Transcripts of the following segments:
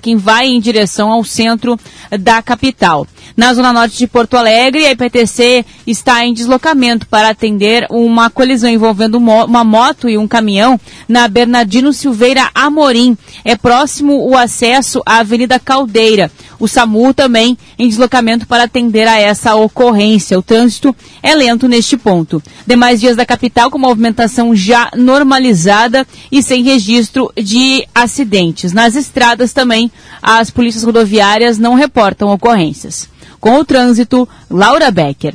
quem vai em direção ao centro da capital. Na zona norte de Porto Alegre, a IPTC está em deslocamento para atender uma colisão envolvendo uma moto e um caminhão na Bernardino Silveira Amorim. É próximo o acesso à Avenida Caldeira. O SAMU também em deslocamento para atender a essa ocorrência. O trânsito é lento neste ponto. Demais dias da capital com movimentação já normalizada e sem registro de acidentes. Nas estradas também, as polícias rodoviárias não reportam ocorrências. Com o trânsito, Laura Becker.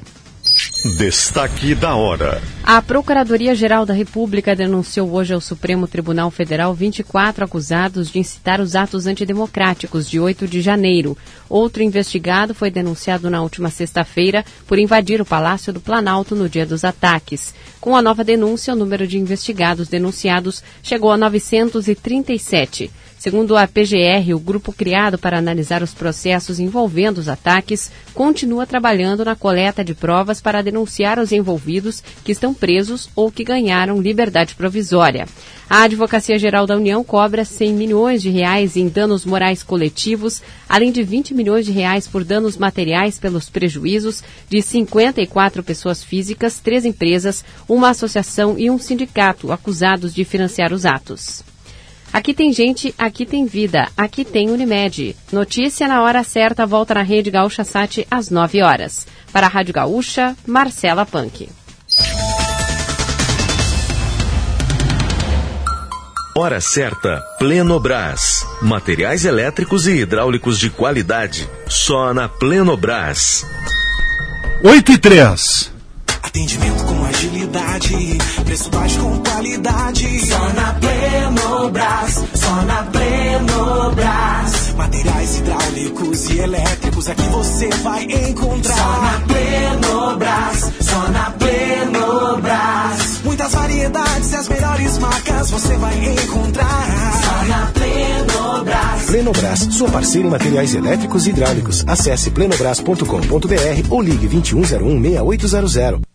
Destaque da hora. A Procuradoria-Geral da República denunciou hoje ao Supremo Tribunal Federal 24 acusados de incitar os atos antidemocráticos de 8 de janeiro. Outro investigado foi denunciado na última sexta-feira por invadir o Palácio do Planalto no dia dos ataques. Com a nova denúncia, o número de investigados denunciados chegou a 937. Segundo a PGR, o grupo criado para analisar os processos envolvendo os ataques continua trabalhando na coleta de provas para denunciar os envolvidos que estão presos ou que ganharam liberdade provisória. A Advocacia Geral da União cobra 100 milhões de reais em danos morais coletivos, além de 20 milhões de reais por danos materiais pelos prejuízos de 54 pessoas físicas, três empresas, uma associação e um sindicato acusados de financiar os atos. Aqui tem gente, aqui tem vida, aqui tem Unimed. Notícia na hora certa volta na Rede Gaúcha Sat às 9 horas. Para a Rádio Gaúcha, Marcela Punk. Hora certa, Pleno Brás. Materiais elétricos e hidráulicos de qualidade. Só na Pleno Brás. 8 e 3. Atendimento com agilidade, preço baixo com qualidade. Só na Plenobras, só na Plenobras. Materiais hidráulicos e elétricos aqui você vai encontrar. Só na Plenobras, só na Plenobras. Muitas variedades e as melhores marcas você vai encontrar. Só na Plenobras. Plenobras, sua parceira em materiais elétricos e hidráulicos. Acesse plenobras.com.br ou ligue 2101 6800.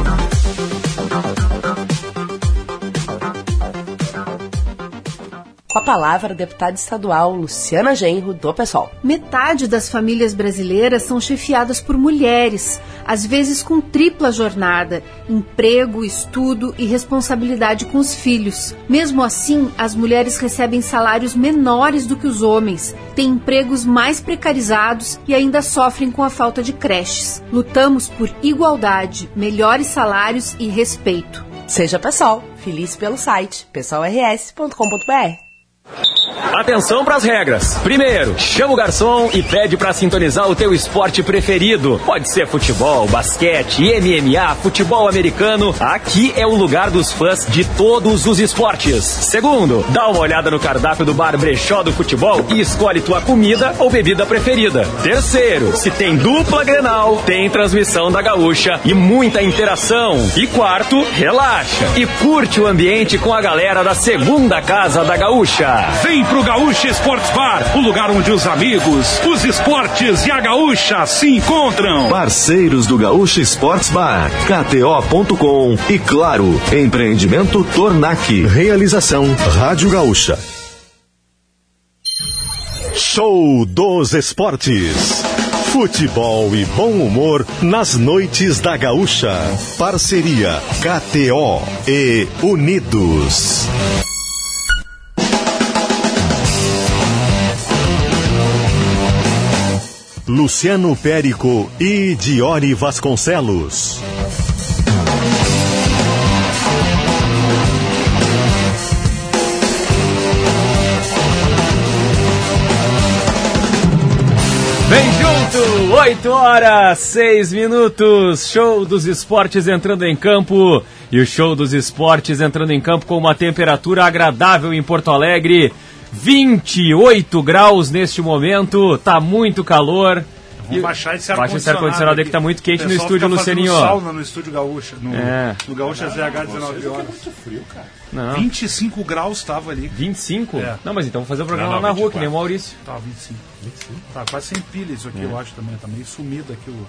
Com a palavra, a deputada estadual Luciana Genro, do PSOL. Metade das famílias brasileiras são chefiadas por mulheres, às vezes com tripla jornada: emprego, estudo e responsabilidade com os filhos. Mesmo assim, as mulheres recebem salários menores do que os homens, têm empregos mais precarizados e ainda sofrem com a falta de creches. Lutamos por igualdade, melhores salários e respeito. Seja PSOL, feliz pelo site pessoalrs.com.br. Atenção para as regras. Primeiro, chama o garçom e pede para sintonizar o teu esporte preferido. Pode ser futebol, basquete, MMA, futebol americano. Aqui é o lugar dos fãs de todos os esportes. Segundo, dá uma olhada no cardápio do bar Brechó do Futebol e escolhe tua comida ou bebida preferida. Terceiro, se tem dupla Grenal, tem transmissão da Gaúcha e muita interação. E quarto, relaxa e curte o ambiente com a galera da segunda casa da Gaúcha. Vem pro Gaúcha Sports Bar, o lugar onde os amigos, os esportes e a gaúcha se encontram. Parceiros do Gaúcha Sports Bar, KTO.com e claro, empreendimento Tornac. Realização Rádio Gaúcha. Show dos Esportes. Futebol e bom humor nas noites da Gaúcha. Parceria KTO e Unidos. Luciano Périco e Diori Vasconcelos. Vem junto! 8 horas, 6 minutos. Show dos esportes entrando em campo. E o show dos esportes entrando em campo com uma temperatura agradável em Porto Alegre. 28 graus neste momento, tá muito calor. Vamos baixar esse ar-condicionado aí que tá muito quente no estúdio, Lucianinho. sauna no estúdio Gaúcha. No, É. no Gaúcha ZH 19 horas. muito frio, cara. Não. 25 graus estava ali. 25? É. Não, mas então vou fazer o programa Não, lá não, na rua, que 24. nem o Maurício. Tá, 25. 25. Tá quase sem pilha isso aqui, É. eu acho também. Tá meio sumido aqui o.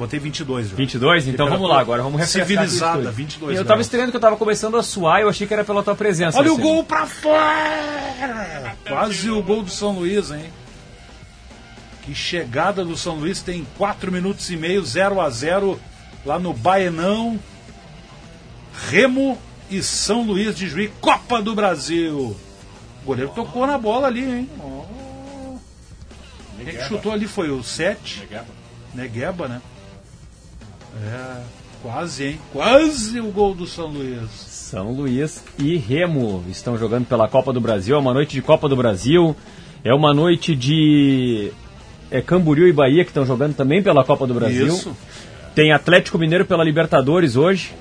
Botei 22 já. 22? Então vamos lá agora, vamos refrescar o Civilizada, estúdio. 22 Eu tava estranhando que eu tava começando a suar, eu achei que era pela tua presença. Olha o Luciano. gol pra fora! Quase o gol do São Luís, hein? Que chegada do São Luís, tem 4 minutos e meio, 0 a 0 lá no Baenão. Remo e São Luís de Juiz, Copa do Brasil. O goleiro tocou na bola ali, hein? Oh. Quem que chutou ali foi o 7. Negueba, né? É, quase, hein? Quase o gol do São Luís. São Luís e Remo estão jogando pela Copa do Brasil. É uma noite de Copa do Brasil. É uma noite de é, Camboriú e Bahia que estão jogando também pela Copa do Brasil. Isso. Tem Atlético Mineiro pela Libertadores hoje,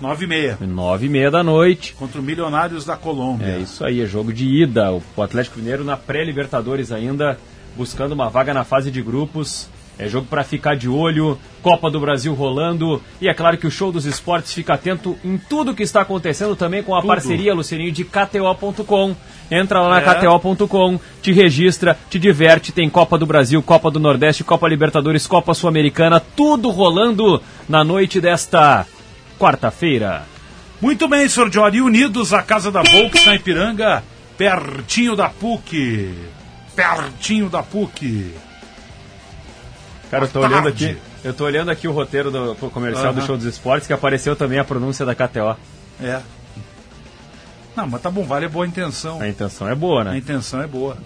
9 e meia. nove e meia da noite. Contra o Milionários da Colômbia. É isso aí, é jogo de ida. O Atlético Mineiro na pré-Libertadores ainda, buscando uma vaga na fase de grupos. É jogo para ficar de olho, Copa do Brasil rolando. E é claro que o show dos esportes fica atento em tudo que está acontecendo também com a Tudo. parceria, Lucianinho, de KTO.com. Entra lá na É. KTO.com, te registra, te diverte. Tem Copa do Brasil, Copa do Nordeste, Copa Libertadores, Copa Sul-Americana, tudo rolando na noite desta quarta-feira. Muito bem, senhor Jory. Unidos, a Casa da Volks na Ipiranga, pertinho da PUC. Pertinho da PUC. Cara, eu tô olhando aqui. Eu tô olhando aqui o roteiro do comercial do show dos esportes, que apareceu também a pronúncia da KTO. É. Não, mas tá bom, vale a boa intenção. A intenção é boa, A né? intenção é boa.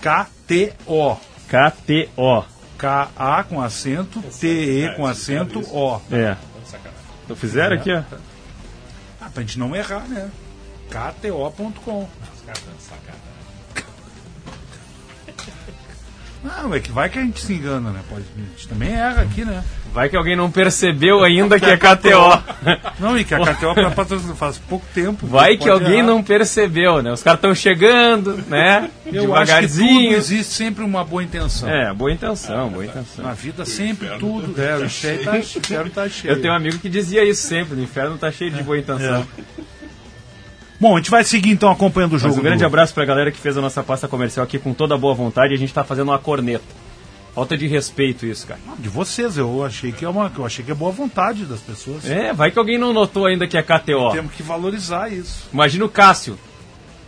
KTO. KTO. K-A com acento, T-E com acento, O. É. Então fizeram aqui, ó. Ah, pra gente não errar, né? KTO.com. Não, é que vai que a gente se engana, né? Pode, a gente também erra aqui, né? Vai que alguém não percebeu ainda que é KTO. Não, e que a KTO patrocinar faz pouco tempo. Vai que alguém errar. não percebeu, né? Os caras estão chegando, né? Eu Devagarzinho. existe sempre uma boa intenção. É, boa intenção, boa intenção. Na vida sempre tudo. É, o inferno tá, o inferno tá cheio. Eu tenho um amigo que dizia isso sempre, o inferno tá cheio de boa intenção. Bom, a gente vai seguir então acompanhando o jogo. Mas um grande do- abraço pra galera que fez a nossa pasta comercial aqui com toda a boa vontade. A gente tá fazendo uma corneta. Falta de respeito isso, cara. De vocês, eu achei que é uma, eu achei que é boa vontade das pessoas. É, vai que alguém não notou ainda que é KTO. Temos que valorizar isso. Imagina o Cássio,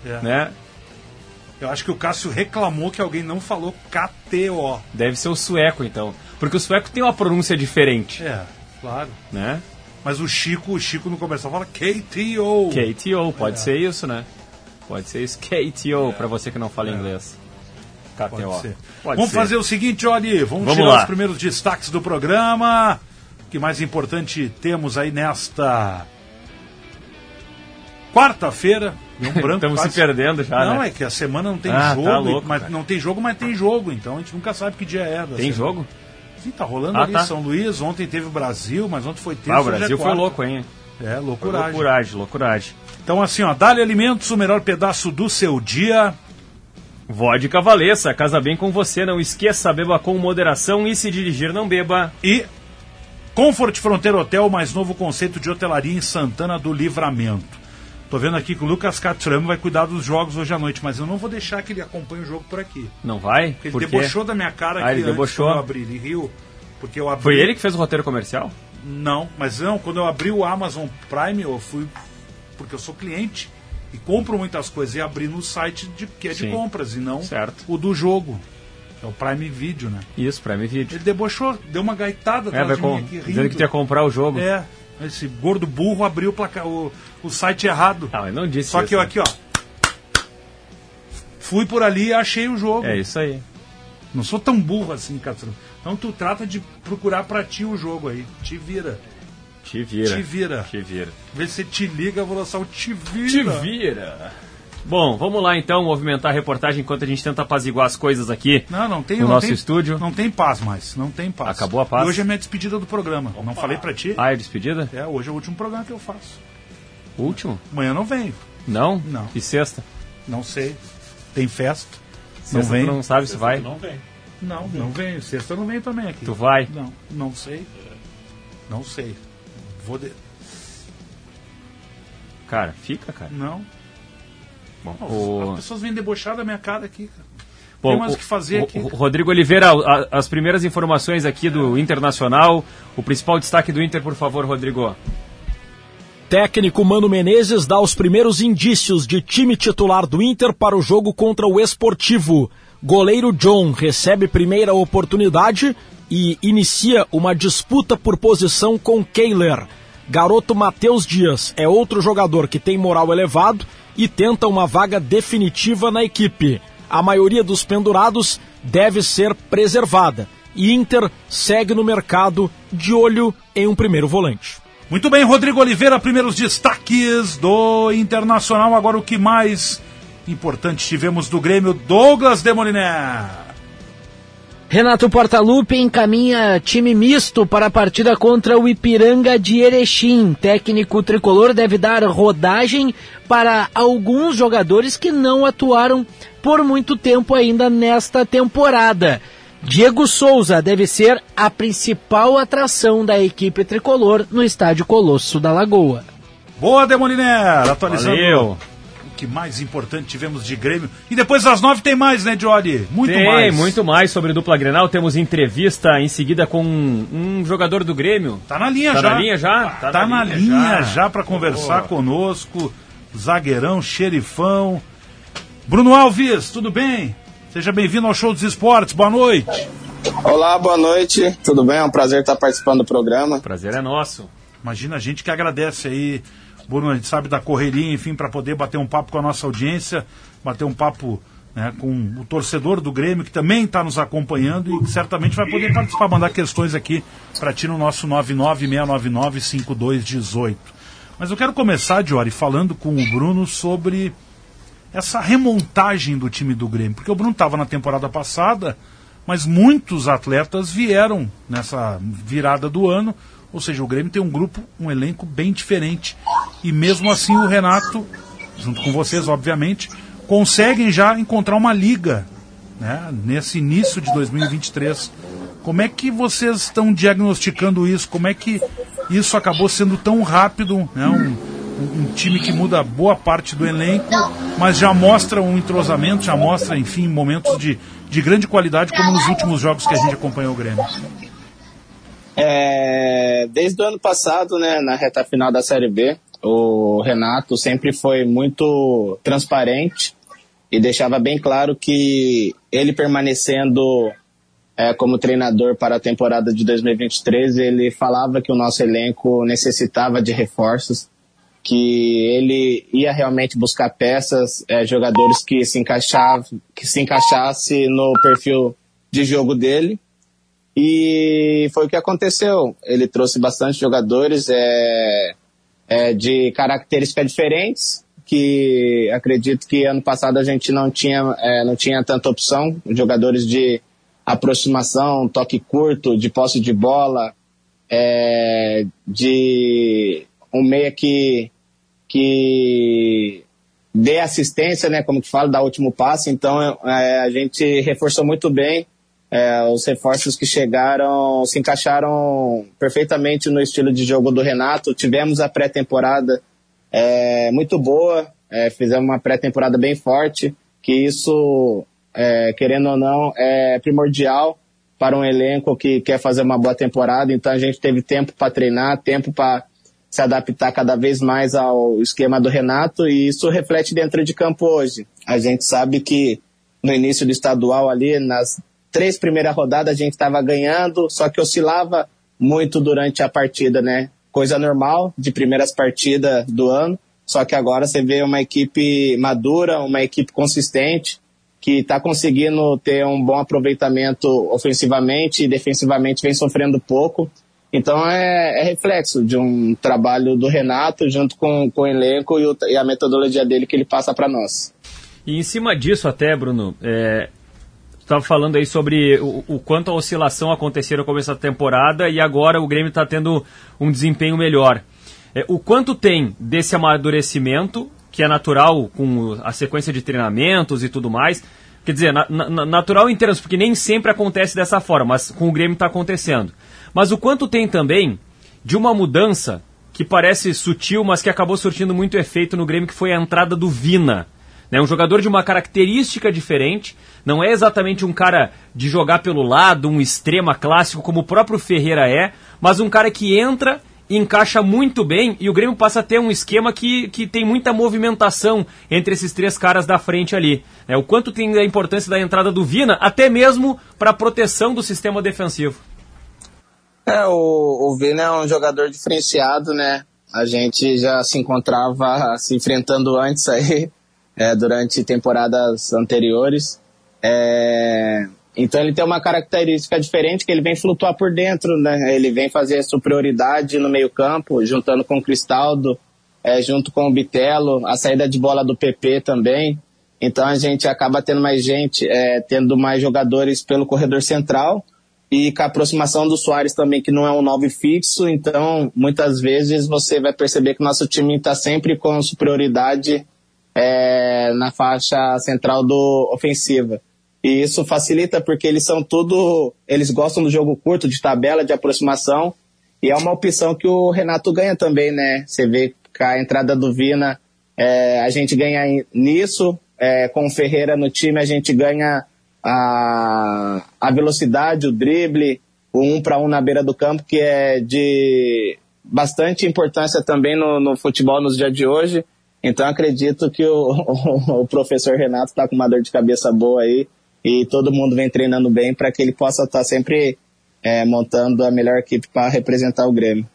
É. né? Eu acho que o Cássio reclamou que alguém não falou KTO. Deve ser o sueco, então. Porque o sueco tem uma pronúncia diferente, É, claro. né? Mas o Chico, o Chico no comercial fala KTO. KTO, pode É. ser isso, né? Pode ser isso, KTO, pra você que não fala inglês. KTO. É. Pode ser. Pode vamos ser. fazer o seguinte, olha, vamos, Vamos tirar lá. os primeiros destaques do programa. O que mais importante temos aí nesta quarta-feira? Um branco Estamos se perdendo já, Não, né? é que a semana não tem Ah, jogo, tá louco, mas cara. não tem jogo, mas tem jogo, então a gente nunca sabe que dia é. da Tem semana. jogo? Sim, tá rolando Ah, ali tá. São Luís, ontem teve o Brasil, mas ontem foi terça. Ah, o hoje é Brasil foi louco, hein? É, Foi loucuragem. loucuragem, loucuragem. Então assim, ó, Dali Alimentos, o melhor pedaço do seu dia. Vodka Valessa, casa bem com você, não esqueça, beba com moderação e se dirigir não beba. E Comfort Fronteira Hotel, mais novo conceito de hotelaria em Santana do Livramento. Tô vendo aqui que o Lucas Catramo vai cuidar dos jogos hoje à noite, mas eu não vou deixar que ele acompanhe o jogo por aqui. Não vai? Porque ele Por debochou da minha cara Ah, aqui ele debochou? quando eu abri, ele riu. Porque eu abri... Foi ele que fez o roteiro comercial? Não, mas não, quando eu abri o Amazon Prime, eu fui. Porque eu sou cliente e compro muitas coisas e abri no site de, que é de Sim. compras e não Certo. o do jogo. É o Prime Video, né? Isso, Prime Video. Ele debochou, deu uma gaitada É, atrás vai de mim aqui, rindo. dizendo que tu ia comprar o jogo. É, esse gordo burro abriu o, placa... o, o site errado. Ah, mas não disse Só isso, que eu né? aqui, ó. Fui por ali e achei o jogo. É isso aí. Não sou tão burro assim, Catrão. Então tu trata de procurar pra ti o jogo aí. Te vira. Te vira. Te vira. Te vira. Vê se te liga, eu vou lançar o te vira. Te vira. Bom, vamos lá então movimentar a reportagem enquanto a gente tenta apaziguar as coisas aqui Não, não tem no não nosso tem, estúdio. Não tem paz mais, não tem paz. Acabou a paz? E hoje é minha despedida do programa. Não falei pra ti? Ah, é despedida? É, hoje é o último programa que eu faço. Último? Amanhã não venho. Não? Não. E sexta? Não sei. Tem festa. Sexta vem. tu não sabe se vai. Não vem. Não, não vem. Sexta não vem também aqui. Tu vai? Não, não sei. Não sei. Vou de... Cara, fica, cara. Não. Bom, o- As pessoas vêm debochar da minha cara aqui, cara. Bom, Tem mais o que fazer o- aqui. o Rodrigo Oliveira, a- as primeiras informações aqui do Internacional. O principal destaque do Inter, por favor, Rodrigo. Técnico Mano Menezes dá os primeiros indícios de time titular do Inter para o jogo contra o Esportivo. Goleiro John recebe primeira oportunidade e inicia uma disputa por posição com Kehler. Garoto Matheus Dias é outro jogador que tem moral elevado e tenta uma vaga definitiva na equipe. A maioria dos pendurados deve ser preservada. E Inter segue no mercado de olho em um primeiro volante. Muito bem, Rodrigo Oliveira, primeiros destaques do Internacional. Agora o que mais importante tivemos do Grêmio, Douglas Demoliner. Renato Portaluppi encaminha time misto para a partida contra o Ipiranga de Erechim. Técnico tricolor deve dar rodagem para alguns jogadores que não atuaram por muito tempo ainda nesta temporada. Diego Souza deve ser a principal atração da equipe tricolor no estádio Colosso da Lagoa. Boa, Demoliner, atualizando Valeu. O que mais importante tivemos de Grêmio. E depois das nove tem mais, né, Johnny? Muito Tem mais. muito mais sobre dupla Grenal. Temos entrevista em seguida com um jogador do Grêmio. Tá na linha Tá já. na linha já? Tá, na, linha, já, para conversar Boa. conosco. Zagueirão, xerifão. Bruno Alves, tudo bem? Seja bem-vindo ao Show dos Esportes. Boa noite. Olá, boa noite. Tudo bem? É um prazer estar participando do programa. Prazer é nosso. Imagina a gente que agradece aí, Bruno, a gente sabe da correria, enfim, para poder bater um papo com a nossa audiência, bater um papo né, com o torcedor do Grêmio, que também está nos acompanhando e que certamente vai poder participar, mandar questões aqui para ti no nosso 996995218. Mas eu quero começar, Diori, falando com o Bruno sobre essa remontagem do time do Grêmio, porque o Bruno estava na temporada passada, mas muitos atletas vieram nessa virada do ano, ou seja, o Grêmio tem um grupo, um elenco bem diferente. E mesmo assim o Renato, junto com vocês, obviamente, conseguem já encontrar uma liga né, nesse início de 2023. Como é que vocês estão diagnosticando isso? Como é que isso acabou sendo tão rápido? Né, um, um, time que muda boa parte do elenco, mas já mostra um entrosamento, já mostra, enfim, momentos de, de grande qualidade, como nos últimos jogos que a gente acompanhou o Grêmio. É, desde o ano passado, né, na reta final da Série B, o Renato sempre foi muito transparente e deixava bem claro que ele permanecendo é, como treinador para a temporada de 2023, ele falava que o nosso elenco necessitava de reforços, que ele ia realmente buscar peças, é, jogadores que se encaixavam, que se encaixasse no perfil de jogo dele. E foi o que aconteceu. Ele trouxe bastante jogadores é, é, de características diferentes, que acredito que ano passado a gente não tinha, é, não tinha tanta opção. Jogadores de aproximação, toque curto, de posse de bola, é, de um meia que, que dê assistência, né, como que fala, dar último passe. Então é, a gente reforçou muito bem é, os reforços que chegaram se encaixaram perfeitamente no estilo de jogo do Renato. Tivemos a pré-temporada é, muito boa, é, fizemos uma pré-temporada bem forte, que isso, é, querendo ou não, é primordial para um elenco que quer fazer uma boa temporada. Então a gente teve tempo para treinar, tempo para se adaptar cada vez mais ao esquema do Renato e isso reflete dentro de campo hoje. A gente sabe que no início do estadual ali, nas três primeiras rodadas a gente estava ganhando, só que oscilava muito durante a partida, né? Coisa normal de primeiras partidas do ano, só que agora você vê uma equipe madura, uma equipe consistente, que está conseguindo ter um bom aproveitamento ofensivamente e defensivamente vem sofrendo pouco. Então é, é reflexo de um trabalho do Renato junto com, com o elenco e, o, e a metodologia dele que ele passa para nós. E em cima disso até, Bruno, é, estava falando aí sobre o, o, quanto a oscilação aconteceu no começo da temporada e agora o Grêmio está tendo um desempenho melhor. É, o quanto tem desse amadurecimento, que é natural com a sequência de treinamentos e tudo mais, Quer dizer, na, na, natural em termos, porque nem sempre acontece dessa forma, mas com o Grêmio está acontecendo. Mas o quanto tem também de uma mudança que parece sutil, mas que acabou surtindo muito efeito no Grêmio, que foi a entrada do Vina. Né? Um jogador de uma característica diferente, não é exatamente um cara de jogar pelo lado, um extrema clássico como o próprio Ferreira é, mas um cara que entra encaixa muito bem e o Grêmio passa a ter um esquema que, que tem muita movimentação entre esses três caras da frente ali. É, o quanto tem a importância da entrada do Vina, até mesmo para a proteção do sistema defensivo. É, o, o Vina é um jogador diferenciado, né? A gente já se encontrava se enfrentando antes aí, é, durante temporadas anteriores. É, então ele tem uma característica diferente que ele vem flutuar por dentro, né? Ele vem fazer a superioridade no meio campo, juntando com o Cristaldo, é, junto com o Bitelo, a saída de bola do PP também. Então a gente acaba tendo mais gente, é, tendo mais jogadores pelo corredor central e com a aproximação do Soares também, que não é um nove fixo. Então muitas vezes você vai perceber que nosso time está sempre com superioridade é, na faixa central do ofensiva. E isso facilita porque eles são tudo. Eles gostam do jogo curto, de tabela, de aproximação. E é uma opção que o Renato ganha também, né? Você vê que a entrada do Vina, é, a gente ganha nisso. É, com o Ferreira no time, a gente ganha a, a velocidade, o drible, o um para um na beira do campo, que é de bastante importância também no, no futebol nos dias de hoje. Então acredito que o, o, professor Renato está com uma dor de cabeça boa aí e todo mundo vem treinando bem para que ele possa estar tá sempre é, montando a melhor equipe para representar o Grêmio.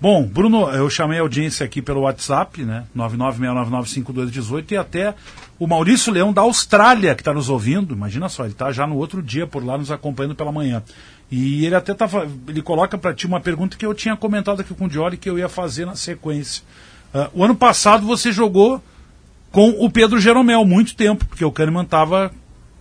Bom, Bruno, eu chamei a audiência aqui pelo WhatsApp, né? 996995218 e até o Maurício Leão da Austrália que está nos ouvindo. Imagina só, ele está já no outro dia por lá nos acompanhando pela manhã. E ele até tava, ele coloca para ti uma pergunta que eu tinha comentado aqui com o Diori que eu ia fazer na sequência. Uh, o ano passado você jogou com o Pedro Jeromel muito tempo, porque o Kahneman estava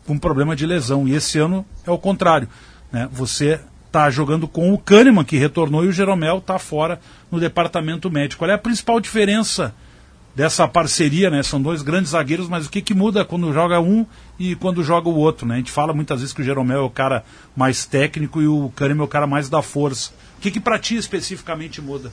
com problema de lesão. E esse ano é o contrário. Né? Você está jogando com o Kahneman, que retornou, e o Jeromel está fora no departamento médico. Qual é a principal diferença dessa parceria? Né? São dois grandes zagueiros, mas o que, que muda quando joga um e quando joga o outro? Né? A gente fala muitas vezes que o Jeromel é o cara mais técnico e o Kahneman é o cara mais da força. O que, que para ti especificamente muda?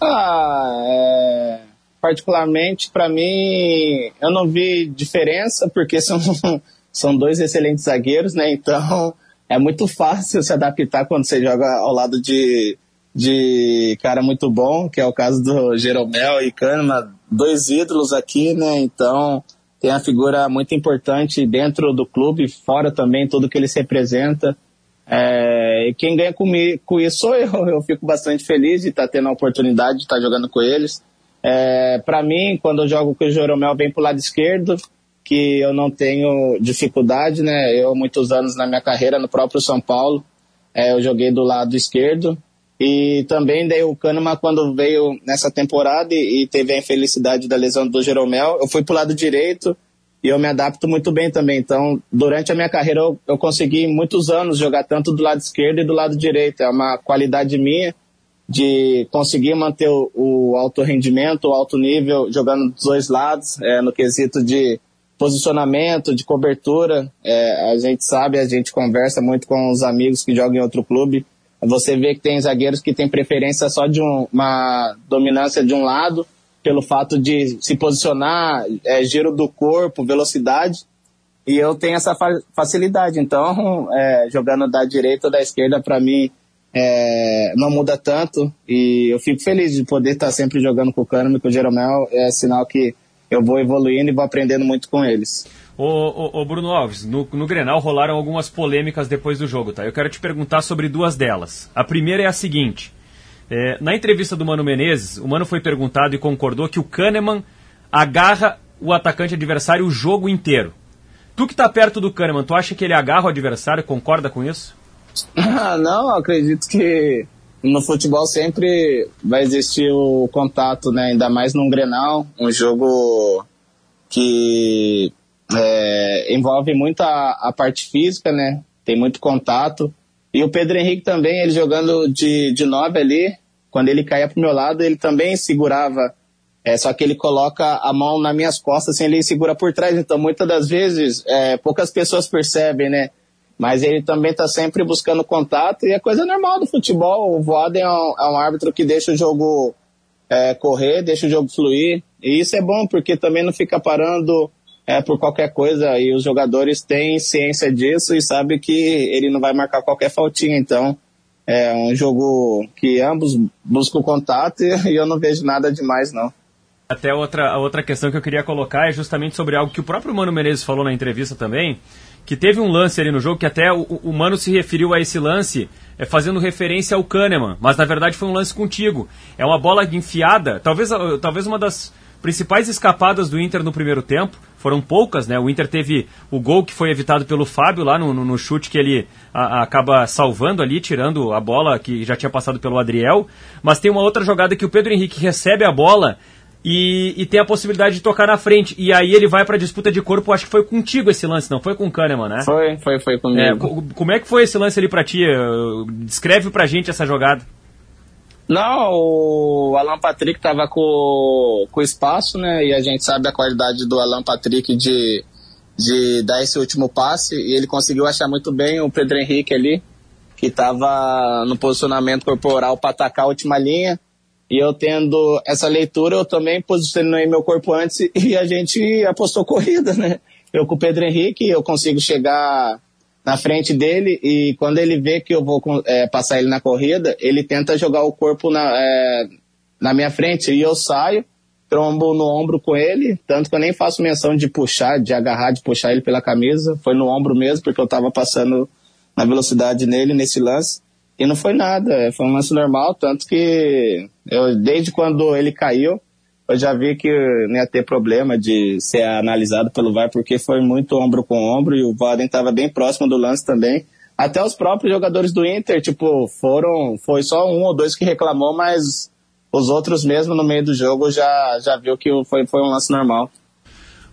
Ah, é particularmente, para mim, eu não vi diferença, porque são, são dois excelentes zagueiros, né? Então, é muito fácil se adaptar quando você joga ao lado de, de cara muito bom, que é o caso do Jeromel e Kahneman, dois ídolos aqui, né? Então, tem a figura muito importante dentro do clube, fora também, tudo que eles representam. É, quem ganha com, com isso sou eu. Eu fico bastante feliz de estar tá tendo a oportunidade de estar tá jogando com eles. É, para mim, quando eu jogo com o Joromel, vem pro lado esquerdo, que eu não tenho dificuldade, né? Eu, muitos anos na minha carreira no próprio São Paulo, é, eu joguei do lado esquerdo. E também daí o Kahneman, quando veio nessa temporada e, e teve a infelicidade da lesão do Jeromel, eu fui pro lado direito e eu me adapto muito bem também. Então, durante a minha carreira, eu, eu consegui muitos anos jogar tanto do lado esquerdo e do lado direito. É uma qualidade minha de conseguir manter o, o, alto rendimento, o alto nível, jogando dos dois lados, é, no quesito de posicionamento, de cobertura. É, a gente sabe, a gente conversa muito com os amigos que jogam em outro clube. Você vê que tem zagueiros que têm preferência só de um, uma dominância de um lado, pelo fato de se posicionar, é, giro do corpo, velocidade. E eu tenho essa facilidade. Então, é, jogando da direita ou da esquerda, para mim, é, não muda tanto e eu fico feliz de poder estar sempre jogando com o Kahneman e com o Jeromel, é sinal que eu vou evoluindo e vou aprendendo muito com eles. Ô, ô, ô Bruno Alves, no, no Grenal rolaram algumas polêmicas depois do jogo, tá? Eu quero te perguntar sobre duas delas. A primeira é a seguinte, é, na entrevista do Mano Menezes, o Mano foi perguntado e concordou que o Kahneman agarra o atacante adversário o jogo inteiro. Tu que está perto do Kahneman, tu acha que ele agarra o adversário, concorda com isso? não, acredito que no futebol sempre vai existir o contato, né? Ainda mais num Grenal, um jogo que é, envolve muito a, a, parte física, né? Tem muito contato. E o Pedro Henrique também, ele jogando de, de nove ali, quando ele caía pro meu lado, ele também segurava É, só que ele coloca a mão nas minhas costas, assim, ele segura por trás. Então, muitas das vezes, é, poucas pessoas percebem, né? Mas ele também está sempre buscando contato e é coisa normal do futebol. O Voaden é, um, é um árbitro que deixa o jogo é, correr, deixa o jogo fluir. E isso é bom, porque também não fica parando é, por qualquer coisa. E os jogadores têm ciência disso e sabem que ele não vai marcar qualquer faltinha. Então, é um jogo que ambos buscam contato e eu não vejo nada demais, não. Até outra, outra questão que eu queria colocar é justamente sobre algo que o próprio Mano Menezes falou na entrevista também, que teve um lance ali no jogo que até o, o Mano se referiu a esse lance é, fazendo referência ao Kahneman, mas na verdade foi um lance contigo. É uma bola enfiada, talvez, talvez uma das principais escapadas do Inter no primeiro tempo, foram poucas, né? O Inter teve o gol que foi evitado pelo Fábio lá no, no, no chute que ele a, a acaba salvando ali, tirando a bola que já tinha passado pelo Adriel. Mas tem uma outra jogada que o Pedro Henrique recebe a bola e, e, tem a possibilidade de tocar na frente. E aí ele vai para disputa de corpo, acho que foi contigo esse lance, não foi com o Kahneman, né? Foi, foi, foi comigo. É, como é que foi esse lance ali para ti? Descreve pra gente essa jogada. Não, o Alan Patrick tava com, com espaço, né? E a gente sabe a qualidade do Alan Patrick de, de dar esse último passe. E ele conseguiu achar muito bem o Pedro Henrique ali, que tava no posicionamento corporal para atacar a última linha. E eu tendo essa leitura, eu também posicionei meu corpo antes e a gente apostou corrida, né? Eu com o Pedro Henrique, eu consigo chegar na frente dele e quando ele vê que eu vou é, passar ele na corrida, ele tenta jogar o corpo na, é, na minha frente e eu saio, trombo no ombro com ele, tanto que eu nem faço menção de puxar, de agarrar, de puxar ele pela camisa, foi no ombro mesmo, porque eu tava passando na velocidade nele nesse lance. E não foi nada, é, foi um lance normal, tanto que eu, desde quando ele caiu, eu já vi que não ia ter problema de ser analisado pelo VAR, porque foi muito ombro com ombro e o Vaden estava bem próximo do lance também. Até os próprios jogadores do Inter, tipo, foram, foi só um ou dois que reclamou, mas os outros mesmo no meio do jogo já, já viu que foi, foi um lance normal.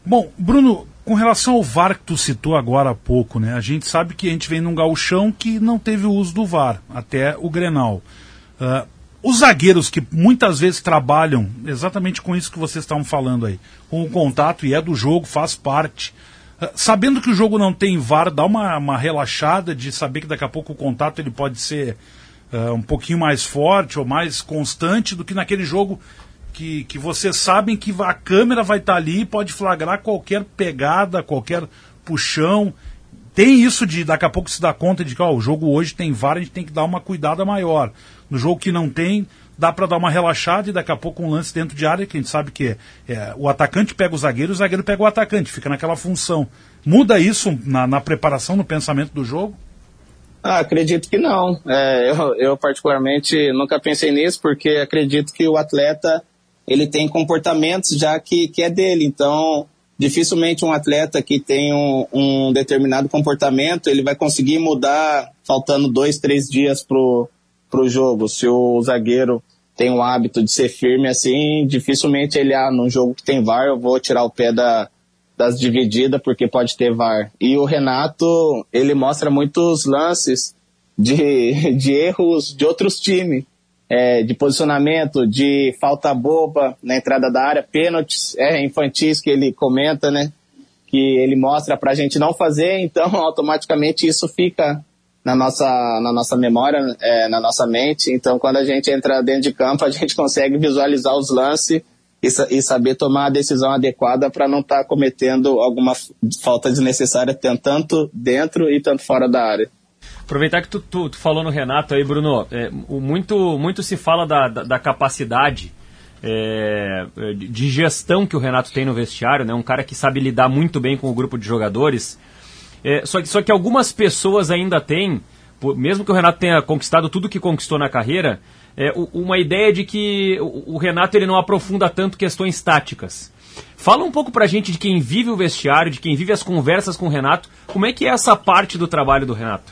Bom, Bruno, com relação ao VAR que tu citou agora há pouco, né? A gente sabe que a gente vem num gauchão que não teve o uso do VAR, até o Grenal. Uh, os zagueiros que muitas vezes trabalham exatamente com isso que vocês estavam falando aí, com o contato e é do jogo, faz parte. Uh, sabendo que o jogo não tem VAR, dá uma, uma relaxada de saber que daqui a pouco o contato ele pode ser uh, um pouquinho mais forte ou mais constante do que naquele jogo que, que vocês sabem que a câmera vai estar tá ali e pode flagrar qualquer pegada, qualquer puxão. Tem isso de daqui a pouco se dá conta de que o jogo hoje tem VAR, a gente tem que dar uma cuidada maior. No jogo que não tem, dá para dar uma relaxada e daqui a pouco um lance dentro de área que a gente sabe que é, é, o atacante pega o zagueiro o zagueiro pega o atacante, fica naquela função. Muda isso na, na preparação, no pensamento do jogo? Ah, acredito que não. É, eu, eu, particularmente nunca pensei nisso porque acredito que o atleta ele tem comportamentos já que, que é dele. Então, dificilmente um atleta que tem um, um determinado comportamento, ele vai conseguir mudar faltando dois, três dias pro, pro jogo. Se o zagueiro tem o hábito de ser firme assim, dificilmente ele, ah, num jogo que tem VAR, eu vou tirar o pé da, das divididas porque pode ter VAR. E o Renato, ele mostra muitos lances de, de erros de outros times é, de posicionamento, de falta boba na entrada da área, pênaltis é, infantis que ele comenta, né? Que ele mostra para a gente não fazer, então automaticamente isso fica na nossa, na nossa memória, é, na nossa mente. Então quando a gente entra dentro de campo, a gente consegue visualizar os lances e, e saber tomar a decisão adequada para não estar tá cometendo alguma falta desnecessária tanto dentro e tanto fora da área. Aproveitar que tu, tu, tu, falou no Renato aí, Bruno, é, muito, muito se fala da, da, da capacidade é, de gestão que o Renato tem no vestiário, né? um cara que sabe lidar muito bem com o grupo de jogadores. É, só, que, só que algumas pessoas ainda têm, mesmo que o Renato tenha conquistado tudo que conquistou na carreira, é, uma ideia de que o, o Renato ele não aprofunda tanto questões táticas. Fala um pouco pra gente de quem vive o vestiário, de quem vive as conversas com o Renato, como é que é essa parte do trabalho do Renato?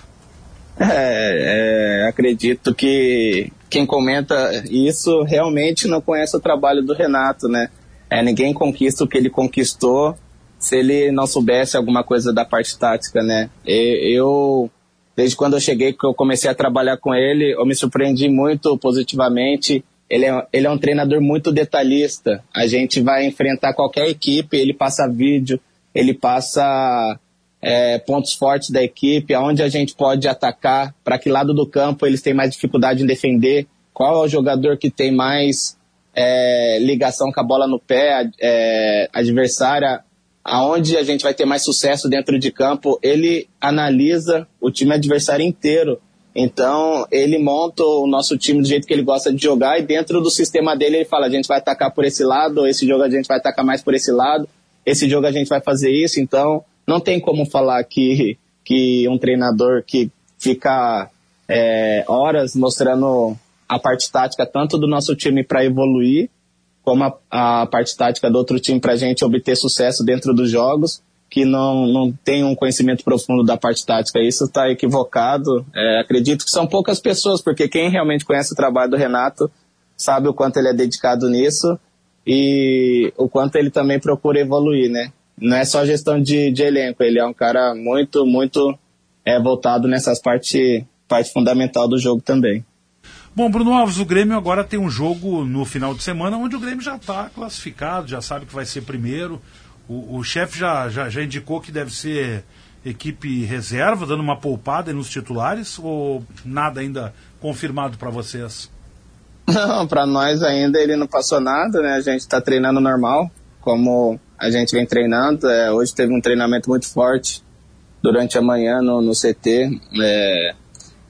É, é, acredito que quem comenta isso realmente não conhece o trabalho do Renato, né? É, ninguém conquista o que ele conquistou se ele não soubesse alguma coisa da parte tática, né? Eu, desde quando eu cheguei, que eu comecei a trabalhar com ele, eu me surpreendi muito positivamente ele é, ele é um treinador muito detalhista. A gente vai enfrentar qualquer equipe, ele passa vídeo, ele passa é, pontos fortes da equipe, aonde a gente pode atacar, para que lado do campo eles têm mais dificuldade em defender, qual é o jogador que tem mais é, ligação com a bola no pé, é, adversária, aonde a gente vai ter mais sucesso dentro de campo. Ele analisa o time adversário inteiro então, ele monta o nosso time do jeito que ele gosta de jogar e dentro do sistema dele ele fala, a gente vai atacar por esse lado, esse jogo a gente vai atacar mais por esse lado, esse jogo a gente vai fazer isso. Então, não tem como falar que, que um treinador que fica é, horas mostrando a parte tática tanto do nosso time para evoluir, como a, a parte tática do outro time para a gente obter sucesso dentro dos jogos que não, não tem um conhecimento profundo da parte tática. Isso está equivocado. É, acredito que são poucas pessoas, porque quem realmente conhece o trabalho do Renato sabe o quanto ele é dedicado nisso e o quanto ele também procura evoluir, né? Não é só gestão de, de elenco, ele é um cara muito, muito é, voltado nessas partes parte fundamental do jogo também. Bom, Bruno Alves, o Grêmio agora tem um jogo no final de semana onde o Grêmio já está classificado, já sabe que vai ser primeiro. O, o chefe já, já, já indicou que deve ser equipe reserva, dando uma poupada nos titulares, ou nada ainda confirmado para vocês? Não, para nós ainda ele não passou nada, né? A gente está treinando normal, como a gente vem treinando. É, hoje teve um treinamento muito forte durante a manhã no, no CT. É,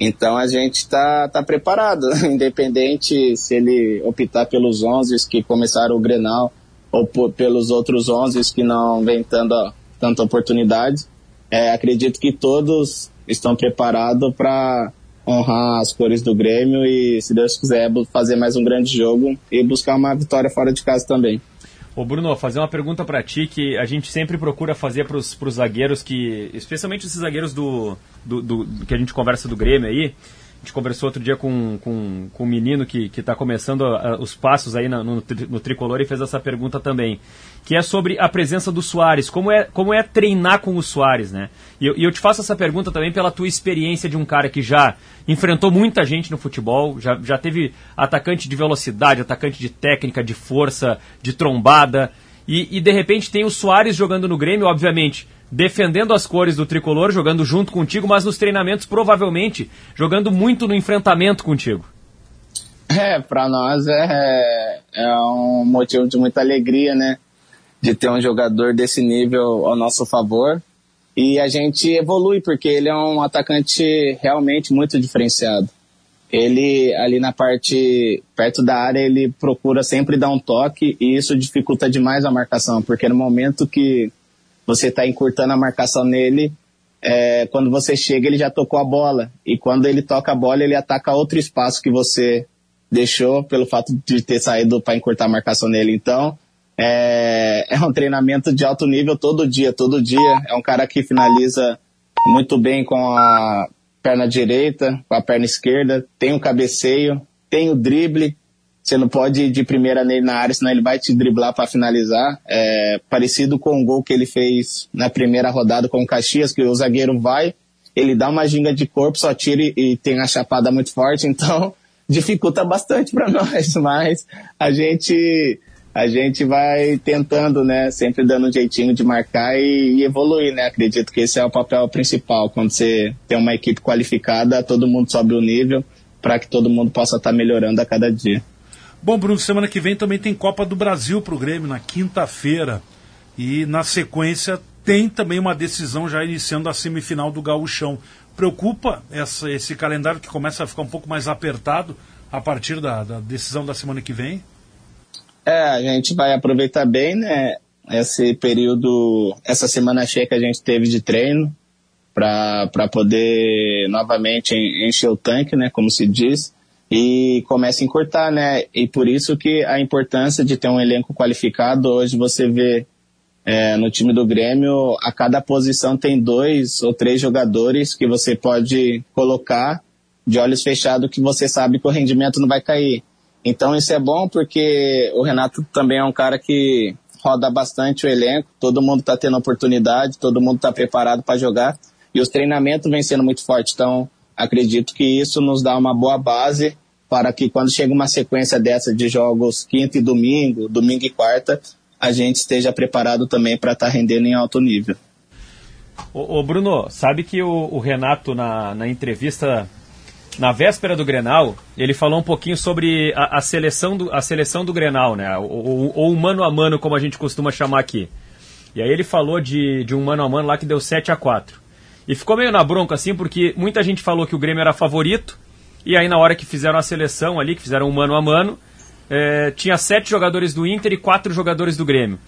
então a gente está tá preparado, independente se ele optar pelos 11 que começaram o Grenal ou por, pelos outros 11 que não vem tanta, tanta oportunidade. É, acredito que todos estão preparados para honrar as cores do Grêmio e, se Deus quiser, fazer mais um grande jogo e buscar uma vitória fora de casa também. Ô Bruno, fazer uma pergunta para ti que a gente sempre procura fazer para os zagueiros que, especialmente esses zagueiros do, do, do, que a gente conversa do Grêmio aí, a gente conversou outro dia com, com, com um menino que está começando a, a, os passos aí no, no, no, tricolor e fez essa pergunta também, que é sobre a presença do Soares. Como é, como é treinar com o Soares, né? E eu, e eu te faço essa pergunta também pela tua experiência de um cara que já enfrentou muita gente no futebol, já, já teve atacante de velocidade, atacante de técnica, de força, de trombada. E, e de repente tem o Soares jogando no Grêmio, obviamente defendendo as cores do tricolor, jogando junto contigo, mas nos treinamentos provavelmente jogando muito no enfrentamento contigo. É, para nós é, é um motivo de muita alegria, né? De ter um jogador desse nível ao nosso favor. E a gente evolui, porque ele é um atacante realmente muito diferenciado. Ele, ali na parte perto da área, ele procura sempre dar um toque e isso dificulta demais a marcação, porque no momento que você está encurtando a marcação nele. É, quando você chega, ele já tocou a bola. E quando ele toca a bola, ele ataca outro espaço que você deixou pelo fato de ter saído para encurtar a marcação nele. Então, é, é um treinamento de alto nível todo dia, todo dia. É um cara que finaliza muito bem com a perna direita, com a perna esquerda, tem o cabeceio, tem o drible, você não pode ir de primeira nele na área, senão ele vai te driblar para finalizar. É, parecido com o gol que ele fez na primeira rodada com o Caxias, que o zagueiro vai, ele dá uma ginga de corpo, só tira e, e tem a chapada muito forte, então dificulta bastante para nós, mas a gente a gente vai tentando, né, sempre dando um jeitinho de marcar e, e, evoluir, né? Acredito que esse é o papel principal. Quando você tem uma equipe qualificada, todo mundo sobe o nível para que todo mundo possa estar tá melhorando a cada dia. Bom, Bruno, semana que vem também tem Copa do Brasil para o Grêmio, na quinta-feira. E na sequência tem também uma decisão já iniciando a semifinal do Gauchão. Preocupa essa, esse calendário que começa a ficar um pouco mais apertado a partir da, da decisão da semana que vem? É, a gente vai aproveitar bem, né? Esse período, essa semana cheia que a gente teve de treino, para poder novamente encher o tanque, né? Como se diz e começa a encurtar, né? E por isso que a importância de ter um elenco qualificado, hoje você vê é, no time do Grêmio, a cada posição tem dois ou três jogadores que você pode colocar de olhos fechados que você sabe que o rendimento não vai cair. Então isso é bom porque o Renato também é um cara que roda bastante o elenco, todo mundo está tendo oportunidade, todo mundo está preparado para jogar e os treinamentos vêm sendo muito fortes. Então acredito que isso nos dá uma boa base para que quando chega uma sequência dessa de jogos quinta e domingo, domingo e quarta, a gente esteja preparado também para estar tá rendendo em alto nível. Ô Bruno, sabe que o, o Renato, na, na entrevista na véspera do Grenal, ele falou um pouquinho sobre a, a seleção, do, a seleção do Grenal, né? Ou, o mano a mano, como a gente costuma chamar aqui. E aí ele falou de, de um mano a mano lá que deu 7 a 4 E ficou meio na bronca, assim, porque muita gente falou que o Grêmio era favorito, e aí na hora que fizeram a seleção ali, que fizeram um mano a mano, é, tinha sete jogadores do Inter e quatro jogadores do Grêmio.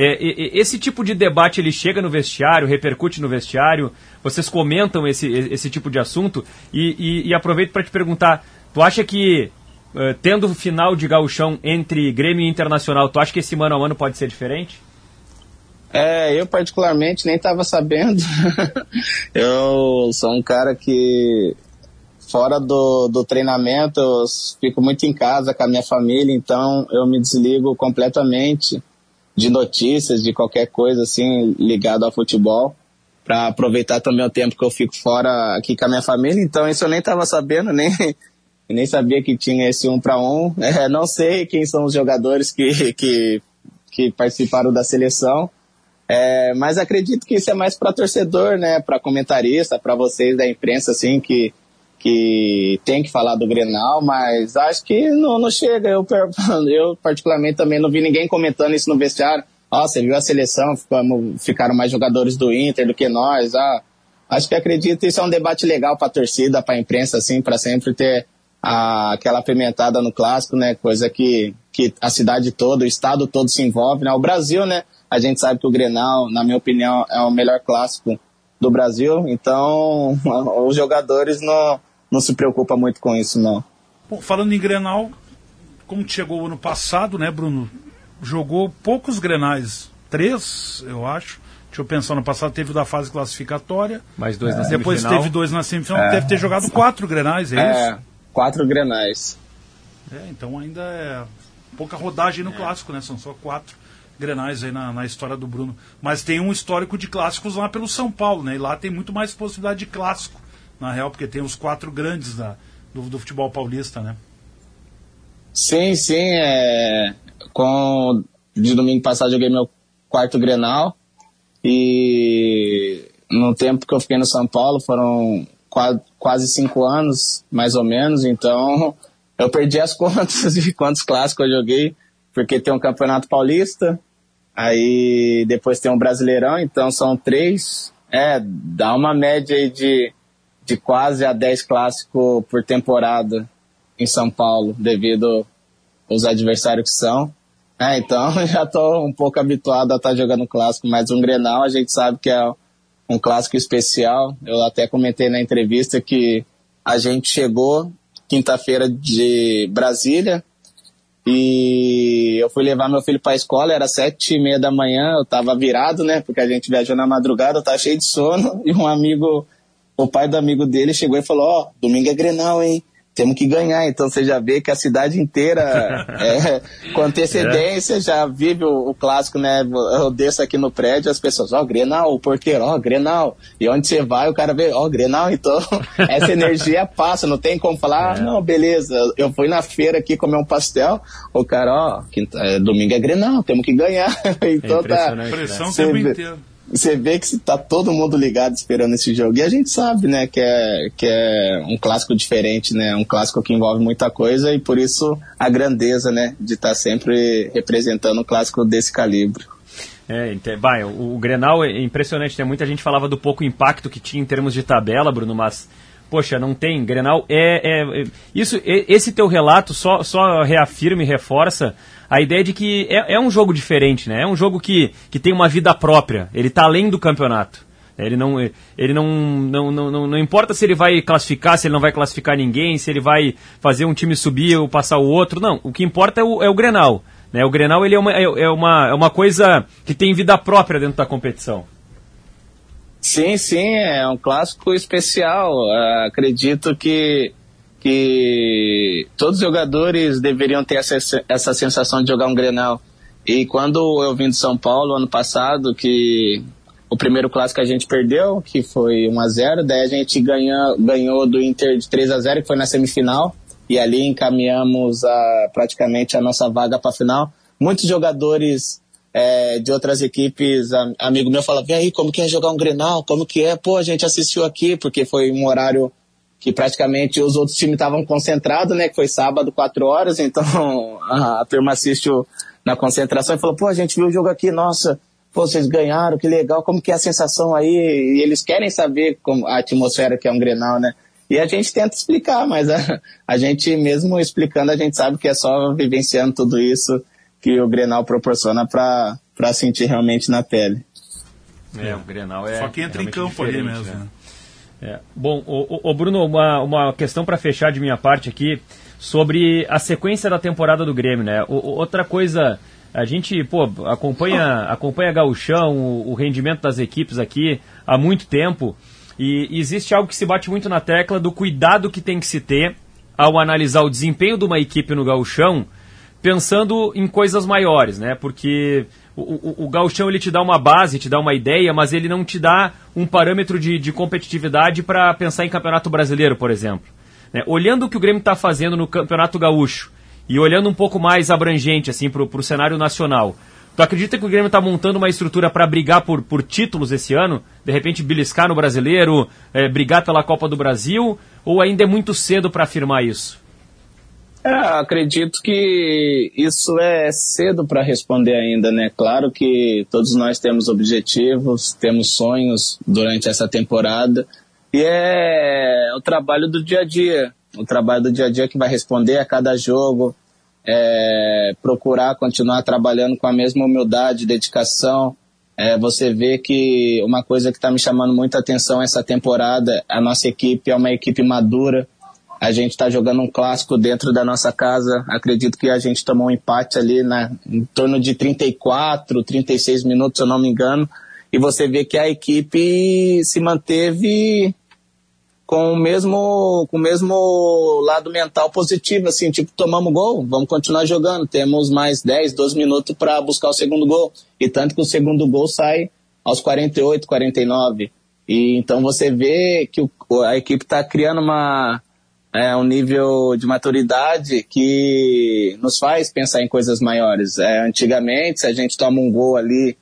É, esse tipo de debate ele chega no vestiário, repercute no vestiário, vocês comentam esse, esse tipo de assunto e, e, e aproveito para te perguntar, tu acha que uh, tendo o final de gauchão entre Grêmio e Internacional, tu acha que esse mano a mano pode ser diferente? É, eu particularmente nem estava sabendo. eu sou um cara que fora do, do treinamento eu fico muito em casa com a minha família, então eu me desligo completamente de notícias, de qualquer coisa assim ligado ao futebol, para aproveitar também o tempo que eu fico fora aqui com a minha família. Então isso eu nem estava sabendo, nem nem sabia que tinha esse um para um. É, não sei quem são os jogadores que, que, que participaram da seleção, é, mas acredito que isso é mais para torcedor, né, para comentarista, para vocês da imprensa, assim, que que tem que falar do Grenal, mas acho que não, não chega. Eu, eu, particularmente, também não vi ninguém comentando isso no vestiário. Ó, oh, você viu a seleção, ficamos, ficaram mais jogadores do Inter do que nós. Ah, acho que acredito isso é um debate legal para a torcida, para a imprensa, assim, para sempre ter aquela pimentada no clássico, né? Coisa que, que a cidade toda, o estado todo se envolve, né? O Brasil, né? A gente sabe que o Grenal, na minha opinião, é o melhor clássico do Brasil, então os jogadores não não se preocupa muito com isso, não. Bom, falando em Grenal, como chegou o ano passado, né, Bruno? Jogou poucos Grenais, três, eu acho. Deixa eu pensar, no passado teve o da fase classificatória. Mais dois é. na semifinal. Depois teve dois na semifinal. É. Deve ter jogado quatro Grenais, é, é isso? quatro Grenais. É, então ainda é pouca rodagem no é. clássico, né? São só quatro Grenais aí na, na história do Bruno. Mas tem um histórico de clássicos lá pelo São Paulo, né? E lá tem muito mais possibilidade de clássico na real, porque tem os quatro grandes da, do, do futebol paulista, né? Sim, sim. É... Com... De domingo passado joguei meu quarto Grenal e no tempo que eu fiquei no São Paulo foram quase cinco anos, mais ou menos, então eu perdi as contas de quantos clássicos eu joguei, porque tem um Campeonato Paulista, aí depois tem um Brasileirão, então são três, é, dá uma média aí de de quase a 10 clássicos por temporada em São Paulo, devido aos adversários que são. É, então já estou um pouco habituado a estar tá jogando clássico, mas um Grenal a gente sabe que é um clássico especial. Eu até comentei na entrevista que a gente chegou quinta-feira de Brasília e eu fui levar meu filho para a escola, era sete e meia da manhã, eu estava virado, né, porque a gente viajou na madrugada, eu estava cheio de sono e um amigo o pai do amigo dele chegou e falou: Ó, oh, domingo é Grenal, hein? Temos que ganhar. Então você já vê que a cidade inteira, é, com antecedência, é. já vive o, o, clássico, né? Eu desço aqui no prédio, as pessoas, ó, oh, Grenal, o porteiro, ó, oh, Grenal. E onde você vai, o cara vê, ó, oh, Grenal. Então, essa energia passa, não tem como falar, ah, é. não, beleza, eu fui na feira aqui comer um pastel, o cara, ó, é, domingo é Grenal, temos que ganhar. então tá. Pressão o tempo inteiro você vê que está todo mundo ligado esperando esse jogo. E a gente sabe, né, que é, que é um clássico diferente, né? Um clássico que envolve muita coisa e por isso a grandeza, né, de estar tá sempre representando um clássico desse calibre. É, vai, o, o Grenal é impressionante, né? muita gente falava do pouco impacto que tinha em termos de tabela, Bruno, mas poxa, não tem. Grenal é, é, é isso, é, esse teu relato só, só reafirma e reforça a ideia de que é, é um jogo diferente, né? É um jogo que, que tem uma vida própria. Ele está além do campeonato. Ele não, ele não, não, não, não, importa se ele vai classificar, se ele não vai classificar ninguém, se ele vai fazer um time subir ou passar o outro. Não, o que importa é o, é o Grenal. Né? O Grenal ele é, uma, é, é, uma, é uma coisa que tem vida própria dentro da competição. Sim, sim, é um clássico especial. Uh, acredito que que todos os jogadores deveriam ter essa, essa sensação de jogar um Grenal. E quando eu vim de São Paulo ano passado, que o primeiro clássico a gente perdeu, que foi 1 a 0 daí a gente ganhou, ganhou do Inter de 3 a 0 que foi na semifinal. e ali encaminhamos a, praticamente a nossa vaga para a final. Muitos jogadores é, de outras equipes, a, amigo meu falava, vem aí, como que é jogar um Grenal? Como que é? Pô, a gente assistiu aqui, porque foi um horário que praticamente os outros times estavam concentrados, né? Que foi sábado, quatro horas, então a, a turma assistiu na concentração e falou, pô, a gente viu o jogo aqui, nossa, pô, vocês ganharam, que legal, como que é a sensação aí? E eles querem saber como a atmosfera que é um Grenal, né? E a gente tenta explicar, mas a, a gente mesmo explicando, a gente sabe que é só vivenciando tudo isso que o Grenal proporciona para sentir realmente na pele. É, o Grenal é. Só que entra em campo ali mesmo. Né? É. Bom, o, o, Bruno, uma, uma questão para fechar de minha parte aqui sobre a sequência da temporada do Grêmio, né? O, outra coisa, a gente, pô, acompanha, acompanha Gauchão, o, o rendimento das equipes aqui há muito tempo. E existe algo que se bate muito na tecla do cuidado que tem que se ter ao analisar o desempenho de uma equipe no gauchão, pensando em coisas maiores, né? Porque o, o, gauchão ele te dá uma base, te dá uma ideia, mas ele não te dá um parâmetro de, de competitividade para pensar em campeonato brasileiro, por exemplo. Né? Olhando o que o Grêmio está fazendo no campeonato gaúcho e olhando um pouco mais abrangente assim para o cenário nacional, Tu acredita que o Grêmio está montando uma estrutura para brigar por, por títulos esse ano? De repente beliscar no brasileiro, é, brigar pela Copa do Brasil? Ou ainda é muito cedo para afirmar isso? É, acredito que isso é cedo para responder ainda, né? Claro que todos nós temos objetivos, temos sonhos durante essa temporada e é o trabalho do dia a dia, o trabalho do dia a dia que vai responder a cada jogo, é, procurar continuar trabalhando com a mesma humildade, dedicação. É, você vê que uma coisa que está me chamando muita atenção essa temporada, a nossa equipe é uma equipe madura. A gente está jogando um clássico dentro da nossa casa. Acredito que a gente tomou um empate ali na, em torno de 34, 36 minutos, se eu não me engano. E você vê que a equipe se manteve com o mesmo com o mesmo lado mental positivo, assim, tipo, tomamos gol, vamos continuar jogando, temos mais 10, 12 minutos para buscar o segundo gol. E tanto que o segundo gol sai aos 48, 49. E então você vê que o, a equipe está criando uma é, um nível de maturidade que nos faz pensar em coisas maiores. É, antigamente, se a gente toma um gol ali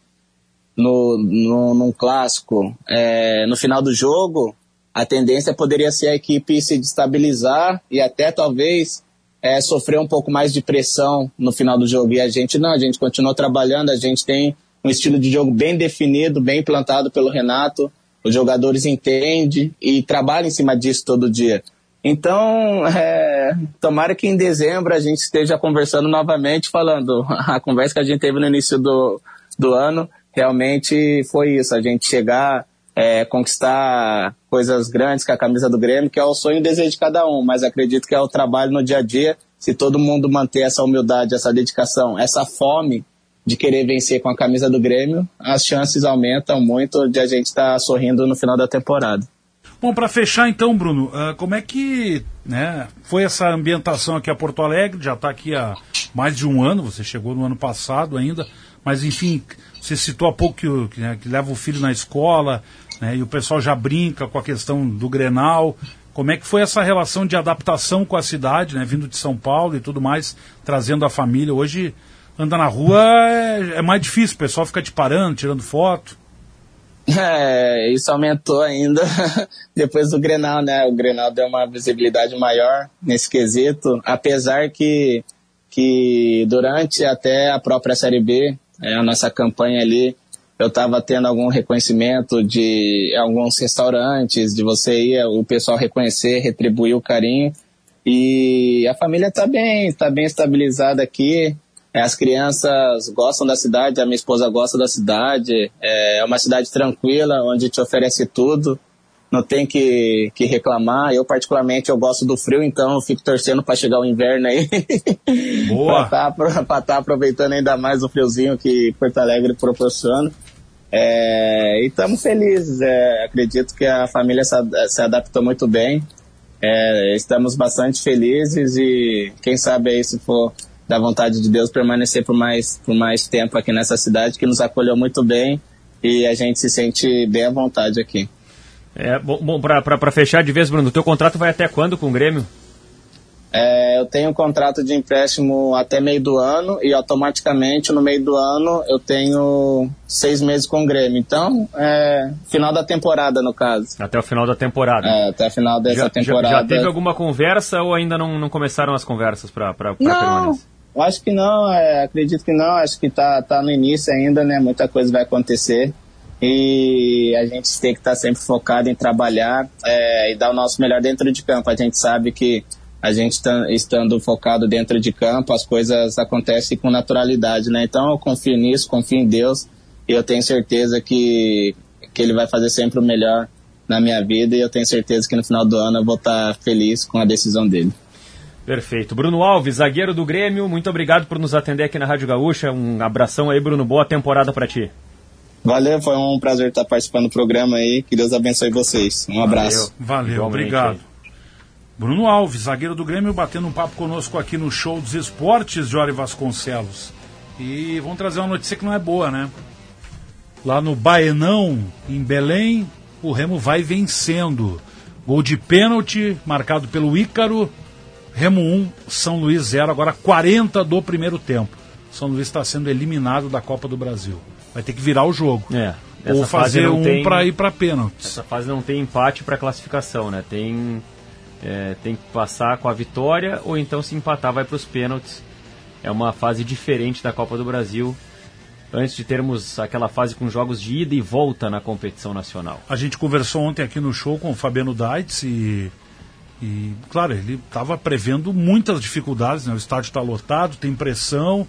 no, no, num clássico, é, no final do jogo, a tendência poderia ser a equipe se destabilizar e até talvez é, sofrer um pouco mais de pressão no final do jogo. E a gente não, a gente continuou trabalhando, a gente tem um estilo de jogo bem definido, bem implantado pelo Renato. Os jogadores entendem e trabalham em cima disso todo dia. Então, é, tomara que em dezembro a gente esteja conversando novamente, falando a conversa que a gente teve no início do, do ano, realmente foi isso, a gente chegar é, conquistar coisas grandes com a camisa do Grêmio, que é o sonho e o desejo de cada um, mas acredito que é o trabalho no dia a dia. Se todo mundo manter essa humildade, essa dedicação, essa fome de querer vencer com a camisa do Grêmio, as chances aumentam muito de a gente estar tá sorrindo no final da temporada. Bom, para fechar então, Bruno, uh, como é que né, foi essa ambientação aqui a Porto Alegre? Já está aqui há mais de um ano, você chegou no ano passado ainda, mas enfim, você citou há pouco que, que, né, que leva o filho na escola, né, e o pessoal já brinca com a questão do Grenal. Como é que foi essa relação de adaptação com a cidade, né, vindo de São Paulo e tudo mais, trazendo a família? Hoje, andar na rua é, é mais difícil, o pessoal fica te parando, tirando foto. É, isso aumentou ainda depois do Grenal, né? O Grenal deu uma visibilidade maior nesse quesito, apesar que, que durante até a própria Série B, é, a nossa campanha ali, eu estava tendo algum reconhecimento de alguns restaurantes, de você ir, o pessoal reconhecer, retribuir o carinho. E a família está bem, está bem estabilizada aqui. É, as crianças gostam da cidade, a minha esposa gosta da cidade. É uma cidade tranquila, onde te oferece tudo. Não tem que, que reclamar. Eu, particularmente, eu gosto do frio, então eu fico torcendo para chegar o inverno aí. Boa! para estar tá, tá aproveitando ainda mais o friozinho que Porto Alegre proporciona. É, e estamos felizes. É, acredito que a família se, se adaptou muito bem. É, estamos bastante felizes e quem sabe aí se for da vontade de Deus permanecer por mais, por mais tempo aqui nessa cidade que nos acolheu muito bem e a gente se sente bem à vontade aqui. É, bom, bom para fechar de vez, Bruno, o teu contrato vai até quando com o Grêmio? É, eu tenho um contrato de empréstimo até meio do ano e automaticamente no meio do ano eu tenho seis meses com o Grêmio. Então, é final da temporada no caso. Até o final da temporada. É, até o final dessa já, temporada. Já, já, teve alguma conversa ou ainda não, não começaram as conversas para permanência? Eu acho que não, é, acredito que não, acho que tá, tá no início ainda, né? Muita coisa vai acontecer e a gente tem que estar tá sempre focado em trabalhar é, e dar o nosso melhor dentro de campo. A gente sabe que a gente tá, estando focado dentro de campo, as coisas acontecem com naturalidade, né? Então eu confio nisso, confio em Deus e eu tenho certeza que, que Ele vai fazer sempre o melhor na minha vida e eu tenho certeza que no final do ano eu vou estar tá feliz com a decisão dele. Perfeito. Bruno Alves, zagueiro do Grêmio, muito obrigado por nos atender aqui na Rádio Gaúcha. Um abração aí, Bruno. Boa temporada para ti. Valeu, foi um prazer estar participando do programa aí. Que Deus abençoe vocês. Um abraço. Valeu, Valeu obrigado. Bruno Alves, zagueiro do Grêmio, batendo um papo conosco aqui no Show dos Esportes, Jório Vasconcelos. E vamos trazer uma notícia que não é boa, né? Lá no Baenão, em Belém, o Remo vai vencendo. Gol de pênalti, marcado pelo Ícaro. Remo 1, São Luís 0, agora 40 do primeiro tempo. São Luís está sendo eliminado da Copa do Brasil. Vai ter que virar o jogo. É. Ou fazer um tem... para ir para pênaltis. Essa fase não tem empate para classificação, né? Tem é, tem que passar com a vitória ou então se empatar vai para os pênaltis. É uma fase diferente da Copa do Brasil. Antes de termos aquela fase com jogos de ida e volta na competição nacional. A gente conversou ontem aqui no show com o Fabiano Daitz e, e claro, ele estava prevendo muitas dificuldades. Né? O estádio está lotado, tem pressão,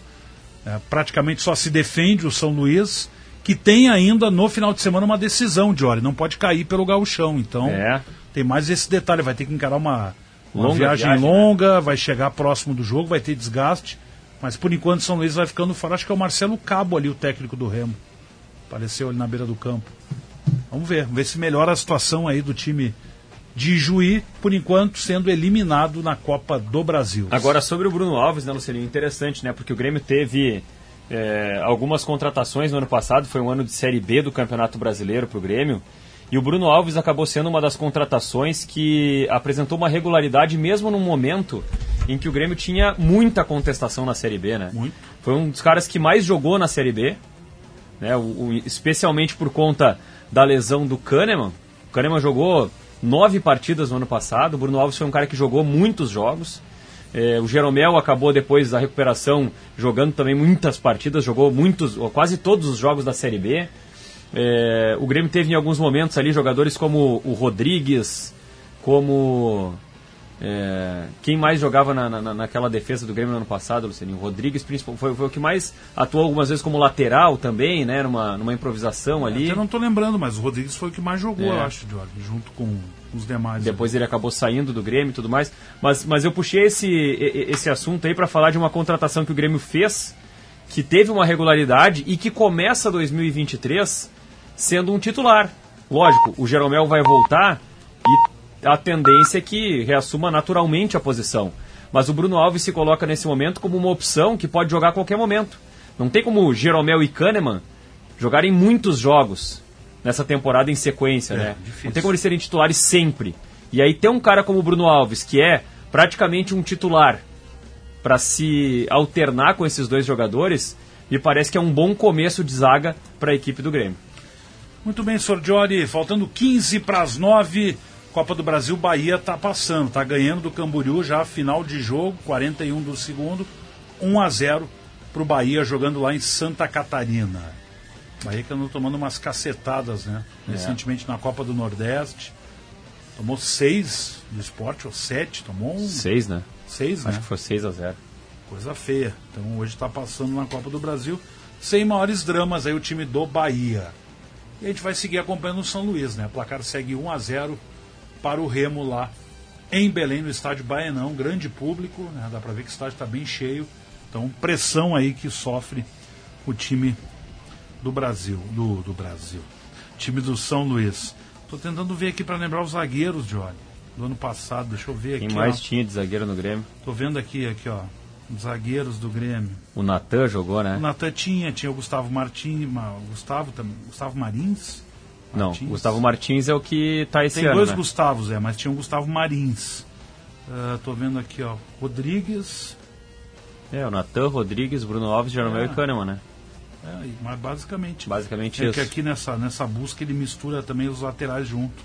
é, praticamente só se defende o São Luís, que tem ainda no final de semana uma decisão, Jory. Não pode cair pelo gauchão. Então, é. Tem mais esse detalhe, vai ter que encarar uma, uma viagem, viagem, né? longa, né? vai chegar próximo do jogo, vai ter desgaste. Mas por enquanto São Luís vai ficando fora. Acho que é o Marcelo Cabo ali, o técnico do Remo. Apareceu ali na beira do campo. Vamos ver, vamos ver se melhora a situação aí do time de Juí, por enquanto sendo eliminado na Copa do Brasil. Agora sobre o Bruno Alves, né, Luciano? Interessante, né? Porque o Grêmio teve é, algumas contratações no ano passado, foi um ano de Série B do Campeonato Brasileiro para o Grêmio. E o Bruno Alves acabou sendo uma das contratações que apresentou uma regularidade mesmo num momento em que o Grêmio tinha muita contestação na Série B, né? Muito. Foi um dos caras que mais jogou na Série B, né? O, o, especialmente por conta da lesão do Kahneman. O Kahneman jogou nove partidas no ano passado, o Bruno Alves foi um cara que jogou muitos jogos. É, o Jeromel acabou depois da recuperação jogando também muitas partidas, jogou muitos, quase todos os jogos da Série B. É, o Grêmio teve em alguns momentos ali jogadores como o Rodrigues, como. É, quem mais jogava na, na, naquela defesa do Grêmio no ano passado, Luciano? O Rodrigues foi, foi, o que mais atuou algumas vezes como lateral também, né? Numa, numa improvisação é, ali. Eu não estou lembrando, mas o Rodrigues foi o que mais jogou, é. eu acho, Jorge, junto com os demais. Depois ele acabou saindo do Grêmio e tudo mais. Mas, mas eu puxei esse, esse assunto aí para falar de uma contratação que o Grêmio fez, que teve uma regularidade e que começa 2023 sendo um titular. Lógico, o Jeromel vai voltar e a tendência é que reassuma naturalmente a posição. Mas o Bruno Alves se coloca nesse momento como uma opção que pode jogar a qualquer momento. Não tem como Jeromel e Kahneman jogarem muitos jogos nessa temporada em sequência, é, né? Difícil. Não tem como eles serem titulares sempre. E aí tem um cara como o Bruno Alves, que é praticamente um titular, para se alternar com esses dois jogadores, me parece que é um bom começo de zaga para a equipe do Grêmio. Muito bem, Sordiori, faltando 15 para as 9. Copa do Brasil, Bahia está passando, está ganhando do Camboriú já final de jogo, 41 do segundo, 1 a 0 para o Bahia jogando lá em Santa Catarina. Bahia que andou tomando umas cacetadas, né? É. Recentemente na Copa do Nordeste. Tomou seis do esporte, ou sete, tomou um. Seis, né? Seis, Acho né? que foi 6 a 0 Coisa feia. Então hoje está passando na Copa do Brasil. Sem maiores dramas aí o time do Bahia. E a gente vai seguir acompanhando o São Luís, né? O placar segue 1 a 0 para o Remo lá em Belém, no estádio Baenão, grande público, né? dá para ver que o estádio está bem cheio. Então, pressão aí que sofre o time do Brasil, do, do Brasil, time do São Luís. Estou tentando ver aqui para lembrar os zagueiros, Johnny, do ano passado. Deixa eu ver Quem aqui. Quem mais ó. tinha de zagueiro no Grêmio? Estou vendo aqui, aqui, ó zagueiros do Grêmio. O Natan jogou, né? O Natan tinha, tinha o Gustavo Martins, Gustavo, Gustavo Marins. Não, Gustavo Martins é o que está esse Tem ano. Tem dois né? Gustavos, é, mas tinha o Gustavo Marins. Uh, tô vendo aqui, ó. Rodrigues. É, o Natan, Rodrigues, Bruno Alves, Jeromel É. e Kahneman, né? É, mas basicamente. Basicamente é isso. que aqui nessa, nessa busca ele mistura também os laterais junto.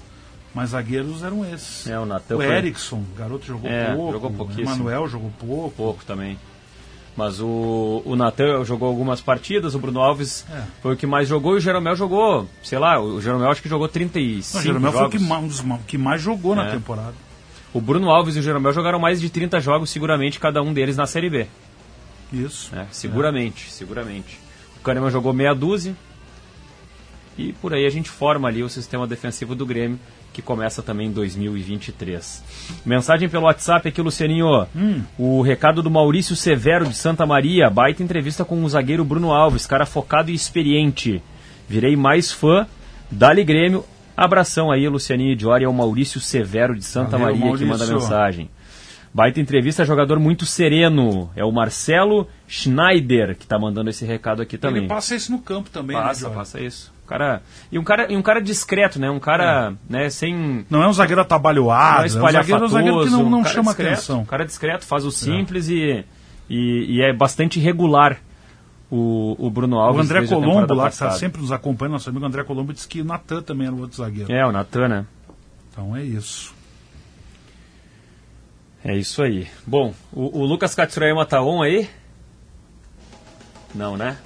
Mas zagueiros eram esses. É, o Natan O Erickson, garoto jogou É, pouco. jogou O pouquíssimo. Emanuel jogou pouco. Pouco também. Mas o, o Natan jogou algumas partidas, o Bruno Alves É. foi o que mais jogou e o Jeromel jogou, sei lá, o Jeromel acho que jogou 35 Não, o Jeromel foi o jogos. que, ma- um dos que mais jogou na É. temporada. O Bruno Alves e o Jeromel jogaram mais de 30 jogos, seguramente, cada um deles na Série B. Isso. É, seguramente, seguramente. O Kahneman jogou meia dúzia. E por aí a gente forma ali o sistema defensivo do Grêmio, que começa também em 2023. Mensagem pelo WhatsApp aqui, Lucianinho. Hum. O recado do Maurício Severo de Santa Maria. Baita entrevista com o zagueiro Bruno Alves, cara focado e experiente. Virei mais fã. Dali Grêmio. Abração aí, Lucianinho Diori, é o Maurício Severo de Santa Valeu, Maria que manda Maurício. mensagem. Baita entrevista, jogador muito sereno. É o Marcelo Schneider que tá mandando esse recado aqui também. Ele passa isso no campo também, Passa, né, Jorge? passa isso. O cara, e um cara, e um cara discreto, né? Um cara, né, sem Não é um zagueiro atabalhoado, não é um zagueiro, um zagueiro que não, não um chama discreto, atenção. Um cara discreto, faz o simples e, e, e é bastante regular o, o Bruno O Alves. André desde a Colombo, lá, que está sempre nos acompanhando, nosso amigo André Colombo, disse que o Natan também era o outro zagueiro. É, o Natan, né? Então é isso. É isso aí. Bom, o, o Lucas Katsurayama tá on aí? Não, né?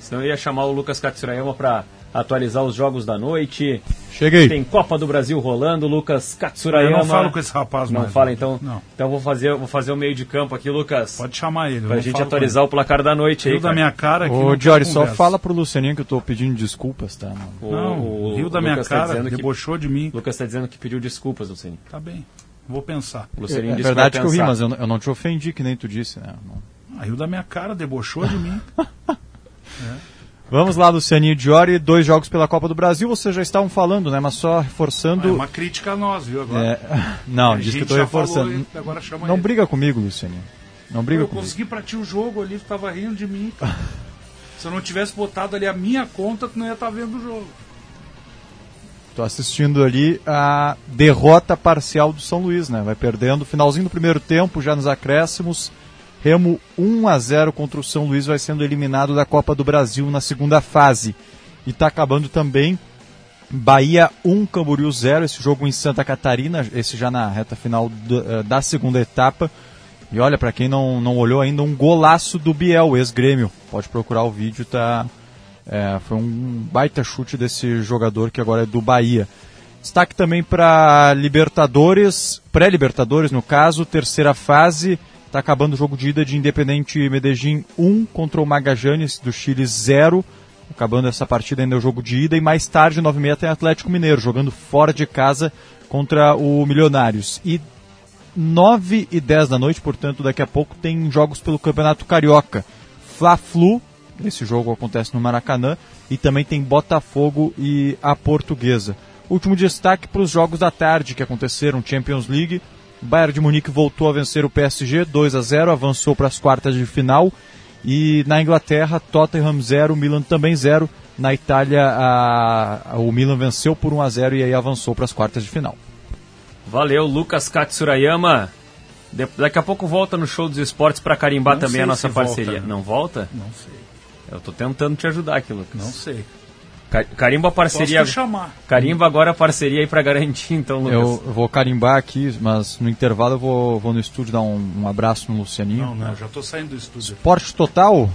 Senão eu ia chamar o Lucas Katsurayama para atualizar os jogos da noite. Cheguei. Tem Copa do Brasil rolando, Lucas Katsurayama. Eu não falo com esse rapaz Não mais, fala, né? então. Não. Então vou fazer, vou fazer o meio de campo aqui, Lucas. Pode chamar ele. Pra não gente atualizar o placar da noite aí. Rio da cara. minha cara aqui. Ô, não Diori, só fala pro Lucianinho que eu tô pedindo desculpas, tá? mano? O- Não, o- riu da minha Lucas tá cara, que- debochou de mim. Lucas tá dizendo que pediu desculpas, Luciano. Tá bem, vou pensar. O Lucianinho É disse verdade que eu ri, mas eu, não- eu não te ofendi, que nem tu disse, né? Não- Ah, riu da minha cara, debochou de mim. Vamos lá, Lucianinho Diori, dois jogos pela Copa do Brasil, vocês já estavam falando, né? Mas só É reforçando. uma crítica a nós, viu, agora. É, Não, A diz que eu tô reforçando. falou, não ele. briga comigo, Lucianinho. Não briga eu comigo. consegui pra ti o jogo ali, tu tava rindo de mim. Se eu não tivesse botado ali a minha conta, tu não ia estar vendo o jogo. Tô assistindo ali a derrota parcial do São Luís, né? Vai perdendo. Finalzinho do primeiro tempo, já nos acréscimos. Remo 1 a 0 contra o São Luís, vai sendo eliminado da Copa do Brasil na segunda fase. E tá acabando também Bahia 1, Camboriú 0, esse jogo em Santa Catarina, esse já na reta final eh, da segunda etapa. E olha, para quem não, não olhou ainda, um golaço do Biel, ex-grêmio. Pode procurar o vídeo, tá? É, foi um baita chute desse jogador que agora é do Bahia. Destaque também para Libertadores, pré-Libertadores no caso, terceira fase. Está acabando o jogo de ida de Independente Medellín 1 contra o Magallanes do Chile 0. Acabando essa partida ainda é o jogo de ida. E mais tarde, 9h30, tem Atlético Mineiro, jogando fora de casa contra o Milionários. E 9 e 10 da noite, portanto, daqui a pouco tem jogos pelo Campeonato Carioca. Fla-Flu, esse jogo acontece no Maracanã, e também tem Botafogo e a Portuguesa. Último destaque para os jogos da tarde que aconteceram, Champions League. O Bayern de Munique voltou a vencer o PSG 2 a 0, avançou para as quartas de final. E na Inglaterra, Tottenham 0, Milan também 0. Na Itália, a- a- o Milan venceu por 1 a 0 e aí avançou para as quartas de final. Valeu, Lucas Katsurayama. De- daqui a pouco volta no show dos esportes para carimbar Não também a nossa volta, parceria. né? Não volta? Não sei. Eu tô tentando te ajudar aqui, Lucas. Não sei. Ca- Carimba a parceria. Posso chamar. Carimba agora a parceria aí para garantir, então, Lucas. Eu, vou carimbar aqui, mas no intervalo eu vou, vou no estúdio dar um, um abraço no Lucianinho. Não, não, já tô saindo do estúdio. Porte Total,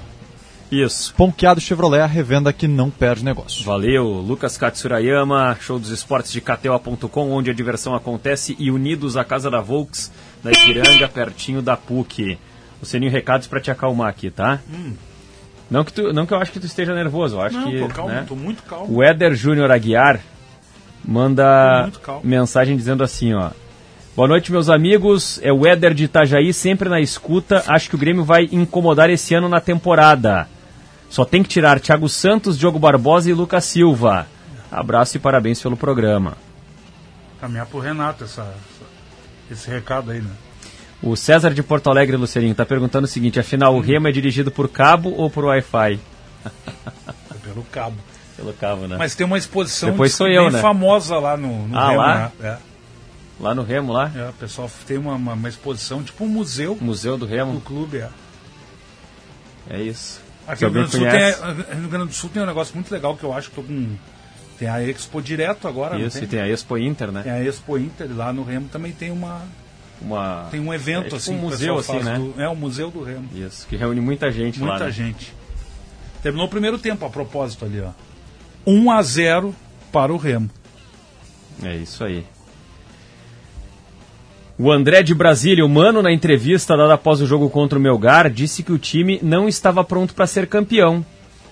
Isso. Ponqueado Chevrolet, a revenda que não perde negócio. Valeu, Lucas Katsurayama, show dos esportes de KTO.com, onde a diversão acontece e unidos à Casa da Volks, na Ipiranga, pertinho da PUC. Lucianinho, recados para te acalmar aqui, tá? Hum. Não, que tu, não que eu acho que tu esteja nervoso, eu acho Não, que. tô calmo, né? tô muito calmo. O Éder Júnior Aguiar manda mensagem dizendo assim, ó. Boa noite, meus amigos. É o Éder de Itajaí, sempre na escuta. Acho que o Grêmio vai incomodar esse ano na temporada. Só tem que tirar Thiago Santos, Diogo Barbosa e Lucas Silva. Abraço e parabéns pelo programa. Caminhar pro Renato essa, essa- esse recado aí, né? O César de Porto Alegre, Lucerinho, tá perguntando o seguinte: afinal, o Remo é dirigido por cabo ou por Wi-Fi? Pelo cabo. Pelo cabo, né? Mas tem uma exposição Depois de- sou eu, bem né? famosa lá no, no Ah, Remo, lá? né? É. Lá no Remo, lá. É, o pessoal tem uma, uma, uma exposição, tipo um museu. Museu do Remo. Do clube, é. É isso. Aqui no Rio, Grande do Sul tem, no Rio Grande do Sul tem um negócio muito legal que eu acho que tô com. Tem a Expo direto agora, Isso, tem? e tem a Expo Inter, né? Tem a Expo Inter, lá no Remo também tem uma. Uma... Tem um evento é, tipo assim. Um museu, assim, né? Do, é o Museu do Remo. Isso, que reúne muita gente muita lá. Muita né? gente. Terminou o primeiro tempo, a propósito ali, ó. 1 a 0 para o Remo. É isso aí. O André de Brasília, o Mano, na entrevista dada após o jogo contra o Melgar, disse que o time não estava pronto para ser campeão.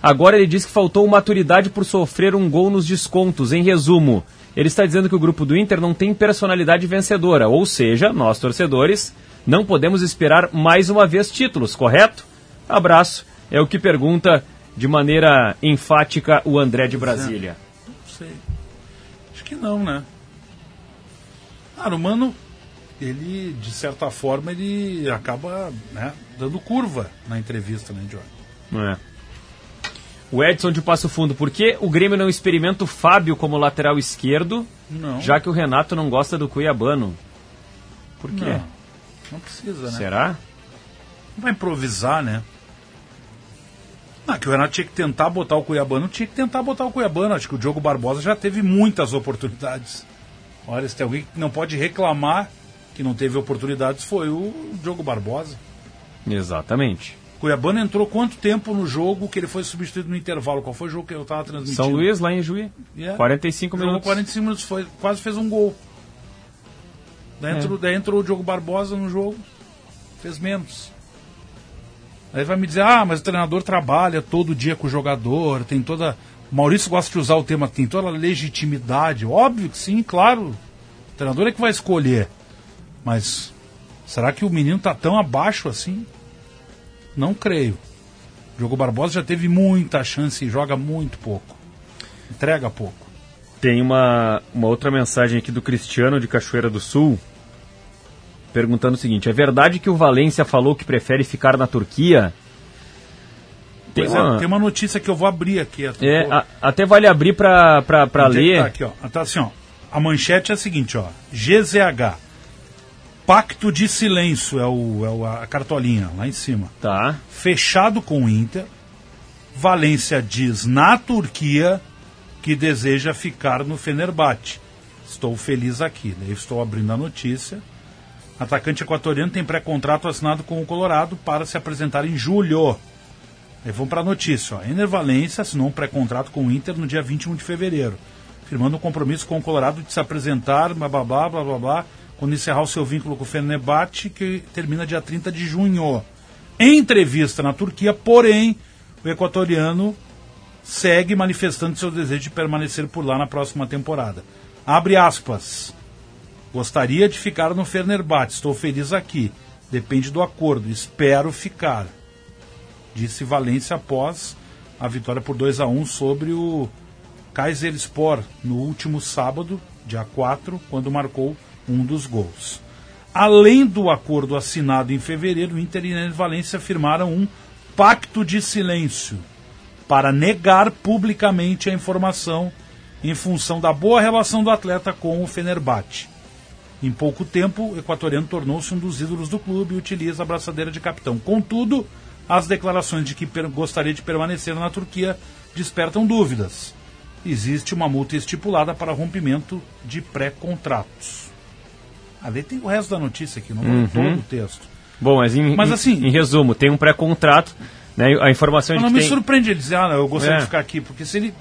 Agora ele diz que faltou maturidade por sofrer um gol nos descontos. Em resumo, ele está dizendo que o grupo do Inter não tem personalidade vencedora, ou seja, nós torcedores não podemos esperar mais uma vez títulos, correto? Abraço. É o que pergunta de maneira enfática o André de Brasília. Não sei. Acho que não, né? Cara, o Mano, ele, de certa forma, ele acaba né, dando curva na entrevista, né, Jorge? É. O Edson de Passo Fundo, por que o Grêmio não experimenta o Fábio como lateral esquerdo, não. já que o Renato não gosta do Cuiabano? Por quê? Não, não precisa, né? Será? Não vai improvisar, né? Ah, que o Renato tinha que tentar botar o Cuiabano, tinha que tentar botar o Cuiabano. Acho que o Diogo Barbosa já teve muitas oportunidades. Olha, se tem alguém que não pode reclamar que não teve oportunidades, foi o Diogo Barbosa. Exatamente. Cuiabano entrou quanto tempo no jogo que ele foi substituído no intervalo? Qual foi o jogo que eu estava transmitindo? São Luís, lá em Juí. Yeah. 45 Jogou minutos. 45 minutos, foi, quase fez um gol. Daí, É. entrou, daí entrou o Diogo Barbosa no jogo, fez menos. Aí vai me dizer, ah, mas o treinador trabalha todo dia com o jogador, tem toda. O Maurício gosta de usar o tema, tem toda a legitimidade. Óbvio que sim, claro. O treinador é que vai escolher. Mas será que o menino tá tão abaixo assim? Não creio. O Diogo Barbosa já teve muita chance e joga muito pouco. Entrega pouco. Tem uma, uma outra mensagem aqui do Cristiano de Cachoeira do Sul, perguntando o seguinte: é verdade que o Valência falou que prefere ficar na Turquia? Tem Pois é, uma, tem uma notícia que eu vou abrir aqui. é, a- até vale abrir para é ler. Tá aqui, ó. Tá assim, ó. A manchete é a seguinte, ó. GZH. Pacto de silêncio é, o, é a cartolinha lá em cima. Tá. Fechado com o Inter. Valência diz na Turquia que deseja ficar no Fenerbahçe. Estou feliz aqui. Daí estou abrindo a notícia. Atacante equatoriano tem pré-contrato assinado com o Colorado para se apresentar em julho. Aí vamos para a notícia. Ó. Ener Valência assinou um pré-contrato com o Inter no dia 21 de fevereiro, firmando um compromisso com o Colorado de se apresentar, blá blá blá blá, blá quando encerrar o seu vínculo com o Fenerbahçe, que termina dia 30 de junho. Em entrevista na Turquia, porém, o equatoriano segue manifestando seu desejo de permanecer por lá na próxima temporada. Abre aspas. Gostaria de ficar no Fenerbahçe, estou feliz aqui. Depende do acordo, espero ficar. Disse Valência após a vitória por 2 a 1 sobre o Kayserispor no último sábado, dia 4, quando marcou um dos gols. Além do acordo assinado em fevereiro, Inter e Valência firmaram um pacto de silêncio para negar publicamente a informação em função da boa relação do atleta com o Fenerbahçe. Em pouco tempo, o equatoriano tornou-se um dos ídolos do clube e utiliza a braçadeira de capitão. Contudo, as declarações de que gostaria de permanecer na Turquia despertam dúvidas. Existe uma multa estipulada para rompimento de pré-contratos. Ali tem o resto da notícia aqui, não Uhum. todo o texto. Bom, mas em, Mas assim- em resumo, tem um pré-contrato, né? A informação Mas de não me tem... surpreende ele dizer, ah, não, eu gostaria É. de ficar aqui, porque se ele.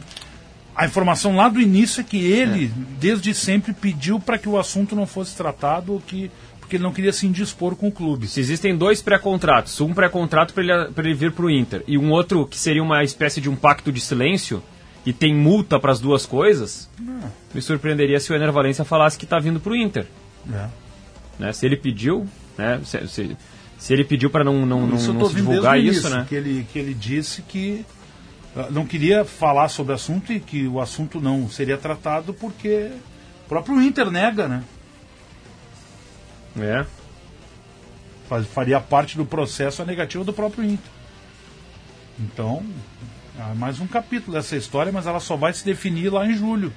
A informação lá do início é que ele, desde sempre, pediu para que o assunto não fosse tratado, ou que, porque ele não queria se indispor com o clube. Se existem dois pré-contratos, um pré-contrato para ele, pra ele vir para o Inter e um outro que seria uma espécie de um pacto de silêncio e tem multa para as duas coisas, Não. me surpreenderia se o Ener Valência falasse que está vindo para o Inter. É. Né? Se ele pediu, né? se, se, se ele pediu para não, não, não, isso divulgar isso, início, né? Que ele, que ele disse que ah, não queria falar sobre o assunto e que o assunto não seria tratado porque o próprio Inter nega, né? É. Faz- Faria parte do processo a negativa do próprio Inter. Então, é mais um capítulo dessa história, mas ela só vai se definir lá em julho.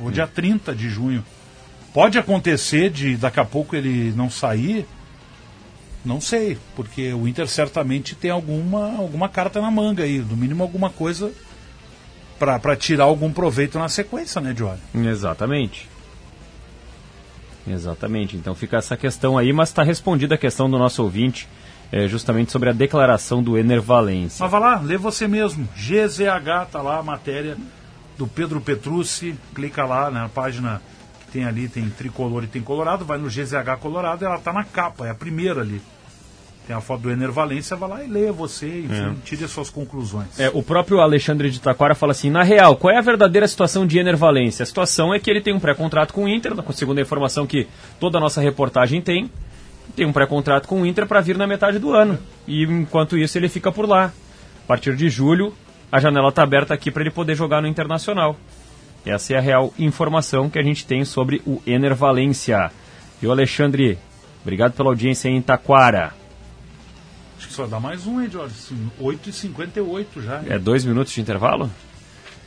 Ou dia 30 de junho. Pode acontecer de daqui a pouco ele não sair. Não sei, porque o Inter certamente tem alguma, alguma carta na manga aí, no mínimo alguma coisa para tirar algum proveito na sequência, né, Johnny? Exatamente. Exatamente. Então fica essa questão aí, mas está respondida a questão do nosso ouvinte, é, justamente sobre a declaração do Ener Valência. Mas vai lá, lê você mesmo. GZH, tá lá a matéria do Pedro Petrucci. Clica lá na página tem ali, tem tricolor e tem colorado. Vai no GZH Colorado, ela tá na capa, é a primeira ali. Tem a foto do Ener Valência, vai lá e leia você, enfim, É. tire as suas conclusões. É, o próprio Alexandre de Taquara fala assim: na real, qual é a verdadeira situação de Ener Valência? A situação é que ele tem um pré-contrato com o Inter, segundo a informação que toda a nossa reportagem tem, tem um pré-contrato com o Inter para vir na metade do ano. E enquanto isso, ele fica por lá. A partir de julho, a janela está aberta aqui para ele poder jogar no Internacional. Essa é a real informação que a gente tem sobre o Ener Valência. Viu, Alexandre? Obrigado pela audiência em Taquara. Acho que só dá mais um, hein, Jorge? 8h58 já. É dois minutos de intervalo?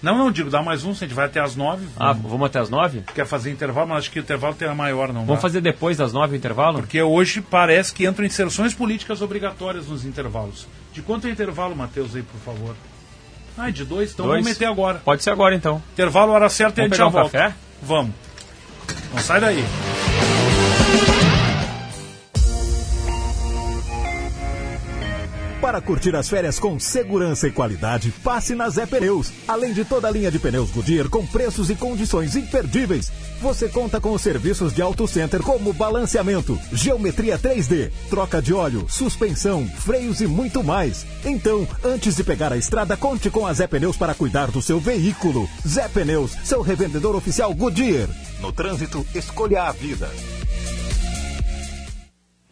Não, não, digo, dá mais um, se a gente vai até as 9. Ah, vamos até as nove? Quer fazer intervalo, mas acho que o intervalo tem a maior, não Vamos dá? fazer depois das nove o intervalo? Porque hoje parece que entram inserções políticas obrigatórias nos intervalos. De quanto é intervalo, Matheus, aí, por favor? Ah, de dois? Então Dois? vamos meter agora. Pode ser agora então. Intervalo, hora certa e a Vamos gente já um volta. café? Vamos. Não sai daí. Para curtir as férias com segurança e qualidade, passe na Zé Pneus. Além de toda a linha de pneus Goodyear com preços e condições imperdíveis, você conta com os serviços de Auto Center como balanceamento, geometria 3D, troca de óleo, suspensão, freios e muito mais. Então, antes de pegar a estrada, conte com a Zé Pneus para cuidar do seu veículo. Zé Pneus, seu revendedor oficial Goodyear. No trânsito, escolha a vida.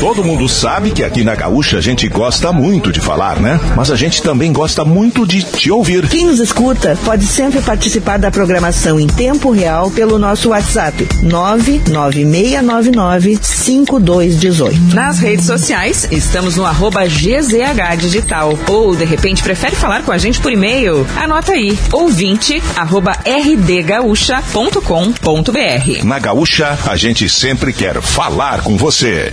Todo mundo sabe que aqui na Gaúcha a gente gosta muito de falar, né? Mas a gente também gosta muito de te ouvir. Quem nos escuta pode sempre participar da programação em tempo real pelo nosso WhatsApp 996995218. Nas redes sociais, estamos no arroba GZH Digital. Ou, de repente, prefere falar com a gente por e-mail? Anota aí, ouvinte, arroba rdgaúcha.com.br. Na Gaúcha, a gente sempre quer falar com você.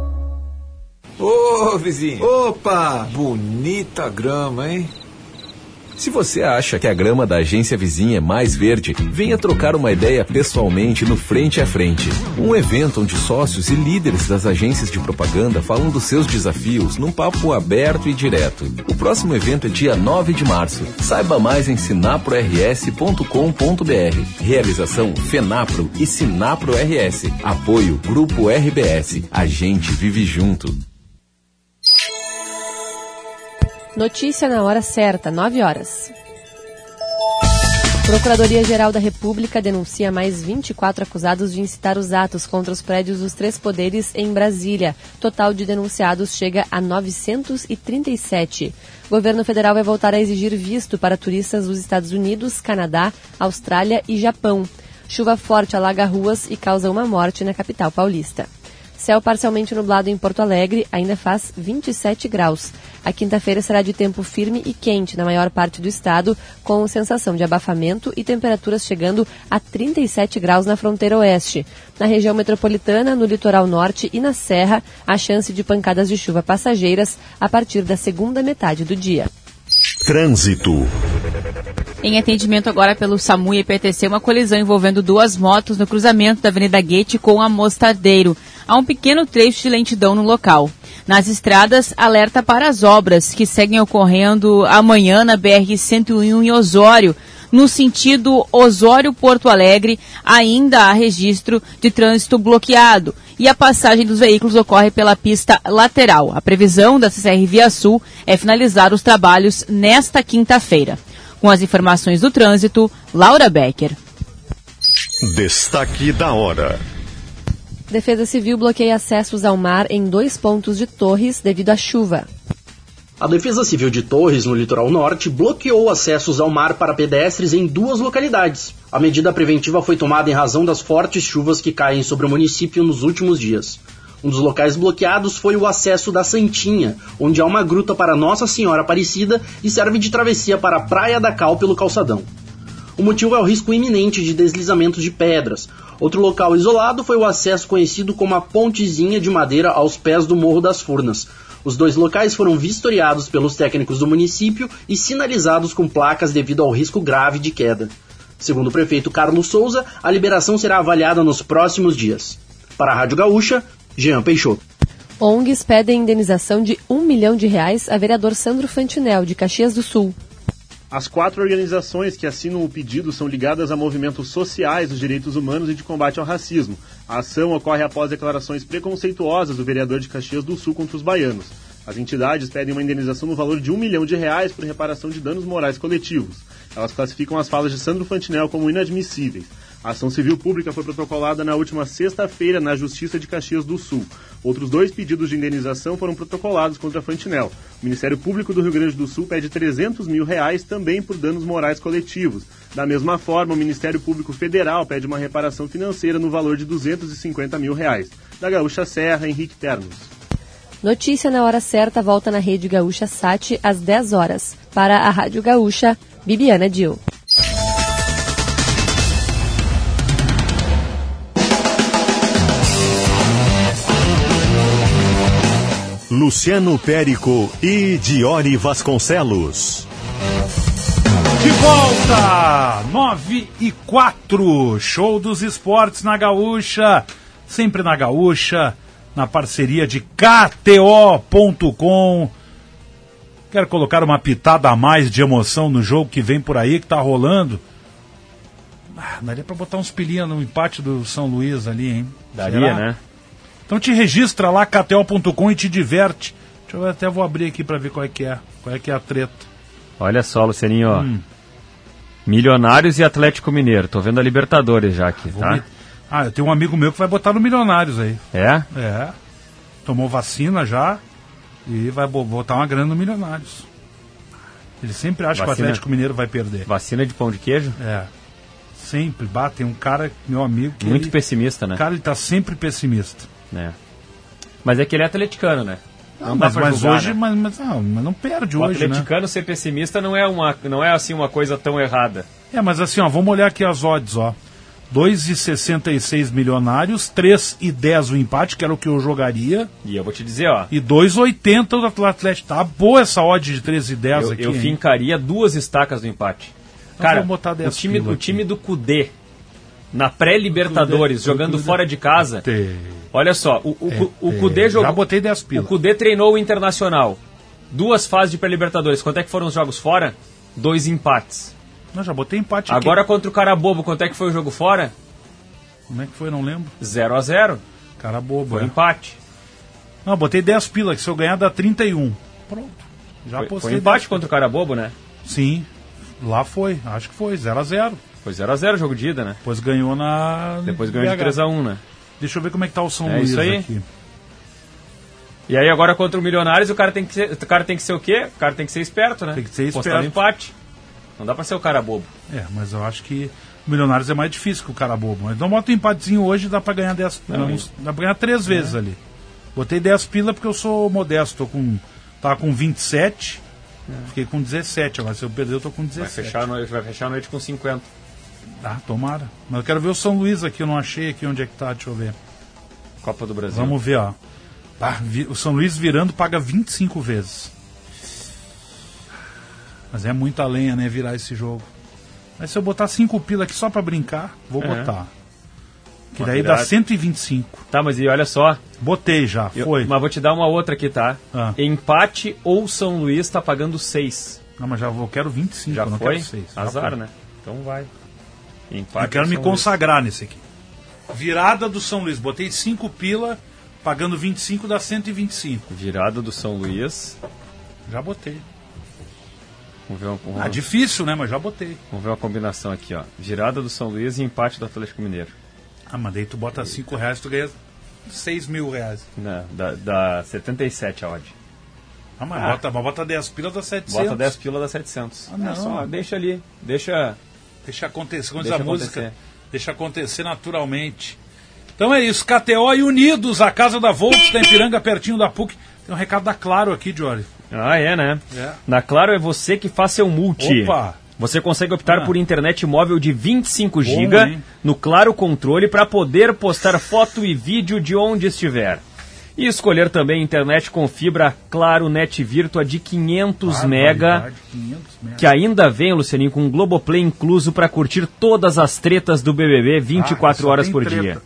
Ô, vizinho. Opa, bonita grama, hein? Se você acha que a grama da agência vizinha é mais verde, venha trocar uma ideia pessoalmente no Frente a Frente. Um evento onde sócios e líderes das agências de propaganda falam dos seus desafios num papo aberto e direto. O próximo evento é dia 9 de março. Saiba mais em sinaprors.com.br. Realização Fenapro e Sinapro RS. Apoio Grupo RBS. A gente vive junto. Notícia na hora certa, 9 horas. Procuradoria-Geral da República denuncia mais 24 acusados de incitar os atos contra os prédios dos três poderes em Brasília. Total de denunciados chega a 937. Governo federal vai voltar a exigir visto para turistas dos Estados Unidos, Canadá, Austrália e Japão. Chuva forte alaga ruas e causa uma morte na capital paulista. Céu parcialmente nublado em Porto Alegre, ainda faz 27 graus. A quinta-feira será de tempo firme e quente na maior parte do estado, com sensação de abafamento e temperaturas chegando a 37 graus na fronteira oeste. Na região metropolitana, no litoral norte e na serra, há chance de pancadas de chuva passageiras a partir da segunda metade do dia. Trânsito. Em atendimento agora pelo SAMU e IPTC, uma colisão envolvendo duas motos no cruzamento da Avenida Gate com a Mostardeiro. Há um pequeno trecho de lentidão no local. Nas estradas, alerta para as obras que seguem ocorrendo amanhã na BR-101 em Osório. No sentido Osório-Porto Alegre, ainda há registro de trânsito bloqueado e a passagem dos veículos ocorre pela pista lateral. A previsão da CCR Via Sul é finalizar os trabalhos nesta quinta-feira. Com as informações do trânsito, Laura Becker. Destaque da hora. Defesa Civil bloqueia acessos ao mar em dois pontos de Torres devido à chuva. A Defesa Civil de Torres, no litoral norte, bloqueou acessos ao mar para pedestres em duas localidades. A medida preventiva foi tomada em razão das fortes chuvas que caem sobre o município nos últimos dias. Um dos locais bloqueados foi o acesso da Santinha, onde há uma gruta para Nossa Senhora Aparecida e serve de travessia para a Praia da Cal pelo calçadão. O motivo é o risco iminente de deslizamentos de pedras. Outro local isolado foi o acesso conhecido como a Pontezinha de Madeira aos pés do Morro das Furnas. Os dois locais foram vistoriados pelos técnicos do município e sinalizados com placas devido ao risco grave de queda. Segundo o prefeito Carlos Souza, a liberação será avaliada nos próximos dias. Para a Rádio Gaúcha, Jean Peixoto. ONGs pedem indenização de um milhão de reais a vereador Sandro Fantinel, de Caxias do Sul. As quatro organizações que assinam o pedido são ligadas a movimentos sociais dos direitos humanos e de combate ao racismo. A ação ocorre após declarações preconceituosas do vereador de Caxias do Sul contra os baianos. As entidades pedem uma indenização no valor de um milhão de reais por reparação de danos morais coletivos. Elas classificam as falas de Sandro Fantinel como inadmissíveis. A ação civil pública foi protocolada na última sexta-feira na Justiça de Caxias do Sul. Outros dois pedidos de indenização foram protocolados contra Fantinel. O Ministério Público do Rio Grande do Sul pede 300 mil reais também por danos morais coletivos. Da mesma forma, o Ministério Público Federal pede uma reparação financeira no valor de 250 mil reais. Da Gaúcha Serra, Henrique Ternos. Notícia na hora certa volta na Rede Gaúcha Sat às 10 horas. Para a Rádio Gaúcha, Bibiana Dil. Luciano Périco e Diori Vasconcelos. De volta! 9 e 4. Show dos esportes na Gaúcha. Sempre na Gaúcha. Na parceria de KTO.com. Quero colocar uma pitada a mais de emoção no jogo que vem por aí, que tá rolando. Ah, daria pra botar uns pilinhos no empate do São Luís ali, hein? Daria, Será? né? Então te registra lá, KTO.com e te diverte. Deixa eu até vou abrir aqui pra ver qual é que é. Qual é que é a treta. Olha só, Lucianinho, ó. Hum. Milionários e Atlético Mineiro. Tô vendo a Libertadores já aqui, Vou tá? me- Ah, eu tenho um amigo meu que vai botar no Milionários aí. É? É. Tomou vacina já e vai bo- botar uma grana no Milionários. Ele sempre acha que o Vacina- Atlético Mineiro vai perder. Vacina de pão de queijo? É. Sempre. Bah, tem um cara, meu amigo. Muito ele- pessimista, né? Cara, ele tá sempre pessimista. É. Mas é que ele é atleticano, né? Ah, mas, pra mas julgar, hoje, né? mas, mas, não, mas não perde O hoje, né? atleticano ser pessimista não é, uma, não é assim uma coisa tão errada. É, mas assim, ó, vamos olhar aqui as odds, ó. 2,66 milionários, 3,10 o empate, que era o que eu jogaria. E eu vou te dizer, ó. E 2,80 o do Atlético. Tá boa essa odd de 13,10 Eu, aqui. eu hein? fincaria duas estacas no empate. Então Cara, o 10 time, o time do Cudê, na pré-Libertadores, jogando Cudê- fora de casa. Olha só, o, o, É, o Cudê jogou. já botei 10 pila. O Cudê treinou o Internacional. Duas fases de pré-Libertadores. Quanto é que foram os jogos fora? Dois empates. Não, já botei empate aqui. Agora contra o Carabobo, quanto é que foi o jogo fora? Como é que foi? Não lembro. 0 a 0 Cara bobo, Foi é. empate. Não, botei 10 pila, que se eu ganhar dá 31. Pronto. Já Foi, postei foi empate 10 contra o Carabobo, né? Sim. Lá foi, acho que foi, 0x0. Foi 0x0 o jogo de ida, né? Depois ganhou na. Depois ganhou de BH. 3x1, né? Deixa eu ver como é que tá o São É Luís isso aí. aqui. E aí agora contra o Milionários o cara tem que ser, o cara tem que ser o quê? O cara tem que ser esperto, né? Tem que ser Postar no esperto. empate. Não dá pra ser o cara bobo. É, mas eu acho que o Milionários é mais difícil que o cara bobo. Então bota um empatezinho hoje dá pra ganhar 10 Não, não, Dá pra ganhar 3 vezes ali. Botei 10 pila porque eu sou modesto, tô com. Tava com 27, fiquei com 17. Agora se eu perder, eu tô com Vai 17. fechar, a noite, vai fechar a noite com 50. Ah, tomara. Mas eu quero ver o São Luís aqui, eu não achei aqui onde é que tá, deixa eu ver. Copa do Brasil. Vamos ver, ó. Ah, vi- o São Luís virando paga 25 vezes. Mas é muita lenha, né, virar esse jogo. Mas se eu botar 5 pila aqui só pra brincar, vou É. botar. Que daí dá virada. 125. Tá, mas e olha só. Botei já, Eu- foi. mas vou te dar uma outra aqui, tá? Ah. Empate ou São Luís tá pagando 6. Não, mas já vou, quero 25, Já eu não foi? quero 6. Azar, né? Então vai. Empate Eu quero me São consagrar nesse aqui. Virada do São Luís. Botei 5 pila, pagando 25 dá 125. Virada do São Luís. Já botei. Vamos ver uma, vamos- Ah, difícil, né? Mas já botei. Vamos ver uma combinação aqui, ó. Virada do São Luís e empate do Atlético Mineiro. Ah, mas daí tu bota 5 reais, tu ganha 6 mil reais. Não, dá, dá 77 a odd. Ah, mas Ah. Bota, mas bota 10 pila, dá 700. Bota 10 pila dá 700. Ah, não. É só, deixa ali. Deixa. Deixa acontecer, como diz a música. acontecer. Deixa acontecer naturalmente. Então é isso, KTO e Unidos, a casa da Volks, da Ipiranga, pertinho da PUC. Tem um recado da Claro aqui, Jory. Ah, é, né? É. Na Claro é você que faz seu multi. Opa! Você consegue optar Ah. por internet móvel de 25 Bom, GB no Claro Controle para poder postar foto e vídeo de onde estiver. E escolher também internet com fibra Claro Net Virtua de 500 mega, Barbaridade, 500 mega. que ainda vem, Lucianinho, com Globoplay incluso para curtir todas as tretas do BBB 24 Ah, horas por treta. dia.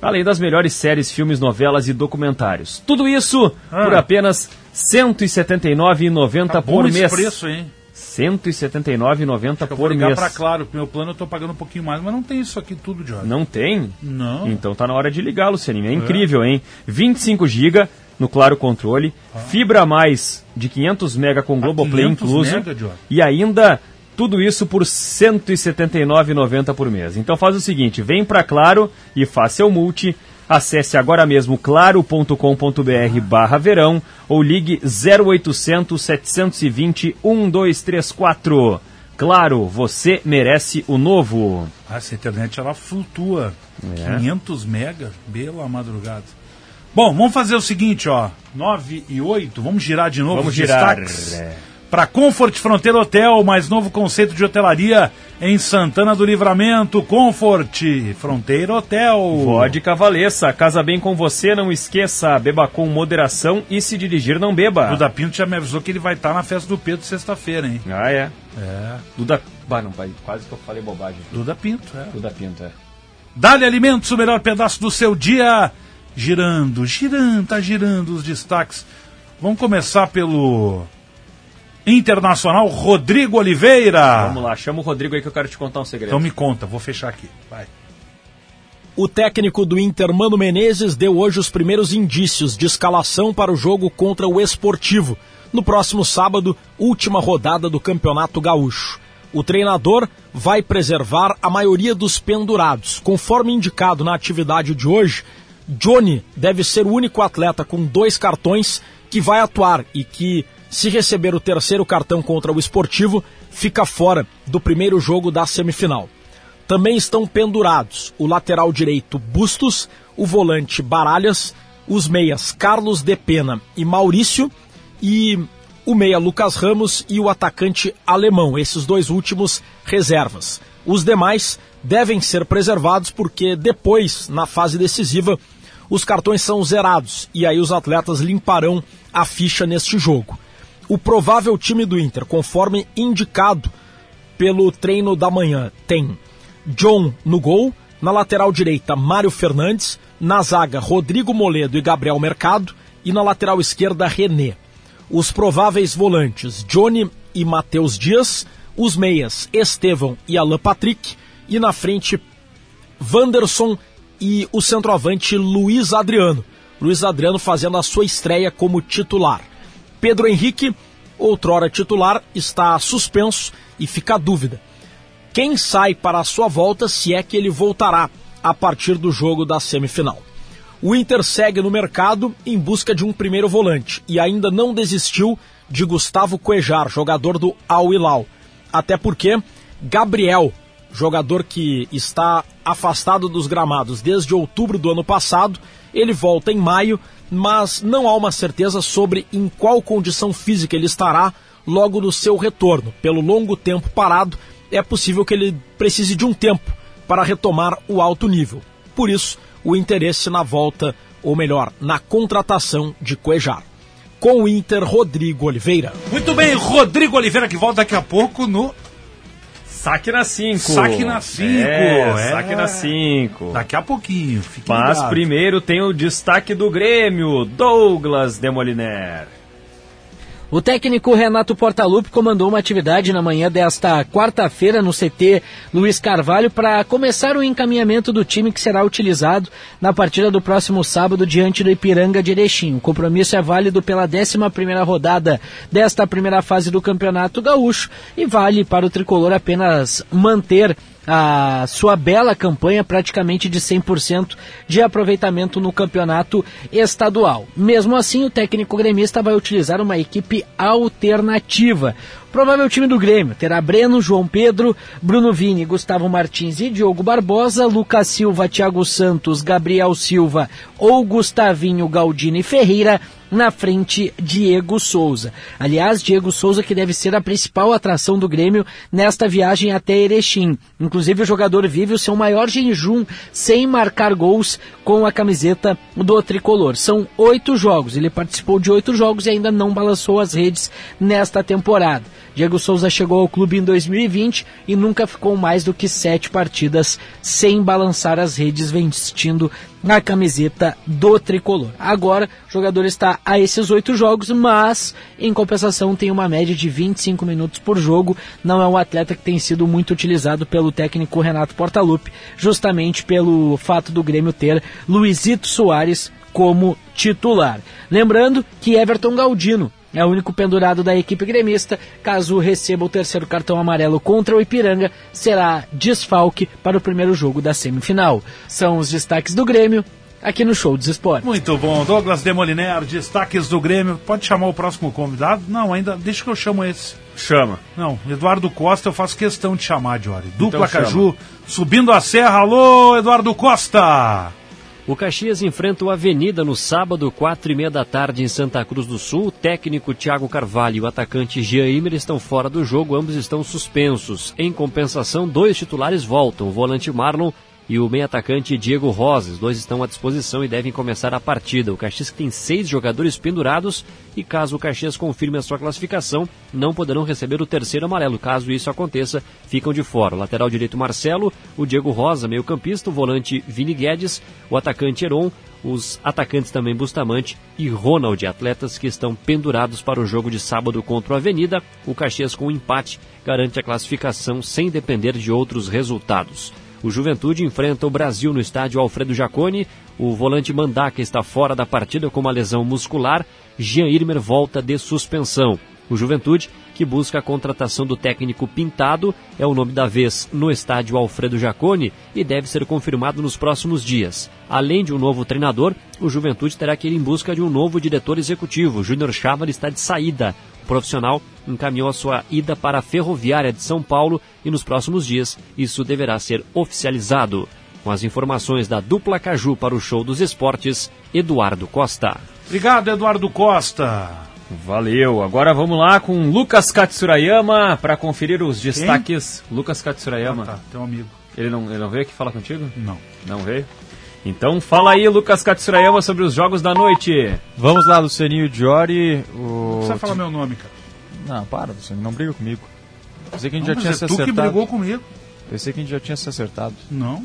Além das melhores séries, filmes, novelas e documentários. Tudo isso Ah. por apenas R$ 179,90 Tá por esse mês. preço, hein? R$ 179,90 Eu vou por ligar mês. pra Claro, meu plano eu tô pagando um pouquinho mais, mas não tem isso aqui tudo, Jory. Não tem? Não. Então tá na hora de ligar, Lucianinho. É incrível, hein? 25 GB no Claro Controle, fibra a mais de 500 mega com Globoplay 500 incluso mega, e ainda tudo isso por R$ 179,90 por mês. Então faz o seguinte, vem pra Claro e faça seu multi. Acesse agora mesmo claro.com.br barra verão ou ligue 0800 720 1234. Claro, você merece o novo. Ah, essa internet ela flutua. É. 500 mega, bela madrugada. Bom, vamos fazer o seguinte, ó. 9 e 8, vamos girar de novo Vamos os girar. destaques. É. Para Comfort Fronteira Hotel, mais novo conceito de hotelaria em Santana do Livramento. Comfort Fronteira Hotel. Vodka Valessa, casa bem com você, não esqueça, beba com moderação e se dirigir não beba. Duda Pinto já me avisou que ele vai estar na festa do Pedro sexta-feira, hein? Ah, é? É. Duda... Bah, não, quase que eu falei bobagem. Duda Pinto, é. Duda Pinto, é. Dali Alimentos, o melhor pedaço do seu dia. Girando, girando, tá girando os destaques. Vamos começar pelo Internacional Rodrigo Oliveira. Vamos lá, chama o Rodrigo aí que eu quero te contar um segredo. Então me conta, vou fechar aqui. Vai. O técnico do Inter, Mano Menezes, deu hoje os primeiros indícios de escalação para o jogo contra o Esportivo, no próximo sábado, última rodada do Campeonato Gaúcho. O treinador vai preservar a maioria dos pendurados. Conforme indicado na atividade de hoje, Johnny deve ser o único atleta com dois cartões que vai atuar e que, se receber o terceiro cartão contra o Esportivo, fica fora do primeiro jogo da semifinal. Também estão pendurados o lateral direito Bustos, o volante Baralhas, os meias Carlos De Pena e Maurício e o meia Lucas Ramos e o atacante alemão, esses dois últimos reservas. Os demais devem ser preservados porque depois, na fase decisiva, os cartões são zerados e aí os atletas limparão a ficha neste jogo. O provável time do Inter, conforme indicado pelo treino da manhã, tem John no gol, na lateral direita Mário Fernandes, na zaga Rodrigo Moledo e Gabriel Mercado e na lateral esquerda René. Os prováveis volantes Johnny e Matheus Dias, os meias Estevão e Alan Patrick e na frente Wanderson e o centroavante Luiz Adriano. Luiz Adriano fazendo a sua estreia como titular. Pedro Henrique, outrora titular, está suspenso e fica a dúvida. Quem sai para a sua volta se é que ele voltará a partir do jogo da semifinal. O Inter segue no mercado em busca de um primeiro volante e ainda não desistiu de Gustavo Cuejar, jogador do Al Hilal. Até porque Gabriel, jogador que está afastado dos gramados desde outubro do ano passado, ele volta em maio, mas não há uma certeza sobre em qual condição física ele estará logo no seu retorno. Pelo longo tempo parado, é possível que ele precise de um tempo para retomar o alto nível. Por isso, o interesse na volta, ou melhor, na contratação de Cuejar. Com o Inter, Rodrigo Oliveira. Muito bem, Rodrigo Oliveira que volta daqui a pouco no Saque na 5. Saque na 5. É, é. saque na 5. Daqui a pouquinho. Mas ligado. primeiro tem o destaque do Grêmio, Douglas Demoliner. O técnico Renato Portaluppi comandou uma atividade na manhã desta quarta-feira no CT Luiz Carvalho para começar o encaminhamento do time que será utilizado na partida do próximo sábado diante do Ipiranga de Erechim. O compromisso é válido pela 11ª rodada desta primeira fase do Campeonato Gaúcho e vale para o tricolor apenas manter a sua bela campanha, praticamente de 100% de aproveitamento no campeonato estadual. Mesmo assim, o técnico gremista vai utilizar uma equipe alternativa. Provável time do Grêmio terá Breno, João Pedro, Bruno Vini, Gustavo Martins e Diogo Barbosa, Lucas Silva, Thiago Santos, Gabriel Silva ou Gustavinho Galdini Ferreira na frente Diego Souza. Aliás, Diego Souza que deve ser a principal atração do Grêmio nesta viagem até Erechim. Inclusive o jogador vive o seu maior jejum sem marcar gols com a camiseta do tricolor. São oito jogos, ele participou de oito jogos e ainda não balançou as redes nesta temporada. Diego Souza chegou ao clube em 2020 e nunca ficou mais do que sete partidas sem balançar as redes vestindo a camiseta do tricolor. Agora, o jogador está a esses oito jogos, mas em compensação tem uma média de 25 minutos por jogo. Não é um atleta que tem sido muito utilizado pelo técnico Renato Portaluppi, justamente pelo fato do Grêmio ter Luizito Soares como titular. Lembrando que Everton Galdino é o único pendurado da equipe gremista. Caso receba o terceiro cartão amarelo contra o Ipiranga, será desfalque para o primeiro jogo da semifinal. São os destaques do Grêmio aqui no Show dos Esportes. Muito bom. Douglas Demoliner, destaques do Grêmio. Pode chamar o próximo convidado? Não, ainda. Deixa que eu chamo esse. Chama. Não, Eduardo Costa eu faço questão de chamar, Diori. Dupla Então. Caju, subindo a serra. Alô, Eduardo Costa! O Caxias enfrenta o Avenida no sábado, quatro e meia da tarde, em Santa Cruz do Sul. O técnico Thiago Carvalho e o atacante Jean Imer estão fora do jogo, ambos estão suspensos. Em compensação, dois titulares voltam, o volante Marlon e o meio-atacante Diego Rosas. Os dois estão à disposição e devem começar a partida. O Caxias tem seis jogadores pendurados e caso o Caxias confirme a sua classificação, não poderão receber o terceiro amarelo. Caso isso aconteça, ficam de fora. O lateral direito Marcelo, o Diego Rosa, meio-campista, o volante Vini Guedes, o atacante Heron, os atacantes também Bustamante e Ronald, atletas que estão pendurados para o jogo de sábado contra o Avenida. O Caxias com um empate garante a classificação sem depender de outros resultados. O Juventude enfrenta o Brasil no estádio Alfredo Jaconi. O volante Mandaca está fora da partida com uma lesão muscular. Jean Irmer volta de suspensão. O Juventude, que busca a contratação do técnico Pintado, é o nome da vez no estádio Alfredo Jaconi e deve ser confirmado nos próximos dias. Além de um novo treinador, o Juventude terá que ir em busca de um novo diretor executivo. Júnior Chávar está de saída. O profissional encaminhou a sua ida para a Ferroviária de São Paulo e nos próximos dias isso deverá ser oficializado. Com as informações da dupla Caju para o Show dos Esportes, Eduardo Costa. Obrigado, Eduardo Costa. Valeu. Agora vamos lá com Lucas Katsurayama para conferir os destaques. Lucas Katsurayama. Ah, tá, teu amigo. Ele não, ele não veio aqui falar contigo? Não. Não veio? Então fala aí, Lucas Katsurayama, sobre os jogos da noite. Vamos lá, Lucianinho Diori. O... Não precisa falar meu nome, cara. Não, para, Luciano, não briga comigo. Pensei que a gente Não, já tinha mas se é tu que acertado. brigou comigo. Pensei que a gente já tinha se acertado. Não.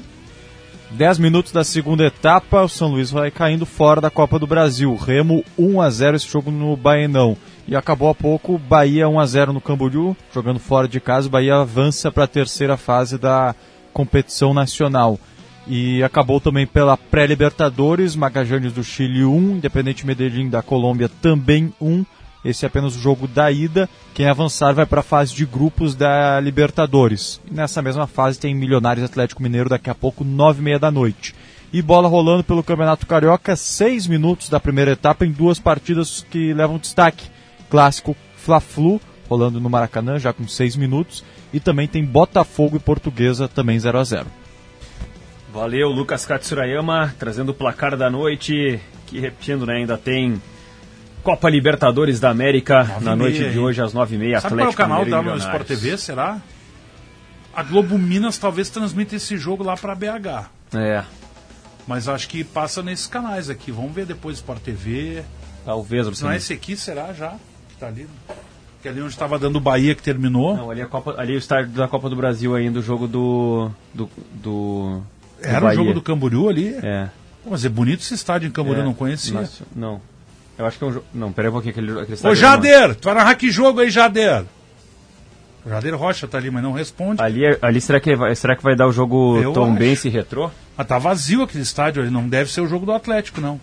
10 minutos da segunda etapa, o São Luís vai caindo fora da Copa do Brasil. Remo 1 a 0 esse jogo no Baenão. E acabou há pouco, Bahia 1 a 0 no Camboriú, jogando fora de casa, Bahia avança para a terceira fase da competição nacional. E acabou também pela pré-Libertadores, Magajanes do Chile 1, Independente Medellín da Colômbia também 1. Esse é apenas o jogo da ida. Quem avançar vai para a fase de grupos da Libertadores. E nessa mesma fase tem Milionários Atlético Mineiro daqui a pouco, nove e meia da noite. E bola rolando pelo Campeonato Carioca, seis minutos da primeira etapa em duas partidas que levam destaque. Clássico Fla-Flu, rolando no Maracanã, já com seis minutos. E também tem Botafogo e Portuguesa, também 0 a 0 Valeu, Lucas Katsurayama, trazendo o placar da noite, que repetindo, né, ainda tem Copa Libertadores da América Nove na e noite meia, de hoje às 9h30, Sabe qual é o canal da e. Sport TV, será? A Globo Minas talvez transmita esse jogo lá para BH. É. Mas acho que passa nesses canais aqui. Vamos ver depois Sport TV. Talvez, Se não Luciano. é esse aqui, será já? Que tá ali. Que ali onde estava dando o Bahia que terminou. Não, ali, é Copa, ali é o estádio da Copa do Brasil ainda, o jogo do. do, do Era o Bahia. jogo do Camboriú ali? É. Pô, mas é bonito esse estádio em Camboriú, É, não conhecia. mas- não. Eu acho que é um jogo. Não, peraí um pouquinho, aquele, aquele Ô estádio. Jader, tu vai narrar que jogo aí, Jader? O Jader Rocha tá ali, mas não responde. Ali, é- ali será, que vai, será que vai dar o jogo Eu acho. Bense e Retrô? Ah, tá vazio aquele estádio ali, não deve ser o jogo do Atlético, não.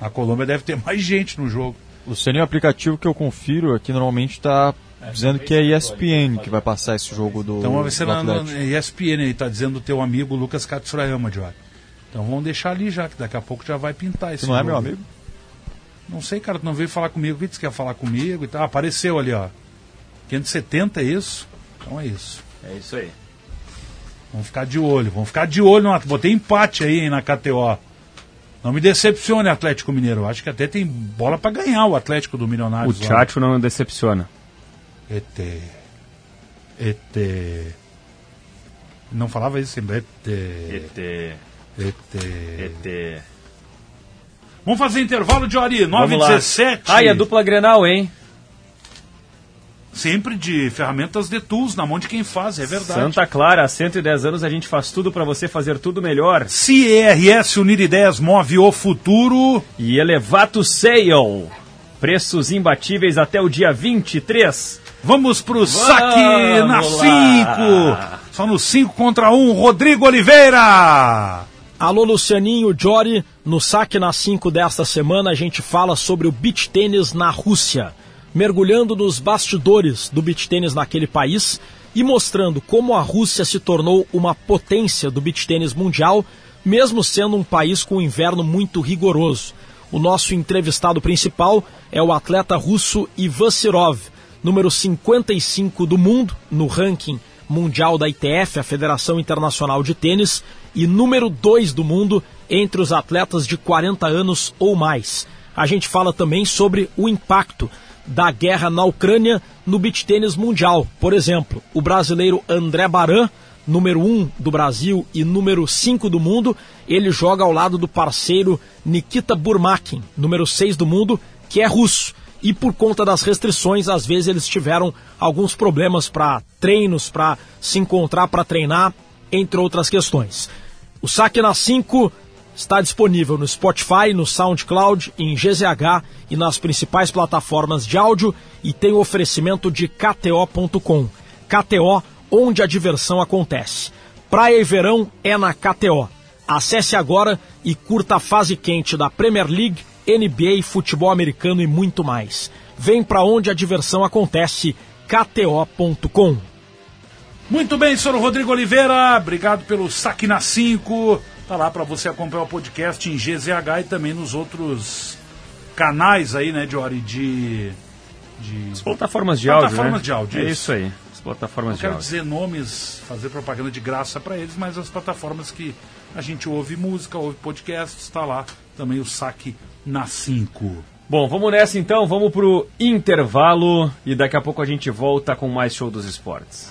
A Colômbia deve ter mais gente no jogo. Luciano, o aplicativo que eu confiro aqui normalmente está dizendo que é ESPN que vai passar esse jogo do, Então vai ser na, na. ESPN aí, tá dizendo o teu amigo Lucas Katsurayama, Diori. Então vamos deixar ali já, que daqui a pouco já vai pintar esse Você não é jogo. meu amigo? Não sei, cara, tu não veio falar comigo, que disse que ia falar comigo e tal. Ah, apareceu ali, ó. 570 é isso? Então é isso. É isso aí. Vamos ficar de olho, vamos ficar de olho. No... Botei empate aí hein, na KTO. Não me decepcione, Atlético Mineiro. Acho que até tem bola pra ganhar o Atlético do O Milionários. lá. Tchatcho não decepciona. ET. ET. Não falava isso sempre. ET. ET. ET. ET. Vamos fazer intervalo de Ori, 9 Vamos e lá. 17. Ah, e a dupla Grenal, hein? Sempre de ferramentas de tools na mão de quem faz, é verdade. Santa Clara, há 110 anos a gente faz tudo pra você fazer tudo melhor. CERS Unir Ideias move o futuro. E Elevato Sale. Preços imbatíveis até o dia 23. Vamos pro saque na Vamos 5. lá. Só no 5 contra 1, Rodrigo Oliveira. Alô, Lucianinho, Jory. No saque na 5 desta semana, a gente fala sobre o beach tênis na Rússia. Mergulhando nos bastidores do beach tênis naquele país e mostrando como a Rússia se tornou uma potência do beach tênis mundial, mesmo sendo um país com um inverno muito rigoroso. O nosso entrevistado principal é o atleta russo Ivan Sirov, número 55 do mundo no ranking mundial da ITF, a Federação Internacional de Tênis, e número 2 do mundo entre os atletas de 40 anos ou mais. A gente fala também sobre o impacto da guerra na Ucrânia no beach tênis mundial. Por exemplo, o brasileiro André Baran, número 1 um do Brasil e número 5 do mundo, ele joga ao lado do parceiro Nikita Burmakin, número 6 do mundo, que é russo. E por conta das restrições, às vezes eles tiveram alguns problemas para treinos, para se encontrar, para treinar, entre outras questões. O Saque na 5 está disponível no Spotify, no SoundCloud, em GZH e nas principais plataformas de áudio e tem oferecimento de KTO.com. KTO, onde a diversão acontece. Praia e verão é na KTO. Acesse agora e curta a fase quente da Premier League, NBA, futebol americano e muito mais. Vem pra onde a diversão acontece, KTO.com. Muito bem, senhor Rodrigo Oliveira. Obrigado pelo saque na 5. Tá lá para você acompanhar o podcast em GZH e também nos outros canais aí, né, Jory, de... de... As plataformas de áudio, Plataformas né? de áudio, É isso. isso aí. As plataformas Não de quero dizer nomes, fazer propaganda de graça para eles, mas as plataformas que a gente ouve música, ouve podcasts, está lá também o saque na 5. Bom, vamos nessa então, vamos pro intervalo e daqui a pouco a gente volta com mais show dos esportes.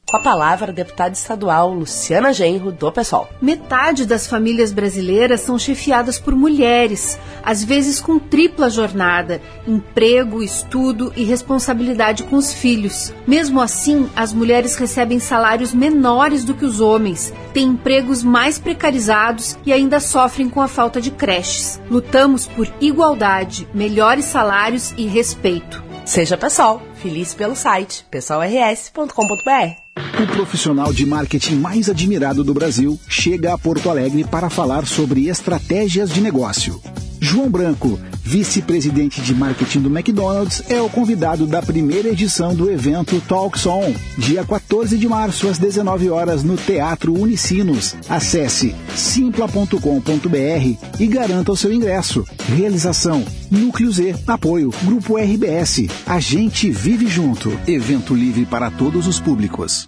Com a palavra, a deputada estadual Luciana Genro, do PSOL. Metade das famílias brasileiras são chefiadas por mulheres, às vezes com tripla jornada: emprego, estudo e responsabilidade com os filhos. Mesmo assim, as mulheres recebem salários menores do que os homens, têm empregos mais precarizados e ainda sofrem com a falta de creches. Lutamos por igualdade, melhores salários e respeito. Seja PSOL, feliz pelo site pessoalrs.com.br. O profissional de marketing mais admirado do Brasil chega a Porto Alegre para falar sobre estratégias de negócio. João Branco, vice-presidente de marketing do McDonald's, é o convidado da primeira edição do evento Talks On, dia 14 de março às 19 horas no Teatro Unicinos. Acesse simpla.com.br e garanta o seu ingresso. Realização Núcleo Z, apoio Grupo RBS. A gente vive junto. Evento livre para todos os públicos.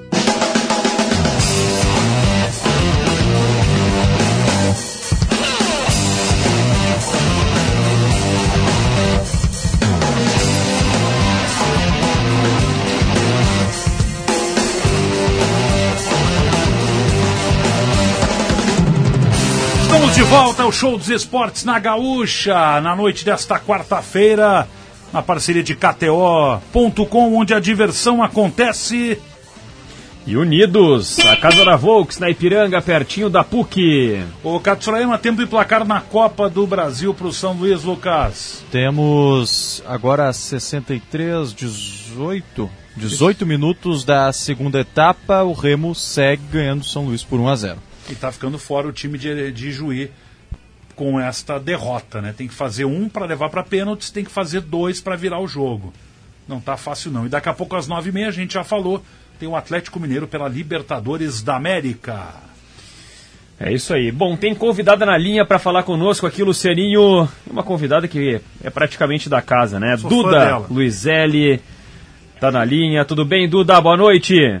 De volta ao Show dos Esportes na Gaúcha, na noite desta quarta-feira, na parceria de KTO.com, onde a diversão acontece. E Unidos, a Casa da Volks, na Ipiranga, pertinho da PUC. O Katsurayama, tempo de placar na Copa do Brasil para o São Luís, Lucas. Temos agora 63, 18, 18 minutos da segunda etapa. O Remo segue ganhando São Luís por 1 a 0. E tá ficando fora o time de, de Juí com esta derrota, né? Tem que fazer um para levar para pênaltis, tem que fazer dois para virar o jogo. Não tá fácil não. E daqui a pouco às nove e meia a gente já falou, tem o Atlético Mineiro pela Libertadores da América. É isso aí. Bom, tem convidada na linha para falar conosco aqui, Lucianinho. Uma convidada que é praticamente da casa, né? Sou Duda. Luizelli tá na linha. Tudo bem, Duda? Boa noite.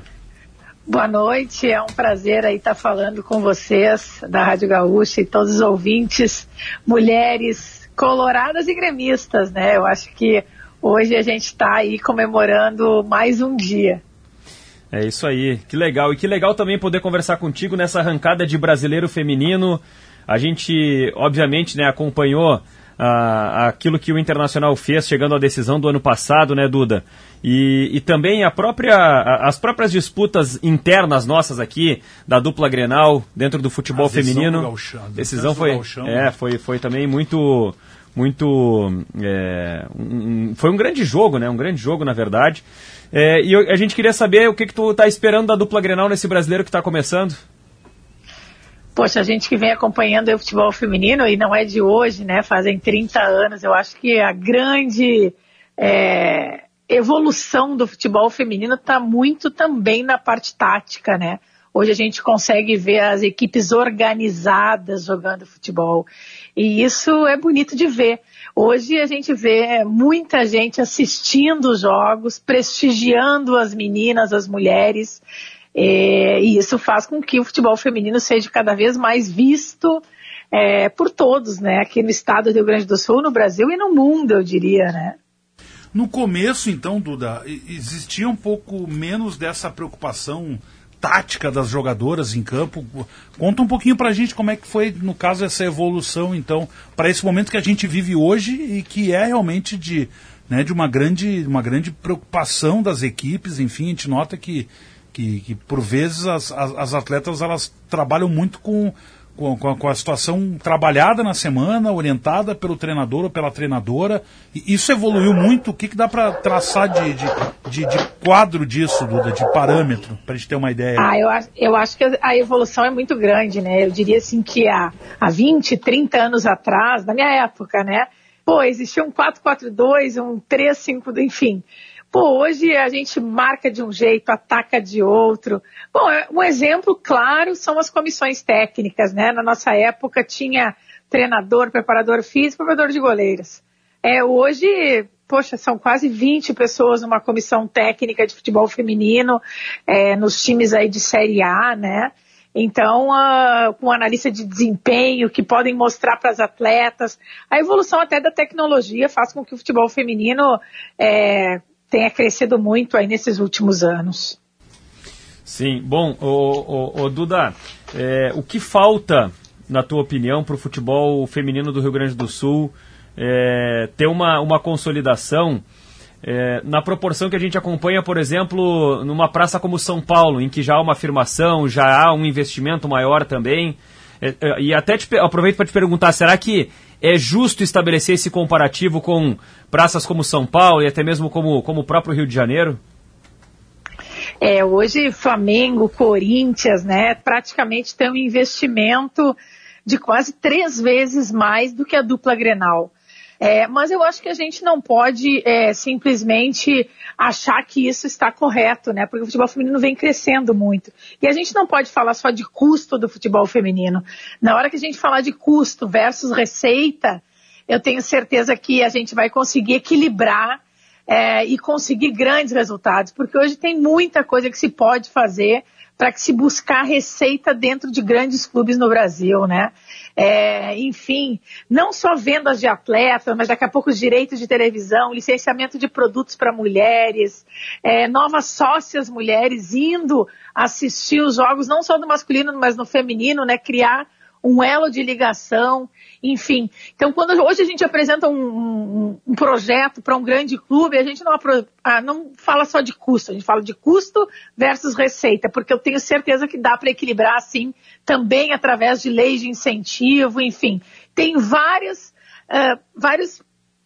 Boa noite, é um prazer aí estar falando com vocês da Rádio Gaúcha e todos os ouvintes, mulheres coloradas e gremistas, né? Eu acho que hoje a gente está aí comemorando mais um dia. É isso aí, que legal. E que legal também poder conversar contigo nessa arrancada de brasileiro feminino. A gente, obviamente, né, acompanhou ah, aquilo que o Internacional fez chegando à decisão do ano passado, né, Duda? E, e também a própria, a- as próprias disputas internas nossas aqui, da dupla Grenal, dentro do futebol A feminino. gauchão, a decisão foi, gauchão, é, né? foi, foi também muito muito é, um- foi um grande jogo né um grande jogo na verdade É, e eu- a gente queria saber o que que tu tá esperando da dupla Grenal nesse brasileiro que está começando Poxa, a gente que vem acompanhando o futebol feminino e não é de hoje, né? Fazem 30 anos. Eu acho que a grande é, evolução do futebol feminino está muito também na parte tática, né? Hoje a gente consegue ver as equipes organizadas jogando futebol. E isso é bonito de ver. Hoje a gente vê muita gente assistindo os jogos, prestigiando as meninas, as mulheres. É, e isso faz com que o futebol feminino seja cada vez mais visto é, por todos, né? Aqui no estado do Rio Grande do Sul, no Brasil e no mundo, eu diria, né? No começo, então, Duda, existia um pouco menos dessa preocupação tática das jogadoras em campo. Conta um pouquinho pra gente como é que foi, no caso, essa evolução, então, para esse momento que a gente vive hoje e que é realmente de, né, de uma grande, uma grande preocupação das equipes. Enfim, a gente nota que, que, que por vezes, as, as, as atletas elas trabalham muito com, com, com a, situação trabalhada na semana, orientada pelo treinador ou pela treinadora. E isso evoluiu muito. O que, que dá para traçar de, de, de, de quadro disso, Duda, de parâmetro, para a gente ter uma ideia? Ah, eu, acho- eu acho que a evolução é muito grande, né? Eu diria assim que há, há 20, 30 anos atrás, na minha época, né? Pô, existia um 4-4-2, um 3-5, enfim. Pô, hoje a gente marca de um jeito, ataca de outro. Bom, é, um exemplo claro são as comissões técnicas, né? Na nossa época tinha treinador, preparador físico, preparador de goleiros. É, hoje, poxa, são quase 20 pessoas numa comissão técnica de futebol feminino, é, nos times aí de Série A, né? Então, uh, com analista de desempenho que podem mostrar para as atletas. A evolução até da tecnologia faz com que o futebol feminino é, tenha crescido muito aí nesses últimos anos. Sim, bom, o, o, o Duda, é, o que falta, na tua opinião, para o futebol feminino do Rio Grande do Sul é, ter uma, uma consolidação? É, na proporção que a gente acompanha, por exemplo, numa praça como São Paulo, em que já há uma afirmação, já há um investimento maior também. É, é, e até te, aproveito para te perguntar, será que é justo estabelecer esse comparativo com praças como São Paulo e até mesmo como, como o próprio Rio de Janeiro? É, hoje Flamengo, Corinthians, né, praticamente tem um investimento de quase três vezes mais do que a dupla Grenal. É, mas eu acho que a gente não pode é, simplesmente achar que isso está correto, né? Porque o futebol feminino vem crescendo muito. E a gente não pode falar só de custo do futebol feminino. Na hora que a gente falar de custo versus receita, eu tenho certeza que a gente vai conseguir equilibrar é, e conseguir grandes resultados, porque hoje tem muita coisa que se pode fazer para que se buscar receita dentro de grandes clubes no Brasil, né? É, enfim, não só vendas de atletas, mas daqui a pouco os direitos de televisão, licenciamento de produtos para mulheres, é, novas sócias mulheres indo assistir os jogos, não só do masculino, mas no feminino, né? Criar um elo de ligação, enfim. Então, quando hoje a gente apresenta um, um, um projeto para um grande clube, a gente não, ah, não, fala só de custo, a gente fala de custo versus receita, porque eu tenho certeza que dá para equilibrar assim também através de leis de incentivo, enfim. Tem vários, uh, vários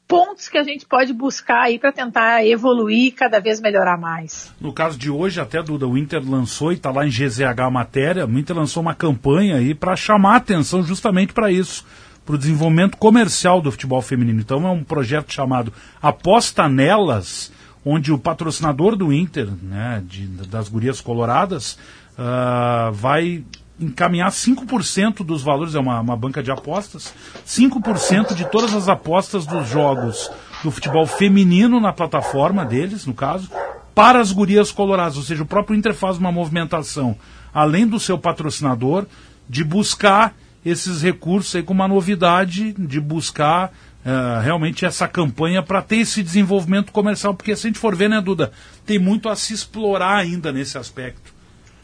pontos que a gente pode buscar aí para tentar evoluir e cada vez melhorar mais. No caso de hoje, até Duda, o Inter lançou e está lá em GZH a matéria, o Inter lançou uma campanha aí para chamar atenção justamente para isso, para o desenvolvimento comercial do futebol feminino. Então é um projeto chamado Aposta Nelas, onde o patrocinador do Inter, né, de, das gurias coloradas, uh, vai encaminhar 5% dos valores, é uma, uma banca de apostas, 5% de todas as apostas dos jogos do futebol feminino na plataforma deles, no caso, para as gurias coloradas. Ou seja, o próprio Inter faz uma movimentação, além do seu patrocinador, de buscar esses recursos aí com uma novidade, de buscar uh, realmente essa campanha para ter esse desenvolvimento comercial. Porque se a gente for ver, né, Duda, tem muito a se explorar ainda nesse aspecto.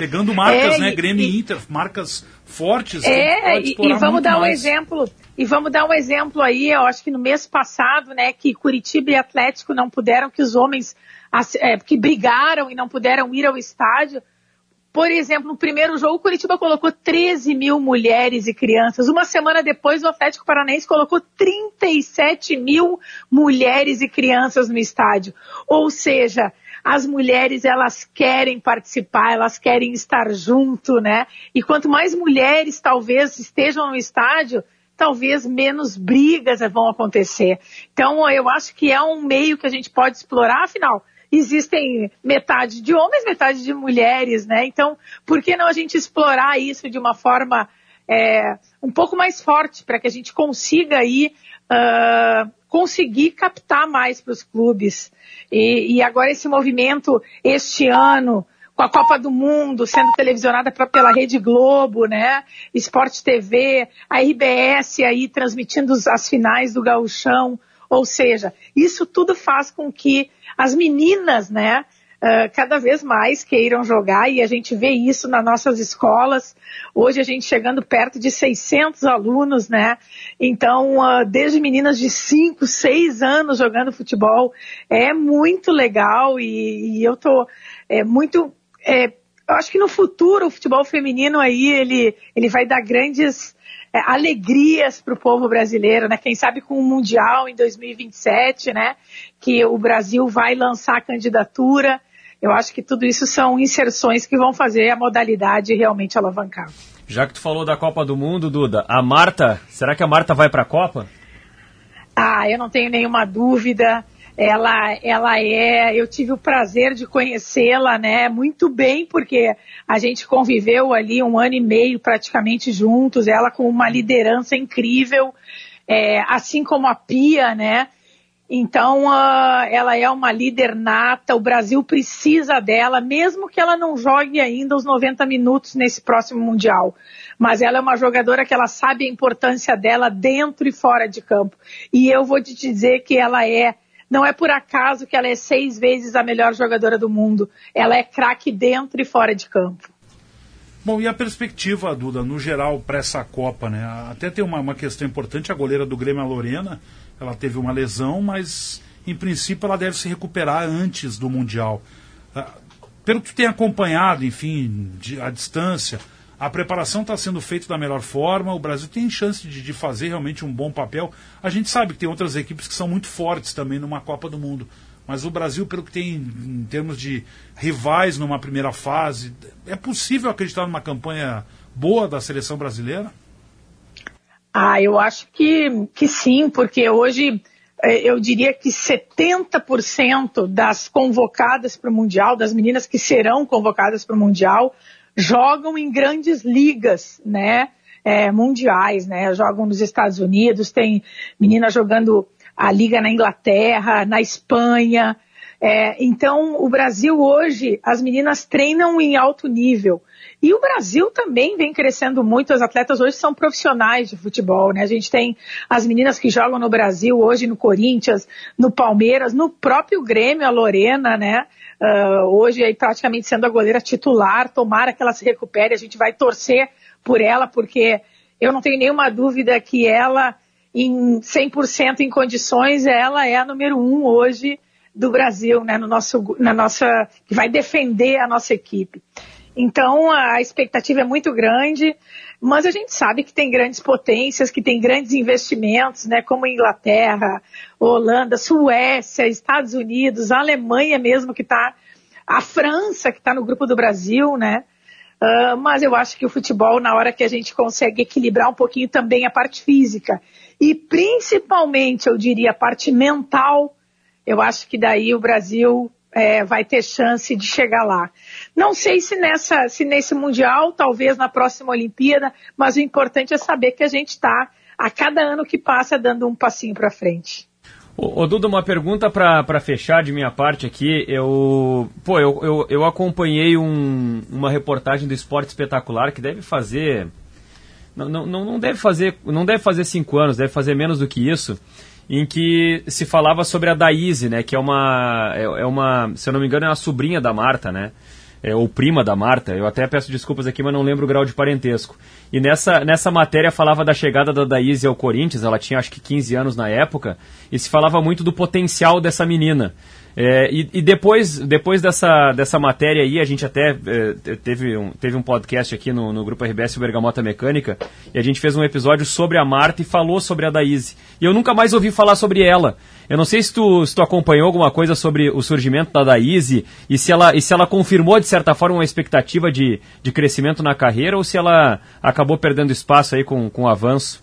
Pegando marcas, é, né? Grêmio e Inter, marcas fortes. É, e, e, vamos dar mais. um exemplo. E vamos dar um exemplo aí, eu acho que no mês passado, né, que Curitiba e Atlético não puderam, que os homens é, que brigaram e não puderam ir ao estádio. Por exemplo, no primeiro jogo, Curitiba colocou 13 mil mulheres e crianças. Uma semana depois, o Atlético Paranaense colocou 37 mil mulheres e crianças no estádio. Ou seja, as mulheres elas querem participar, elas querem estar junto, né? E quanto mais mulheres talvez estejam no estádio, talvez menos brigas vão acontecer. Então eu acho que é um meio que a gente pode explorar, afinal, existem metade de homens, metade de mulheres, né? Então, por que não a gente explorar isso de uma forma é, um pouco mais forte para que a gente consiga aí uh, conseguir captar mais para os clubes? E, e agora esse movimento, este ano, com a Copa do Mundo sendo televisionada pra, pela Rede Globo, né? Esporte TV, a RBS aí transmitindo as finais do Gauchão. Ou seja, isso tudo faz com que as meninas, né, uh, cada vez mais queiram jogar e a gente vê isso nas nossas escolas. Hoje a gente chegando perto de 600 alunos, né? Então, uh, desde meninas de 5, 6 anos jogando futebol, é muito legal e, e eu tô é, muito. É, eu acho que no futuro o futebol feminino aí ele, ele vai dar grandes é, alegrias para o povo brasileiro, né? Quem sabe com o Mundial em 2027, né? Que o Brasil vai lançar a candidatura eu acho que tudo isso são inserções que vão fazer a modalidade realmente alavancar. Já que tu falou da Copa do Mundo, Duda, a Marta, será que a Marta vai para a Copa? Ah, eu não tenho nenhuma dúvida. Ela, ela é, eu tive o prazer de conhecê-la, né, muito bem, porque a gente conviveu ali um ano e meio praticamente juntos, ela com uma liderança incrível, é, assim como a Pia, né, então, uh, ela é uma líder nata, o Brasil precisa dela, mesmo que ela não jogue ainda os 90 minutos nesse próximo Mundial. Mas ela é uma jogadora que ela sabe a importância dela dentro e fora de campo. E eu vou te dizer que ela é, não é por acaso que ela é seis vezes a melhor jogadora do mundo. Ela é craque dentro e fora de campo. Bom, e a perspectiva, Duda, no geral, para essa Copa, né? Até tem uma, uma questão importante, a goleira do Grêmio, a Lorena, ela teve uma lesão, mas em princípio ela deve se recuperar antes do Mundial. Ah, pelo que tem acompanhado, enfim, de, a distância, a preparação está sendo feita da melhor forma, o Brasil tem chance de, de, fazer realmente um bom papel. A gente sabe que tem outras equipes que são muito fortes também numa Copa do Mundo. Mas o Brasil, pelo que tem em termos de rivais numa primeira fase, é possível acreditar numa campanha boa da seleção brasileira? Ah, eu acho que, que sim, porque hoje eh, eu diria que 70% das convocadas para o Mundial, das meninas que serão convocadas para o Mundial, jogam em grandes ligas, né? É, mundiais, né? Jogam nos Estados Unidos, tem meninas jogando a liga na Inglaterra, na Espanha. É, então, o Brasil hoje, as meninas treinam em alto nível. E o Brasil também vem crescendo muito. As atletas hoje são profissionais de futebol, né? A gente tem as meninas que jogam no Brasil hoje no Corinthians, no Palmeiras, no próprio Grêmio, a Lorena, né? Uh, hoje aí praticamente sendo a goleira titular. Tomara que ela se recupere. A gente vai torcer por ela, porque eu não tenho nenhuma dúvida que ela, em 100% em condições, ela é a número um hoje do Brasil, né? No nosso, na nossa, que vai defender a nossa equipe. Então a expectativa é muito grande, mas a gente sabe que tem grandes potências, que tem grandes investimentos, né, como Inglaterra, Holanda, Suécia, Estados Unidos, Alemanha mesmo que está, a França que está no grupo do Brasil, né? Uh, mas eu acho que o futebol, na hora que a gente consegue equilibrar um pouquinho também a parte física e principalmente, eu diria, a parte mental, eu acho que daí o Brasil é, vai ter chance de chegar lá. Não sei se, nessa, se nesse Mundial, talvez na próxima Olimpíada, mas o importante é saber que a gente está, a cada ano que passa, dando um passinho para frente. Ô, Duda, uma pergunta para fechar de minha parte aqui. Eu, pô, eu, eu, eu acompanhei um, uma reportagem do Esporte Espetacular que deve fazer. Não, não, não, deve fazer, não deve fazer cinco anos, deve fazer menos do que isso em que se falava sobre a Daíse, né, que é uma, é, é, uma, se eu não me engano, é uma sobrinha da Marta, né, é, ou prima da Marta, eu até peço desculpas aqui, mas não lembro o grau de parentesco. E nessa, nessa matéria falava da chegada da Daíse ao Corinthians, ela tinha acho que 15 anos na época, e se falava muito do potencial dessa menina. É, e, e, depois, depois dessa, dessa matéria aí, a gente até é, teve, um, teve um podcast aqui no, no grupo RBS Bergamota Mecânica, e a gente fez um episódio sobre a Marta e falou sobre a Daíse. E eu nunca mais ouvi falar sobre ela. Eu não sei se tu, se tu acompanhou alguma coisa sobre o surgimento da Daíse e se ela, e se ela confirmou, de certa forma, uma expectativa de, de crescimento na carreira ou se ela acabou perdendo espaço aí com, com o avanço.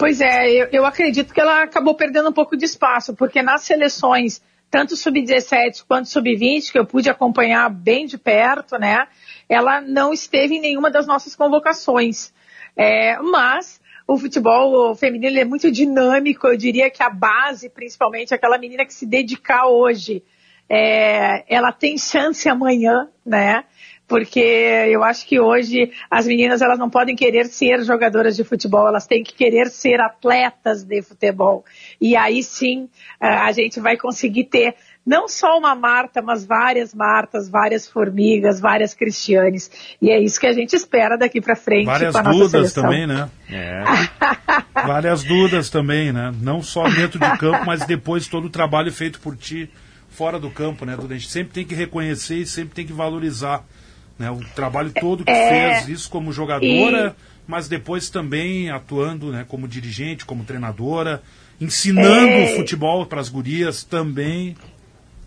Pois é, eu, eu acredito que ela acabou perdendo um pouco de espaço, porque nas seleções, tanto sub-17 quanto sub-20, que eu pude acompanhar bem de perto, né? Ela não esteve em nenhuma das nossas convocações. É, mas o futebol feminino é muito dinâmico, eu diria que a base, principalmente aquela menina que se dedicar hoje, é, ela tem chance amanhã, né? Porque eu acho que hoje as meninas elas não podem querer ser jogadoras de futebol, elas têm que querer ser atletas de futebol. E aí sim a gente vai conseguir ter não só uma Marta, mas várias Martas, várias Formigas, várias Cristianes. E é isso que a gente espera daqui para frente. Várias Dudas também, né? É. várias Dudas também, né? Não só dentro de campo, mas depois todo o trabalho feito por ti fora do campo, né, Duda? A gente sempre tem que reconhecer e sempre tem que valorizar né? O trabalho todo que é, fez, isso como jogadora, e... mas depois também atuando né, como dirigente, como treinadora, ensinando é... futebol para as gurias também.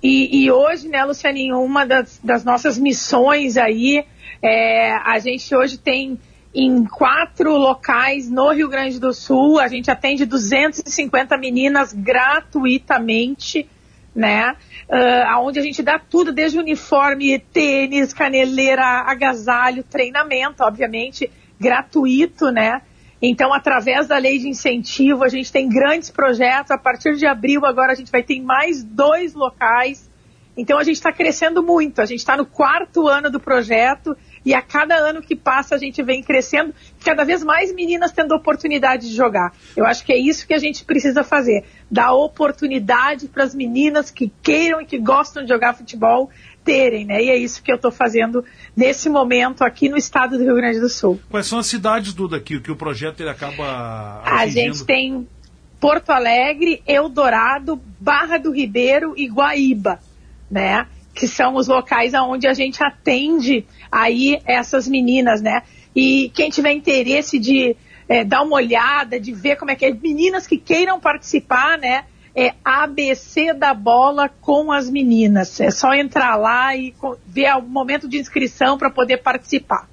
E, e, hoje, né, Lucianinho, uma das, das nossas missões aí, é, a gente hoje tem em quatro locais no Rio Grande do Sul. A gente atende 250 meninas gratuitamente, né? Uh, aonde a gente dá tudo, desde uniforme, tênis, caneleira, agasalho, treinamento, obviamente, gratuito, né? Então, através da lei de incentivo, a gente tem grandes projetos. A partir de abril, agora, a gente vai ter mais dois locais. Então, a gente está crescendo muito. A gente está no quarto ano do projeto e a cada ano que passa, a gente vem crescendo, cada vez mais meninas tendo oportunidade de jogar. Eu acho que é isso que a gente precisa fazer: dar oportunidade para as meninas que queiram e que gostam de jogar futebol terem, né? E é isso que eu estou fazendo nesse momento aqui no estado do Rio Grande do Sul. Quais são as cidades, Duda, que, que o projeto ele acaba atingindo? A gente tem Porto Alegre, Eldorado, Barra do Ribeiro e Guaíba, né? Que são os locais aonde a gente atende aí essas meninas, né? E quem tiver interesse de é, dar uma olhada, de ver como é que é, meninas que queiram participar, né? é ABC da bola com as meninas. É só entrar lá e ver o momento de inscrição para poder participar.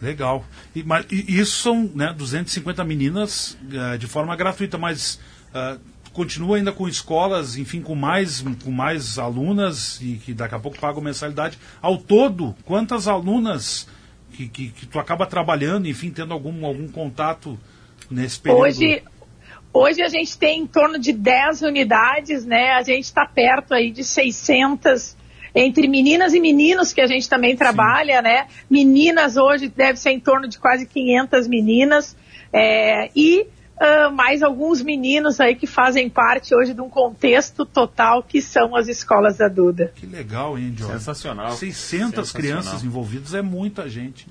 Legal. E, mas, e isso são né, 250 meninas uh, de forma gratuita, mas uh, continua ainda com escolas, enfim, com mais, com mais alunas e que daqui a pouco pagam mensalidade. Ao todo, quantas alunas que, que, que tu acaba trabalhando, enfim, tendo algum, algum contato nesse período? Hoje, Hoje a gente tem em torno de 10 unidades, né? A gente está perto aí de 600 entre meninas e meninos que a gente também trabalha, Sim. né? Meninas hoje deve ser em torno de quase 500 meninas é, e uh, mais alguns meninos aí que fazem parte hoje de um contexto total que são as escolas da Duda. Que legal, hein, John? Sensacional. 600 Sensacional. crianças envolvidas é muita gente.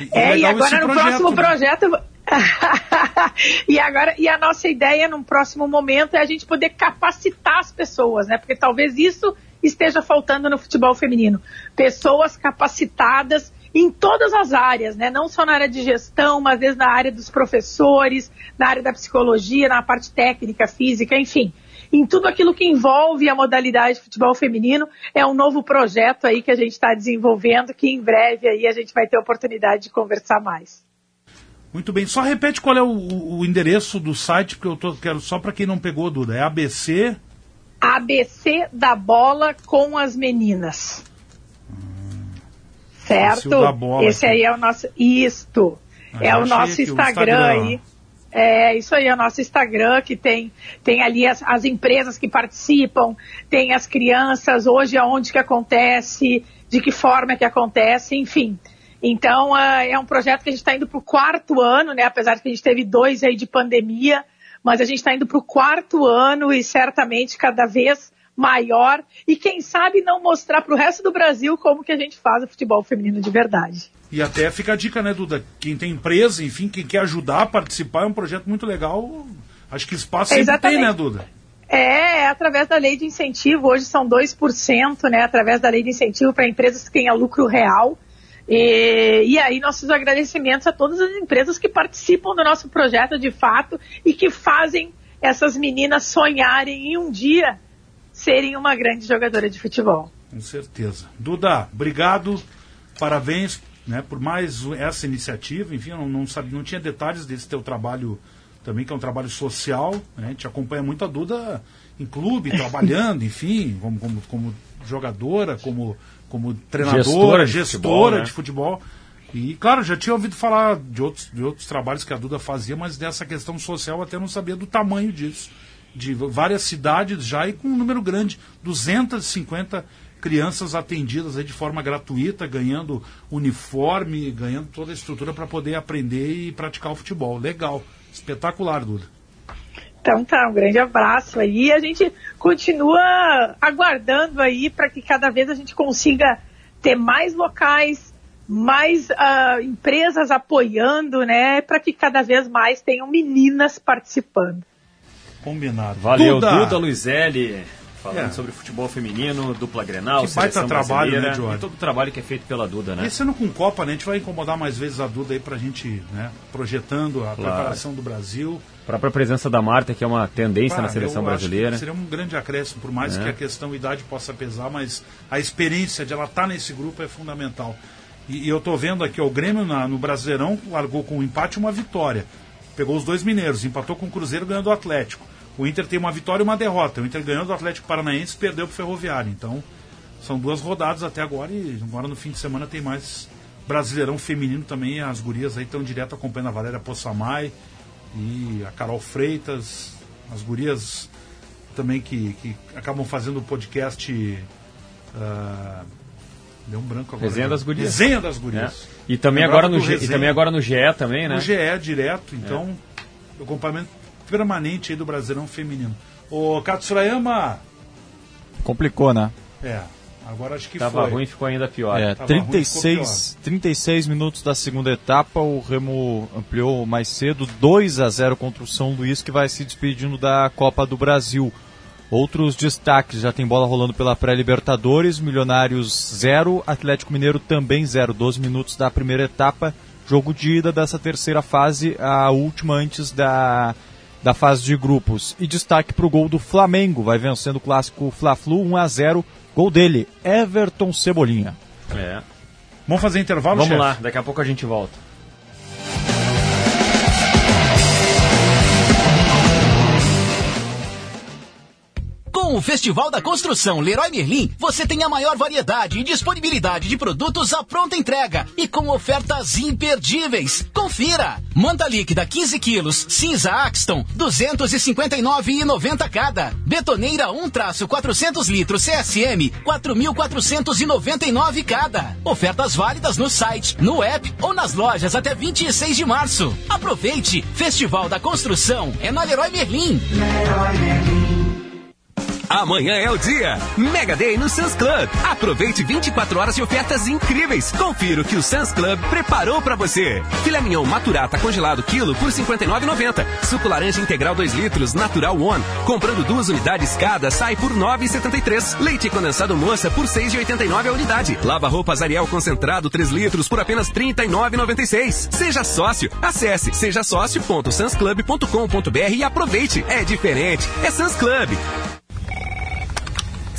E, é, e agora no projeto, próximo né? projeto e agora, e a nossa ideia num próximo momento é a gente poder capacitar as pessoas, né? Porque talvez isso esteja faltando no futebol feminino. Pessoas capacitadas em todas as áreas, né? Não só na área de gestão, mas desde na área dos professores, na área da psicologia, na parte técnica, física, enfim. Em tudo aquilo que envolve a modalidade de futebol feminino, é um novo projeto aí que a gente está desenvolvendo, que em breve aí a gente vai ter a oportunidade de conversar mais. Muito bem. Só repete qual é o, o endereço do site, porque eu tô, quero só para quem não pegou, Duda. É ABC. ABC da bola com as meninas. Certo? Esse, Esse aí é o nosso. Isto. Ah, é o nosso Instagram, o Instagram aí. É, isso aí é o nosso Instagram, que tem, tem ali as, as, empresas que participam, tem as crianças, hoje aonde que acontece, de que forma que acontece, enfim. Então, uh, é um projeto que a gente está indo para o quarto ano, né? Apesar de que a gente teve dois aí de pandemia, mas a gente está indo para o quarto ano e certamente cada vez maior. E quem sabe não mostrar para o resto do Brasil como que a gente faz o futebol feminino de verdade. E até fica a dica, né, Duda? Quem tem empresa, enfim, quem quer ajudar a participar, é um projeto muito legal. Acho que espaço sempre tem, né, Duda? É, é, através da lei de incentivo, hoje são 2%, né, através da lei de incentivo para empresas que tenham lucro real. E, e, aí nossos agradecimentos a todas as empresas que participam do nosso projeto de fato e que fazem essas meninas sonharem em um dia serem uma grande jogadora de futebol. Com certeza. Duda, obrigado, parabéns né, por mais essa iniciativa. Enfim, eu não, não, sabia, não tinha detalhes desse teu trabalho também, que é um trabalho social. Né, a gente acompanha muito a Duda em clube, trabalhando, enfim, como, como, como jogadora, como como treinadora, gestora, de, gestora futebol, né? de futebol. E, claro, já tinha ouvido falar de outros, de outros trabalhos que a Duda fazia, mas dessa questão social até não sabia do tamanho disso. De várias cidades já e com um número grande, 250 crianças atendidas aí de forma gratuita, ganhando uniforme, ganhando toda a estrutura para poder aprender e praticar o futebol. Legal, espetacular, Duda. Então tá, um grande abraço aí. A gente continua aguardando aí para que cada vez a gente consiga ter mais locais, mais uh, empresas apoiando, né? Para que cada vez mais tenham meninas participando. Combinado. Valeu, Duda, Duda Luizelli falando é. sobre futebol feminino, dupla Grenal, que baita trabalho, né? E todo o trabalho que é feito pela Duda, né? E sendo com Copa, né, a gente vai incomodar mais vezes a Duda aí pra gente, né, projetando a claro. preparação do Brasil. A própria presença da Marta, que é uma tendência ah, na seleção brasileira. seria um grande acréscimo, por mais é. que a questão idade possa pesar, mas a experiência de ela estar tá nesse grupo é fundamental. E, e eu tô vendo aqui, ó, o Grêmio na- no Brasileirão largou com um empate e uma vitória. Pegou os dois mineiros, empatou com o Cruzeiro ganhando do Atlético. O Inter tem uma vitória e uma derrota. O Inter ganhou do Atlético Paranaense e perdeu pro Ferroviário. Então, são duas rodadas até agora e agora no fim de semana tem mais Brasileirão feminino também. As gurias aí estão direto acompanhando a Valéria Possamay e a Carol Freitas. As gurias também que, que acabam fazendo o podcast. ah, deu um branco agora. Resenha das Gurias. Resenha das Gurias. É. E também Lembrava agora no G- e também agora no GE também, né? No GE direto, então, acompanhamento permanente aí do Brasileirão feminino. Ô, Katsurayama, Complicou, né? é, agora acho que Tava foi. ruim, ficou ainda pior. É, Tava ruim, 36, 36 minutos da segunda etapa, o Remo ampliou mais cedo, 2 a 0 contra o São Luís, que vai se despedindo da Copa do Brasil. Outros destaques, já tem bola rolando pela pré-Libertadores, Milionários 0, Atlético Mineiro também 0, 12 minutos da primeira etapa, jogo de ida dessa terceira fase, a última antes da, da fase de grupos. E destaque para o gol do Flamengo, vai vencendo o clássico Fla-Flu 1 a 0, gol dele, Everton Cebolinha. É. Vamos fazer intervalo, Vamos chefe? lá, daqui a pouco a gente volta. Com o Festival da Construção Leroy Merlin, você tem a maior variedade e disponibilidade de produtos à pronta entrega e com ofertas imperdíveis. Confira! Manta líquida 15 quilos, cinza Axton, 259,90 cada. Betoneira 1 traço 400 litros CSM, 4.499 cada. Ofertas válidas no site, no app ou nas lojas até 26 de março. Aproveite! Festival da Construção é na Leroy Merlin. Amanhã é o dia. Mega Day no Suns Club. Aproveite 24 horas de ofertas incríveis. Confira o que o Suns Club preparou pra você. Filé mignon maturata congelado quilo por 59,90. Suco laranja integral 2 litros Natural One. Comprando duas unidades cada sai por 9,73. Leite condensado moça por 6,89 a unidade. Lava roupas Ariel concentrado 3 litros por apenas 39,96. Seja sócio. Acesse sejasócio.sunsclub.com.br e aproveite. É diferente. É Suns Club.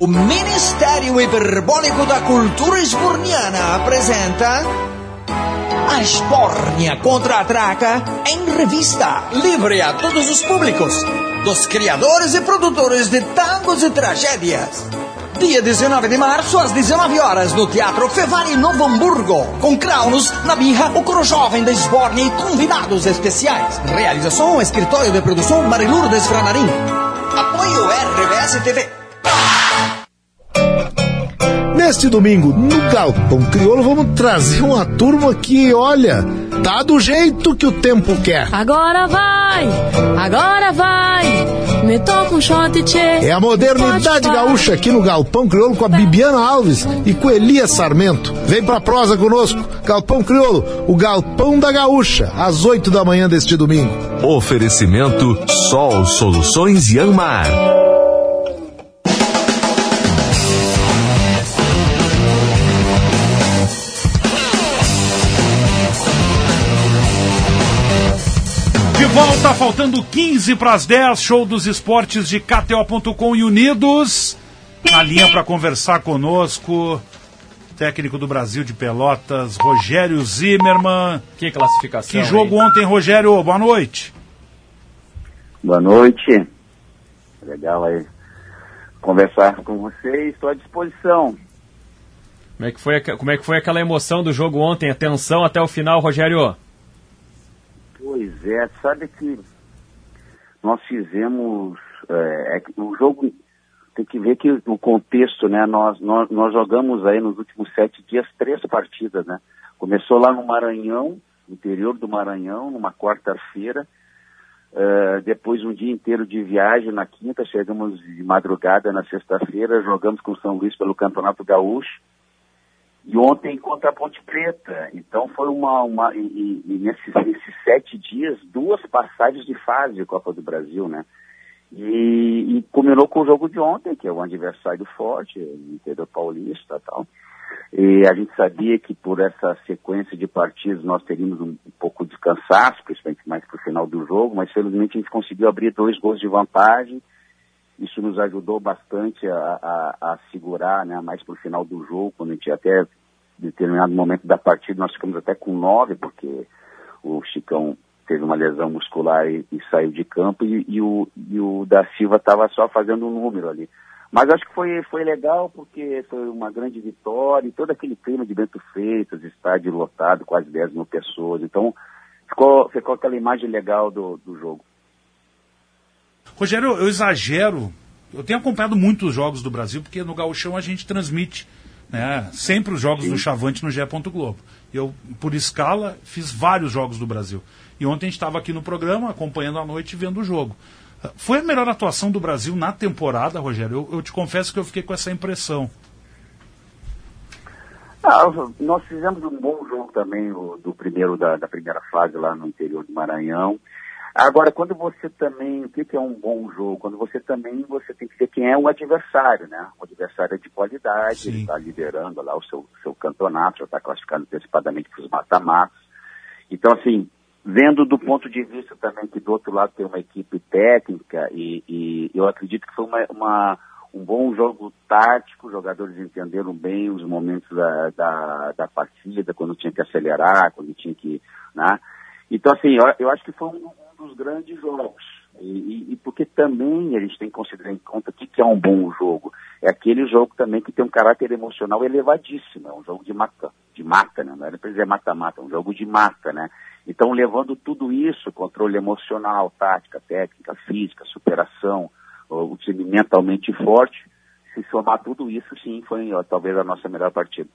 O Ministério Hiperbólico da Cultura Esburniana apresenta A Esbórnia Contra-Ataca em revista, livre a todos os públicos, dos criadores e produtores de tangos e tragédias. Dia 19 de março, às 19 horas, no Teatro Fevani Novo Hamburgo, com Kraunos, Nabirra, o coro jovem da Esbórnia e convidados especiais. Realização, escritório de produção Marilurdes Franarim. Apoio RBS TV. Neste domingo, no Galpão Crioulo, vamos trazer uma turma que, olha, tá do jeito que o tempo quer. Agora vai, agora vai, me toca um shot, tchê. É a modernidade gaúcha aqui no Galpão Crioulo com a Bibiana Alves e com Elias Sarmento. Vem pra prosa conosco. Galpão Crioulo, o Galpão da Gaúcha, às 8 da manhã deste domingo. Oferecimento Sol Soluções Yanmar. De volta, faltando 15 para as 10, show dos esportes de KTO.com e Unidos. Na linha para conversar conosco, técnico do Brasil de Pelotas, Rogério Zimmermann. Que classificação. Que jogo hein? ontem, Rogério? Boa noite. Boa noite. Legal aí conversar com você e estou à disposição. Como é, que foi, como é que foi aquela emoção do jogo ontem? A tensão até o final, Rogério? Pois é, sabe que nós fizemos é, é o jogo tem que ver que o contexto, né? Nós, nós, nós jogamos aí nos últimos sete dias três partidas, né? Começou lá no Maranhão, interior do Maranhão, numa quarta-feira. É, depois um dia inteiro de viagem na quinta, chegamos de madrugada na sexta-feira, jogamos com o São Luís pelo Campeonato Gaúcho. E ontem contra a Ponte Preta. Então foi uma. uma e, e nesses, sete dias, duas passagens de fase de Copa do Brasil, né? E, e combinou com o jogo de ontem, que é o adversário forte, interior paulista tal. E a gente sabia que por essa sequência de partidos nós teríamos um, um pouco de cansaço, principalmente mais para o final do jogo, mas felizmente a gente conseguiu abrir dois gols de vantagem. Isso nos ajudou bastante a, a, a segurar né, mais para o final do jogo, quando a gente até, determinado momento da partida, nós ficamos até com nove, porque o Chicão teve uma lesão muscular e, e saiu de campo, e, e, o, e o da Silva estava só fazendo um número ali. Mas acho que foi, foi legal porque foi uma grande vitória e todo aquele clima de Bento Freitas, estádio lotado, quase 10 mil pessoas. Então ficou, ficou aquela imagem legal do, do jogo. Rogério, eu exagero. Eu tenho acompanhado muitos jogos do Brasil, porque no Gauchão a gente transmite né, sempre os jogos Sim. do Chavante no GE. Globo. Eu, por escala, fiz vários jogos do Brasil. E ontem a gente estava aqui no programa, acompanhando a noite e vendo o jogo. Foi a melhor atuação do Brasil na temporada, Rogério? Eu, eu te confesso que eu fiquei com essa impressão. Ah, nós fizemos um bom jogo também o, do primeiro da, da, primeira fase lá no interior do Maranhão. Agora, quando você também, o que, que é um bom jogo? Quando você também você tem que ver quem é o adversário, né? O adversário é de qualidade, Sim. ele está liderando lá o seu, seu campeonato, já está classificado antecipadamente para os mata-matas. Então, assim, vendo do ponto de vista também que do outro lado tem uma equipe técnica e, e eu acredito que foi uma, uma, um bom jogo tático, os jogadores entenderam bem os momentos da, da, da, partida, quando tinha que acelerar, quando tinha que, né? Então, assim, eu, eu acho que foi um, um dos grandes jogos. E, e, porque também a gente tem que considerar em conta o que, que é um bom jogo. É aquele jogo também que tem um caráter emocional elevadíssimo. É um jogo de mata, de mata, né? Não era para dizer mata-mata, é um jogo de mata, né? Então, levando tudo isso, controle emocional, tática, técnica, física, superação, o time mentalmente forte, se somar tudo isso, sim, foi ó, talvez a nossa melhor partida.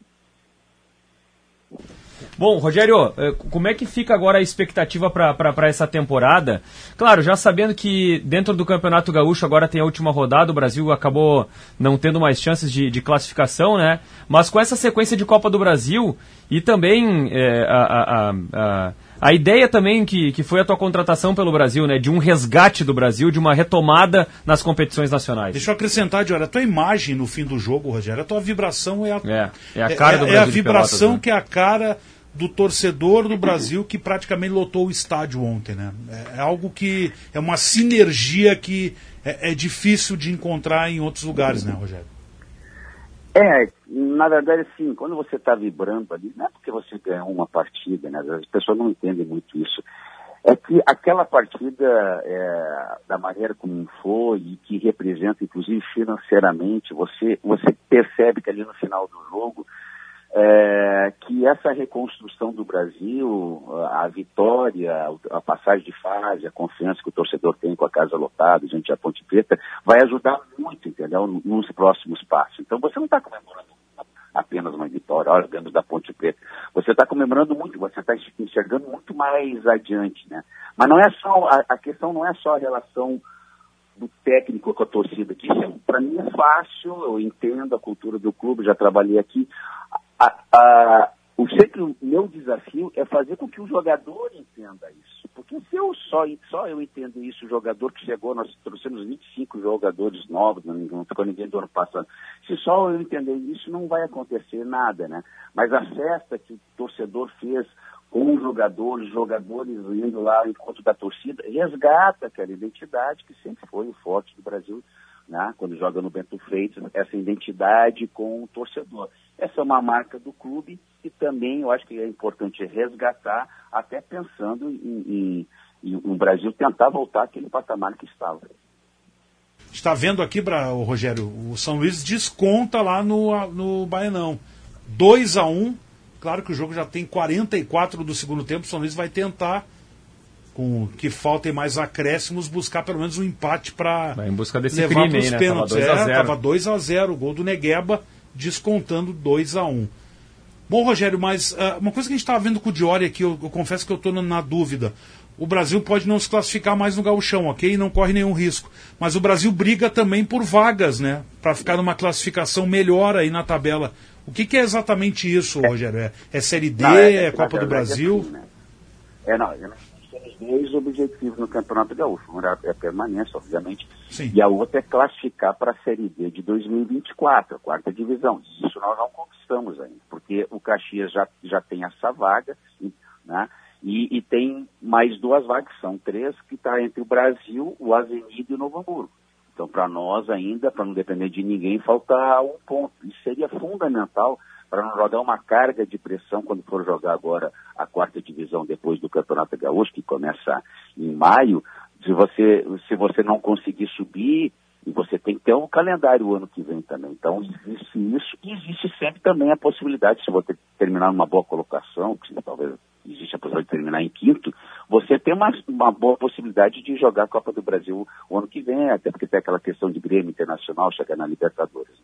Bom, Rogério, eh, como é que fica agora a expectativa para essa temporada? Claro, já sabendo que dentro do Campeonato Gaúcho agora tem a última rodada, o Brasil acabou não tendo mais chances de, de classificação, né? Mas com essa sequência de Copa do Brasil e também é, a, a, a a ideia também que, que foi a tua contratação pelo Brasil, né? De um resgate do Brasil, de uma retomada nas competições nacionais. Deixa eu acrescentar, Diora, a tua imagem no fim do jogo, Rogério, a tua vibração é a, é, é a cara é, do Brasil. É a vibração Pelotas, né? que é a cara do torcedor do Brasil que praticamente lotou o estádio ontem, né? É, é algo que é uma sinergia que é, é difícil de encontrar em outros lugares, né, Rogério? É, na verdade, assim, quando você está vibrando ali, não é porque você ganhou uma partida, né? As pessoas não entendem muito isso. É que aquela partida, é, da maneira como foi e que representa, inclusive financeiramente, você, você percebe que ali no final do jogo é, que essa reconstrução do Brasil, a vitória, a passagem de fase, a confiança que o torcedor tem com a casa lotada, gente a Ponte Preta, vai ajudar muito, entendeu, nos próximos passos. Então você não está comemorando apenas uma vitória, olha, ganhamos da Ponte Preta. Você está comemorando muito, você está enxergando muito mais adiante, né? Mas não é só, a, a questão não é só a relação do técnico com a torcida, que isso para mim é fácil, eu entendo a cultura do clube, já trabalhei aqui a, a, o sempre meu desafio é fazer com que o jogador entenda isso. Porque se eu só, só eu entendo isso, o jogador que chegou, nós trouxemos 25 jogadores novos, não ficou ninguém do ano passado. Se só eu entender isso, não vai acontecer nada, né? Mas a festa que o torcedor fez com os jogadores, jogadores indo lá ao encontro da torcida, resgata aquela identidade que sempre foi o forte do Brasil né, quando joga no Bento Freitas, essa identidade com o torcedor. Essa é uma marca do clube e também eu acho que é importante resgatar, até pensando em, em, em o Brasil tentar voltar àquele patamar que estava. Está vendo aqui, Rogério, o São Luís desconta lá no, no Baianão. 2 a 1 um, claro que o jogo já tem 44 do segundo tempo, o São Luís vai tentar com que faltem mais acréscimos, buscar pelo menos um empate para levar para os pênaltis. Tava 2 é, a 0 o gol do Negueba descontando 2 a 1 um. Bom, Rogério, mas uh, uma coisa que a gente estava vendo com o Diori aqui, eu, eu confesso que eu estou na dúvida. O Brasil pode não se classificar mais no gauchão, ok? Não corre nenhum risco. Mas o Brasil briga também por vagas, né? Para ficar numa classificação melhor aí na tabela. O que, que é exatamente isso, Rogério? É, é Série D, Não, é, na Copa do verdade, Brasil? assim, né? É, não, temos dois objetivos no Campeonato Gaúcho. Um é a permanência, obviamente, e a outra é classificar para a Série D de 2024, a quarta divisão. Isso nós não conquistamos ainda, porque o Caxias já, já tem essa vaga, né? E, e tem mais duas vagas, são três, que está entre o Brasil, o Avenida e o Novo Hamburgo. Então, para nós ainda, para não depender de ninguém, falta um ponto. Isso seria fundamental para não jogar uma carga de pressão quando for jogar agora a quarta divisão depois do Campeonato Gaúcho, que começa em maio. Se você, se você não conseguir subir, e você tem que ter um calendário o ano que vem também. Então, existe isso e existe sempre também a possibilidade, se você terminar numa boa colocação, que talvez existe a possibilidade de terminar em quinto, você tem uma, uma boa possibilidade de jogar a Copa do Brasil o ano que vem, até porque tem aquela questão de Grêmio Internacional, chegar na Libertadores.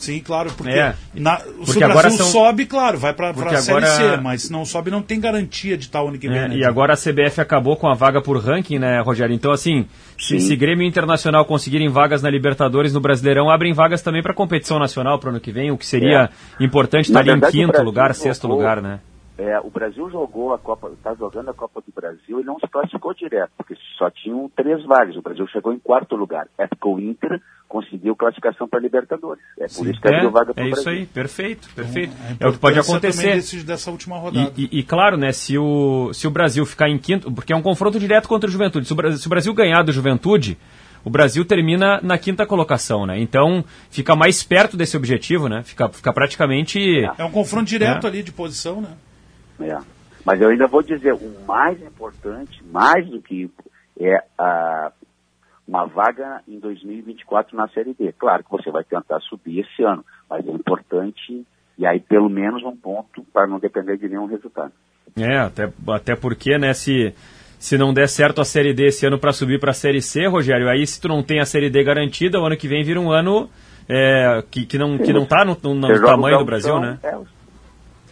Sim, claro, porque, É. na, Porque se o agora Brasil são- sobe, claro, vai para Porque a Série agora- C, mas se não sobe, não tem garantia de estar o ano que vem. É, né, e agora a CBF acabou com a vaga por ranking, né, Rogério? Então, assim, se, Sim. se Grêmio Internacional conseguirem vagas na Libertadores no Brasileirão, abrem vagas também para competição nacional para o ano que vem, o que seria importante Na estar ali em quinto Brasil lugar, sexto lugar, né? É, o Brasil jogou a Copa, está jogando a Copa do Brasil e não se classificou direto, porque só tinham três vagas. O Brasil chegou em quarto lugar. É porque o Inter conseguiu classificação para Libertadores. É por isso que É, abriu vaga para é o isso Brasil. aí, perfeito, perfeito. a é o que pode acontecer. dessa última rodada. E, e- e claro, né, se o, se o Brasil ficar em quinto, porque é um confronto direto contra o Juventude. Se o, Bra- se o Brasil ganhar do Juventude, o Brasil termina na quinta colocação, né? Então fica mais perto desse objetivo, né? Fica, fica praticamente. É um confronto direto É. ali de posição, né? É. Mas eu ainda vou dizer, o mais importante, mais do que é a, uma vaga em 2024 na Série D. Claro que você vai tentar subir esse ano, mas é importante, e aí pelo menos um ponto para não depender de nenhum resultado. É, até, até porque, né, se, se não der certo a Série D esse ano para subir para a Série C, Rogério, aí se tu não tem a Série D garantida, o ano que vem vira um ano é, que, que, não, que não tá no, no- no tamanho do Brasil, né? É,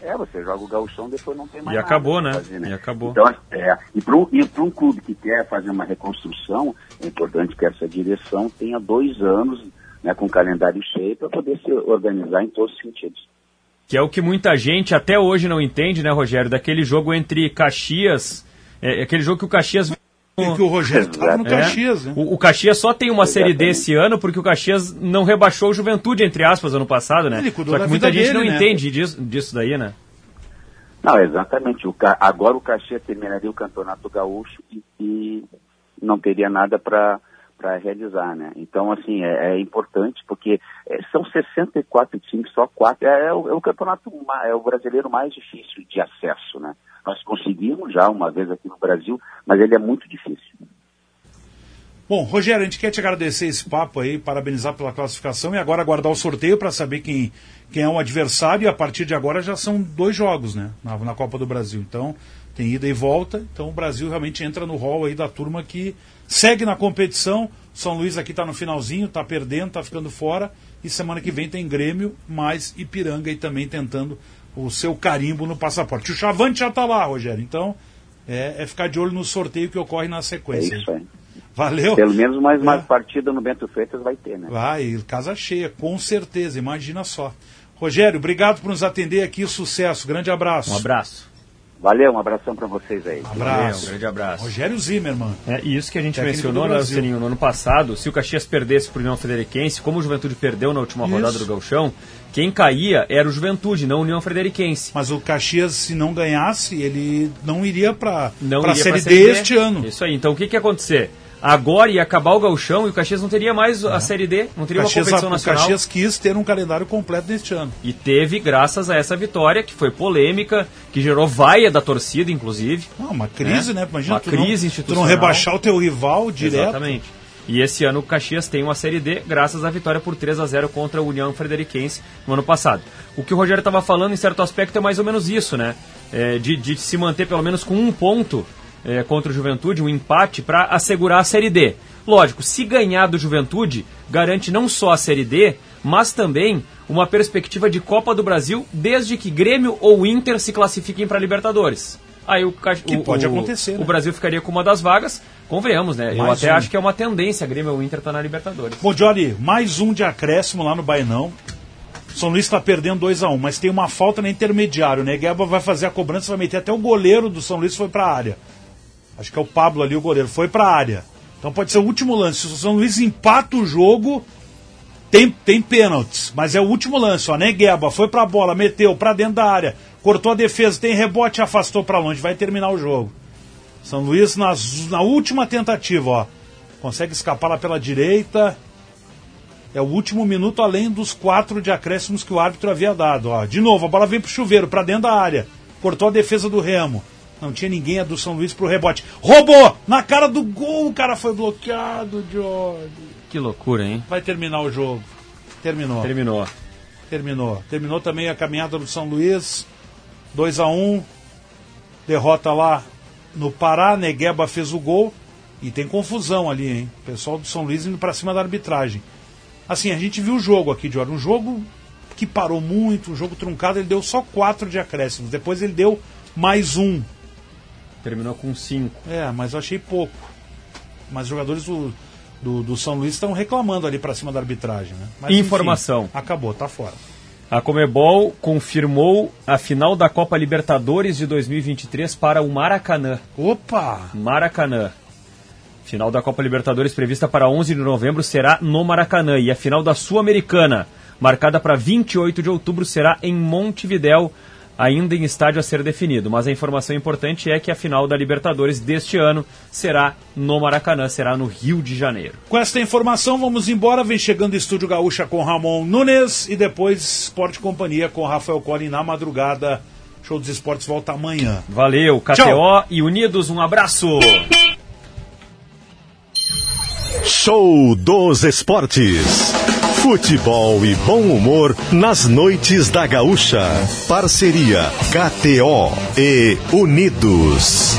é, você joga o gauchão, depois não tem mais E nada acabou, né? fazer, E acabou. Então, é, e para um, um clube que quer fazer uma reconstrução, é importante que essa direção tenha dois anos né, com o calendário cheio para poder se organizar em todos os sentidos. Que é o que muita gente até hoje não entende, né, Rogério? Daquele jogo entre Caxias. É, aquele jogo que o Caxias. E que o Rogério estava no É. Caxias, né? O, o Caxias só tem uma Série D esse ano porque o Caxias não rebaixou o Juventude, entre aspas, ano passado, né? Ele cuidou Só que muita gente não dele, né? entende disso, disso daí, né? Não, exatamente. O, Ca- agora o Caxias terminaria o campeonato gaúcho e, e não teria nada para realizar, né? Então, assim, é, é importante porque é, são 64 times, só quatro. É, é o, é o campeonato, é o brasileiro mais difícil de acesso, né? Nós conseguimos já uma vez aqui no Brasil, mas ele é muito difícil. Bom, Rogério, a gente quer te agradecer esse papo aí, parabenizar pela classificação e agora aguardar o sorteio para saber quem, quem é o adversário. E a partir de agora já são dois jogos, né? Na, na Copa do Brasil. Então, tem ida e volta. Então, o Brasil realmente entra no hall aí da turma que segue na competição. São Luís aqui está no finalzinho, está perdendo, está ficando fora. E semana que vem tem Grêmio, mais Ipiranga aí também tentando o seu carimbo no passaporte. O Chavante já está lá, Rogério. Então, é, é ficar de olho no sorteio que ocorre na sequência. É isso aí. Valeu. Pelo menos mais É. uma partida no Bento Freitas vai ter, né? Vai, casa cheia, com certeza, imagina só. Rogério, obrigado por nos atender aqui, sucesso, grande abraço. Um abraço. Valeu, um abração para vocês aí. Abraço. Um grande abraço. Rogério Zimmermann. É, e isso que a gente Técnico mencionou, né, no ano passado, se o Caxias perdesse para o União Frederiquense, como o Juventude perdeu na última Isso. rodada do Gauchão, quem caía era o Juventude, não a União Frederiquense. Mas o Caxias, se não ganhasse, ele não iria para Não a Série D este ano. Isso aí. Então o que, que ia acontecer? Agora ia acabar o Gauchão e o Caxias não teria mais a Série D, não teria É. Caxias, uma competição o nacional. Caxias quis ter um calendário completo neste ano. E teve, graças a essa vitória, que foi polêmica, que gerou vaia da torcida, inclusive. Não, uma crise, né? Imagina uma tu não- crise tu institucional. não rebaixar o teu rival direto. Exatamente. E esse ano o Caxias tem uma Série D, graças à vitória por 3 a 0 contra a União Frederiquense no ano passado. O que o Rogério estava falando, em certo aspecto, é mais ou menos isso, né? É, de, de se manter pelo menos com um ponto é, contra o Juventude, um empate, para assegurar a Série D. Lógico, se ganhar do Juventude, garante não só a Série D, mas também uma perspectiva de Copa do Brasil, desde que Grêmio ou Inter se classifiquem para Libertadores. Aí o, Que o- pode o- acontecer, né? O Brasil ficaria com uma das vagas, convenhamos, né? Eu Mais até um. acho que é uma tendência, Grêmio ou Inter tá na Libertadores. Bom, Johnny, mais um de acréscimo lá no Bainão. São Luís está perdendo 2 a 1 um, mas tem uma falta na intermediário. O Negueba vai fazer a cobrança, vai meter até o goleiro do São Luís foi para a área. Acho que é o Pablo ali, o goleiro, foi para a área. Então pode ser o último lance. Se o São Luís empata o jogo, tem, tem pênaltis, mas é o último lance. Ó, Negueba foi para a bola, meteu para dentro da área, cortou a defesa, tem rebote, afastou para longe, vai terminar o jogo. São Luís nas, na última tentativa, ó. Consegue escapar lá pela direita. É o último minuto além dos quatro de acréscimos que o árbitro havia dado. Ó. De novo, a bola vem pro chuveiro, para dentro da área. Cortou a defesa do Remo. Não tinha ninguém, é do São Luís pro rebote. Roubou! Na cara do gol, o cara foi bloqueado, Jorge. Que loucura, hein? Vai terminar o jogo. Terminou. Terminou. Terminou. Terminou também a caminhada do São Luís. 2 a 1 um. Derrota lá no Pará. Negueba fez o gol. E tem confusão ali, hein? O pessoal do São Luís indo pra cima da arbitragem. Assim, a gente viu o jogo aqui, Jorge. Um jogo que parou muito, um jogo truncado. Ele deu só quatro de acréscimos. Depois ele deu mais um. Terminou com cinco. É, mas eu achei pouco. Mas os jogadores do, do, do São Luís estão reclamando ali para cima da arbitragem. Né? Mas, Informação. Enfim, acabou, tá fora. A Comebol confirmou a final da Copa Libertadores de 2023 para o Maracanã. Opa! Maracanã. Final da Copa Libertadores prevista para 11 de novembro será no Maracanã. E a final da Sul-Americana, marcada para 28 de outubro, será em Montevidéu, ainda em estádio a ser definido. Mas a informação importante é que a final da Libertadores deste ano será no Maracanã, será no Rio de Janeiro. Com esta informação, vamos embora. Vem chegando o Estúdio Gaúcha com Ramon Nunes e depois Esporte Companhia com Rafael Collin na madrugada. Show dos Esportes volta amanhã. Valeu, KTO Tchau. e Unidos, um abraço! Show dos Esportes. Futebol e bom humor nas noites da Gaúcha. Parceria KTO e Unidos.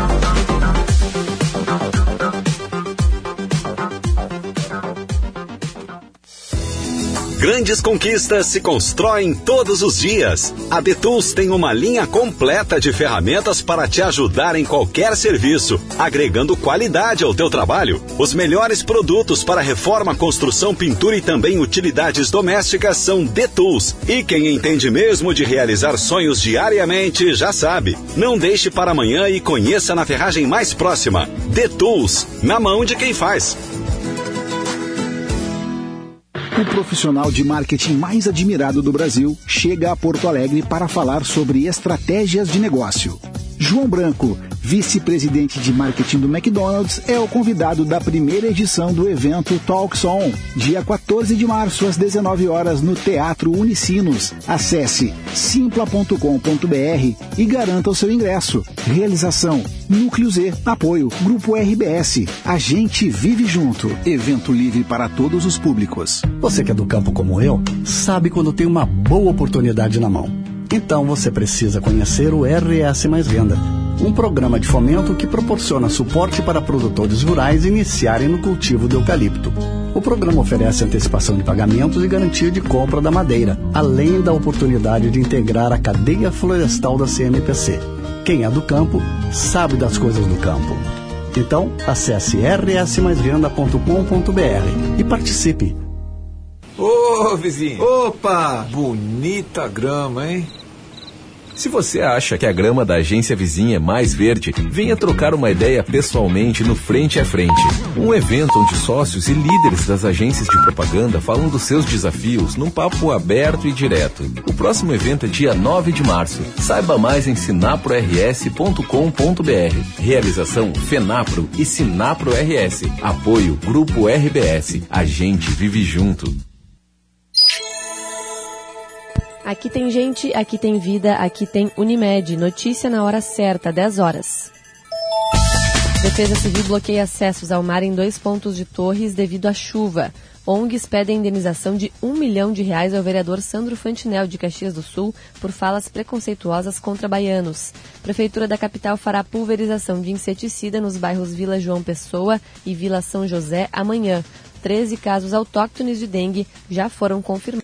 Grandes conquistas se constroem todos os dias. A Detools tem uma linha completa de ferramentas para te ajudar em qualquer serviço, agregando qualidade ao teu trabalho. Os melhores produtos para reforma, construção, pintura e também utilidades domésticas são Detools. E quem entende mesmo de realizar sonhos diariamente já sabe. Não deixe para amanhã e conheça na ferragem mais próxima. Detools, na mão de quem faz. O profissional de marketing mais admirado do Brasil chega a Porto Alegre para falar sobre estratégias de negócio. João Branco, vice-presidente de marketing do McDonald's, é o convidado da primeira edição do evento Talks On, dia 14 de março às 19 horas no Teatro Unicinos. Acesse simpla.com.br e garanta o seu ingresso. Realização Núcleo Z, apoio Grupo RBS. A gente vive junto. Evento livre para todos os públicos. Você que é do campo como eu, sabe quando tem uma boa oportunidade na mão. Então você precisa conhecer o RS Mais Venda, um programa de fomento que proporciona suporte para produtores rurais iniciarem no cultivo do eucalipto. O programa oferece antecipação de pagamentos e garantia de compra da madeira, além da oportunidade de integrar a cadeia florestal da CMPC. Quem é do campo sabe das coisas do campo. Então, acesse rsmaisvenda.com.br e participe. Ô, vizinho. Opa! Bonita grama, hein? Se você acha que a grama da agência vizinha é mais verde, venha trocar uma ideia pessoalmente no Frente a Frente. Um evento onde sócios e líderes das agências de propaganda falam dos seus desafios num papo aberto e direto. O próximo evento é dia 9 de março. Saiba mais em sinaprors.com.br. Realização Fenapro e Sinapro RS. Apoio Grupo RBS. A gente vive junto. Aqui tem gente, aqui tem vida, aqui tem Unimed. Notícia na hora certa, 10 horas. Defesa Civil bloqueia acessos ao mar em dois pontos de Torres devido à chuva. ONGs pedem indenização de um milhão de reais ao vereador Sandro Fantinel de Caxias do Sul por falas preconceituosas contra baianos. Prefeitura da capital fará pulverização de inseticida nos bairros Vila João Pessoa e Vila São José amanhã. 13 casos autóctones de dengue já foram confirmados.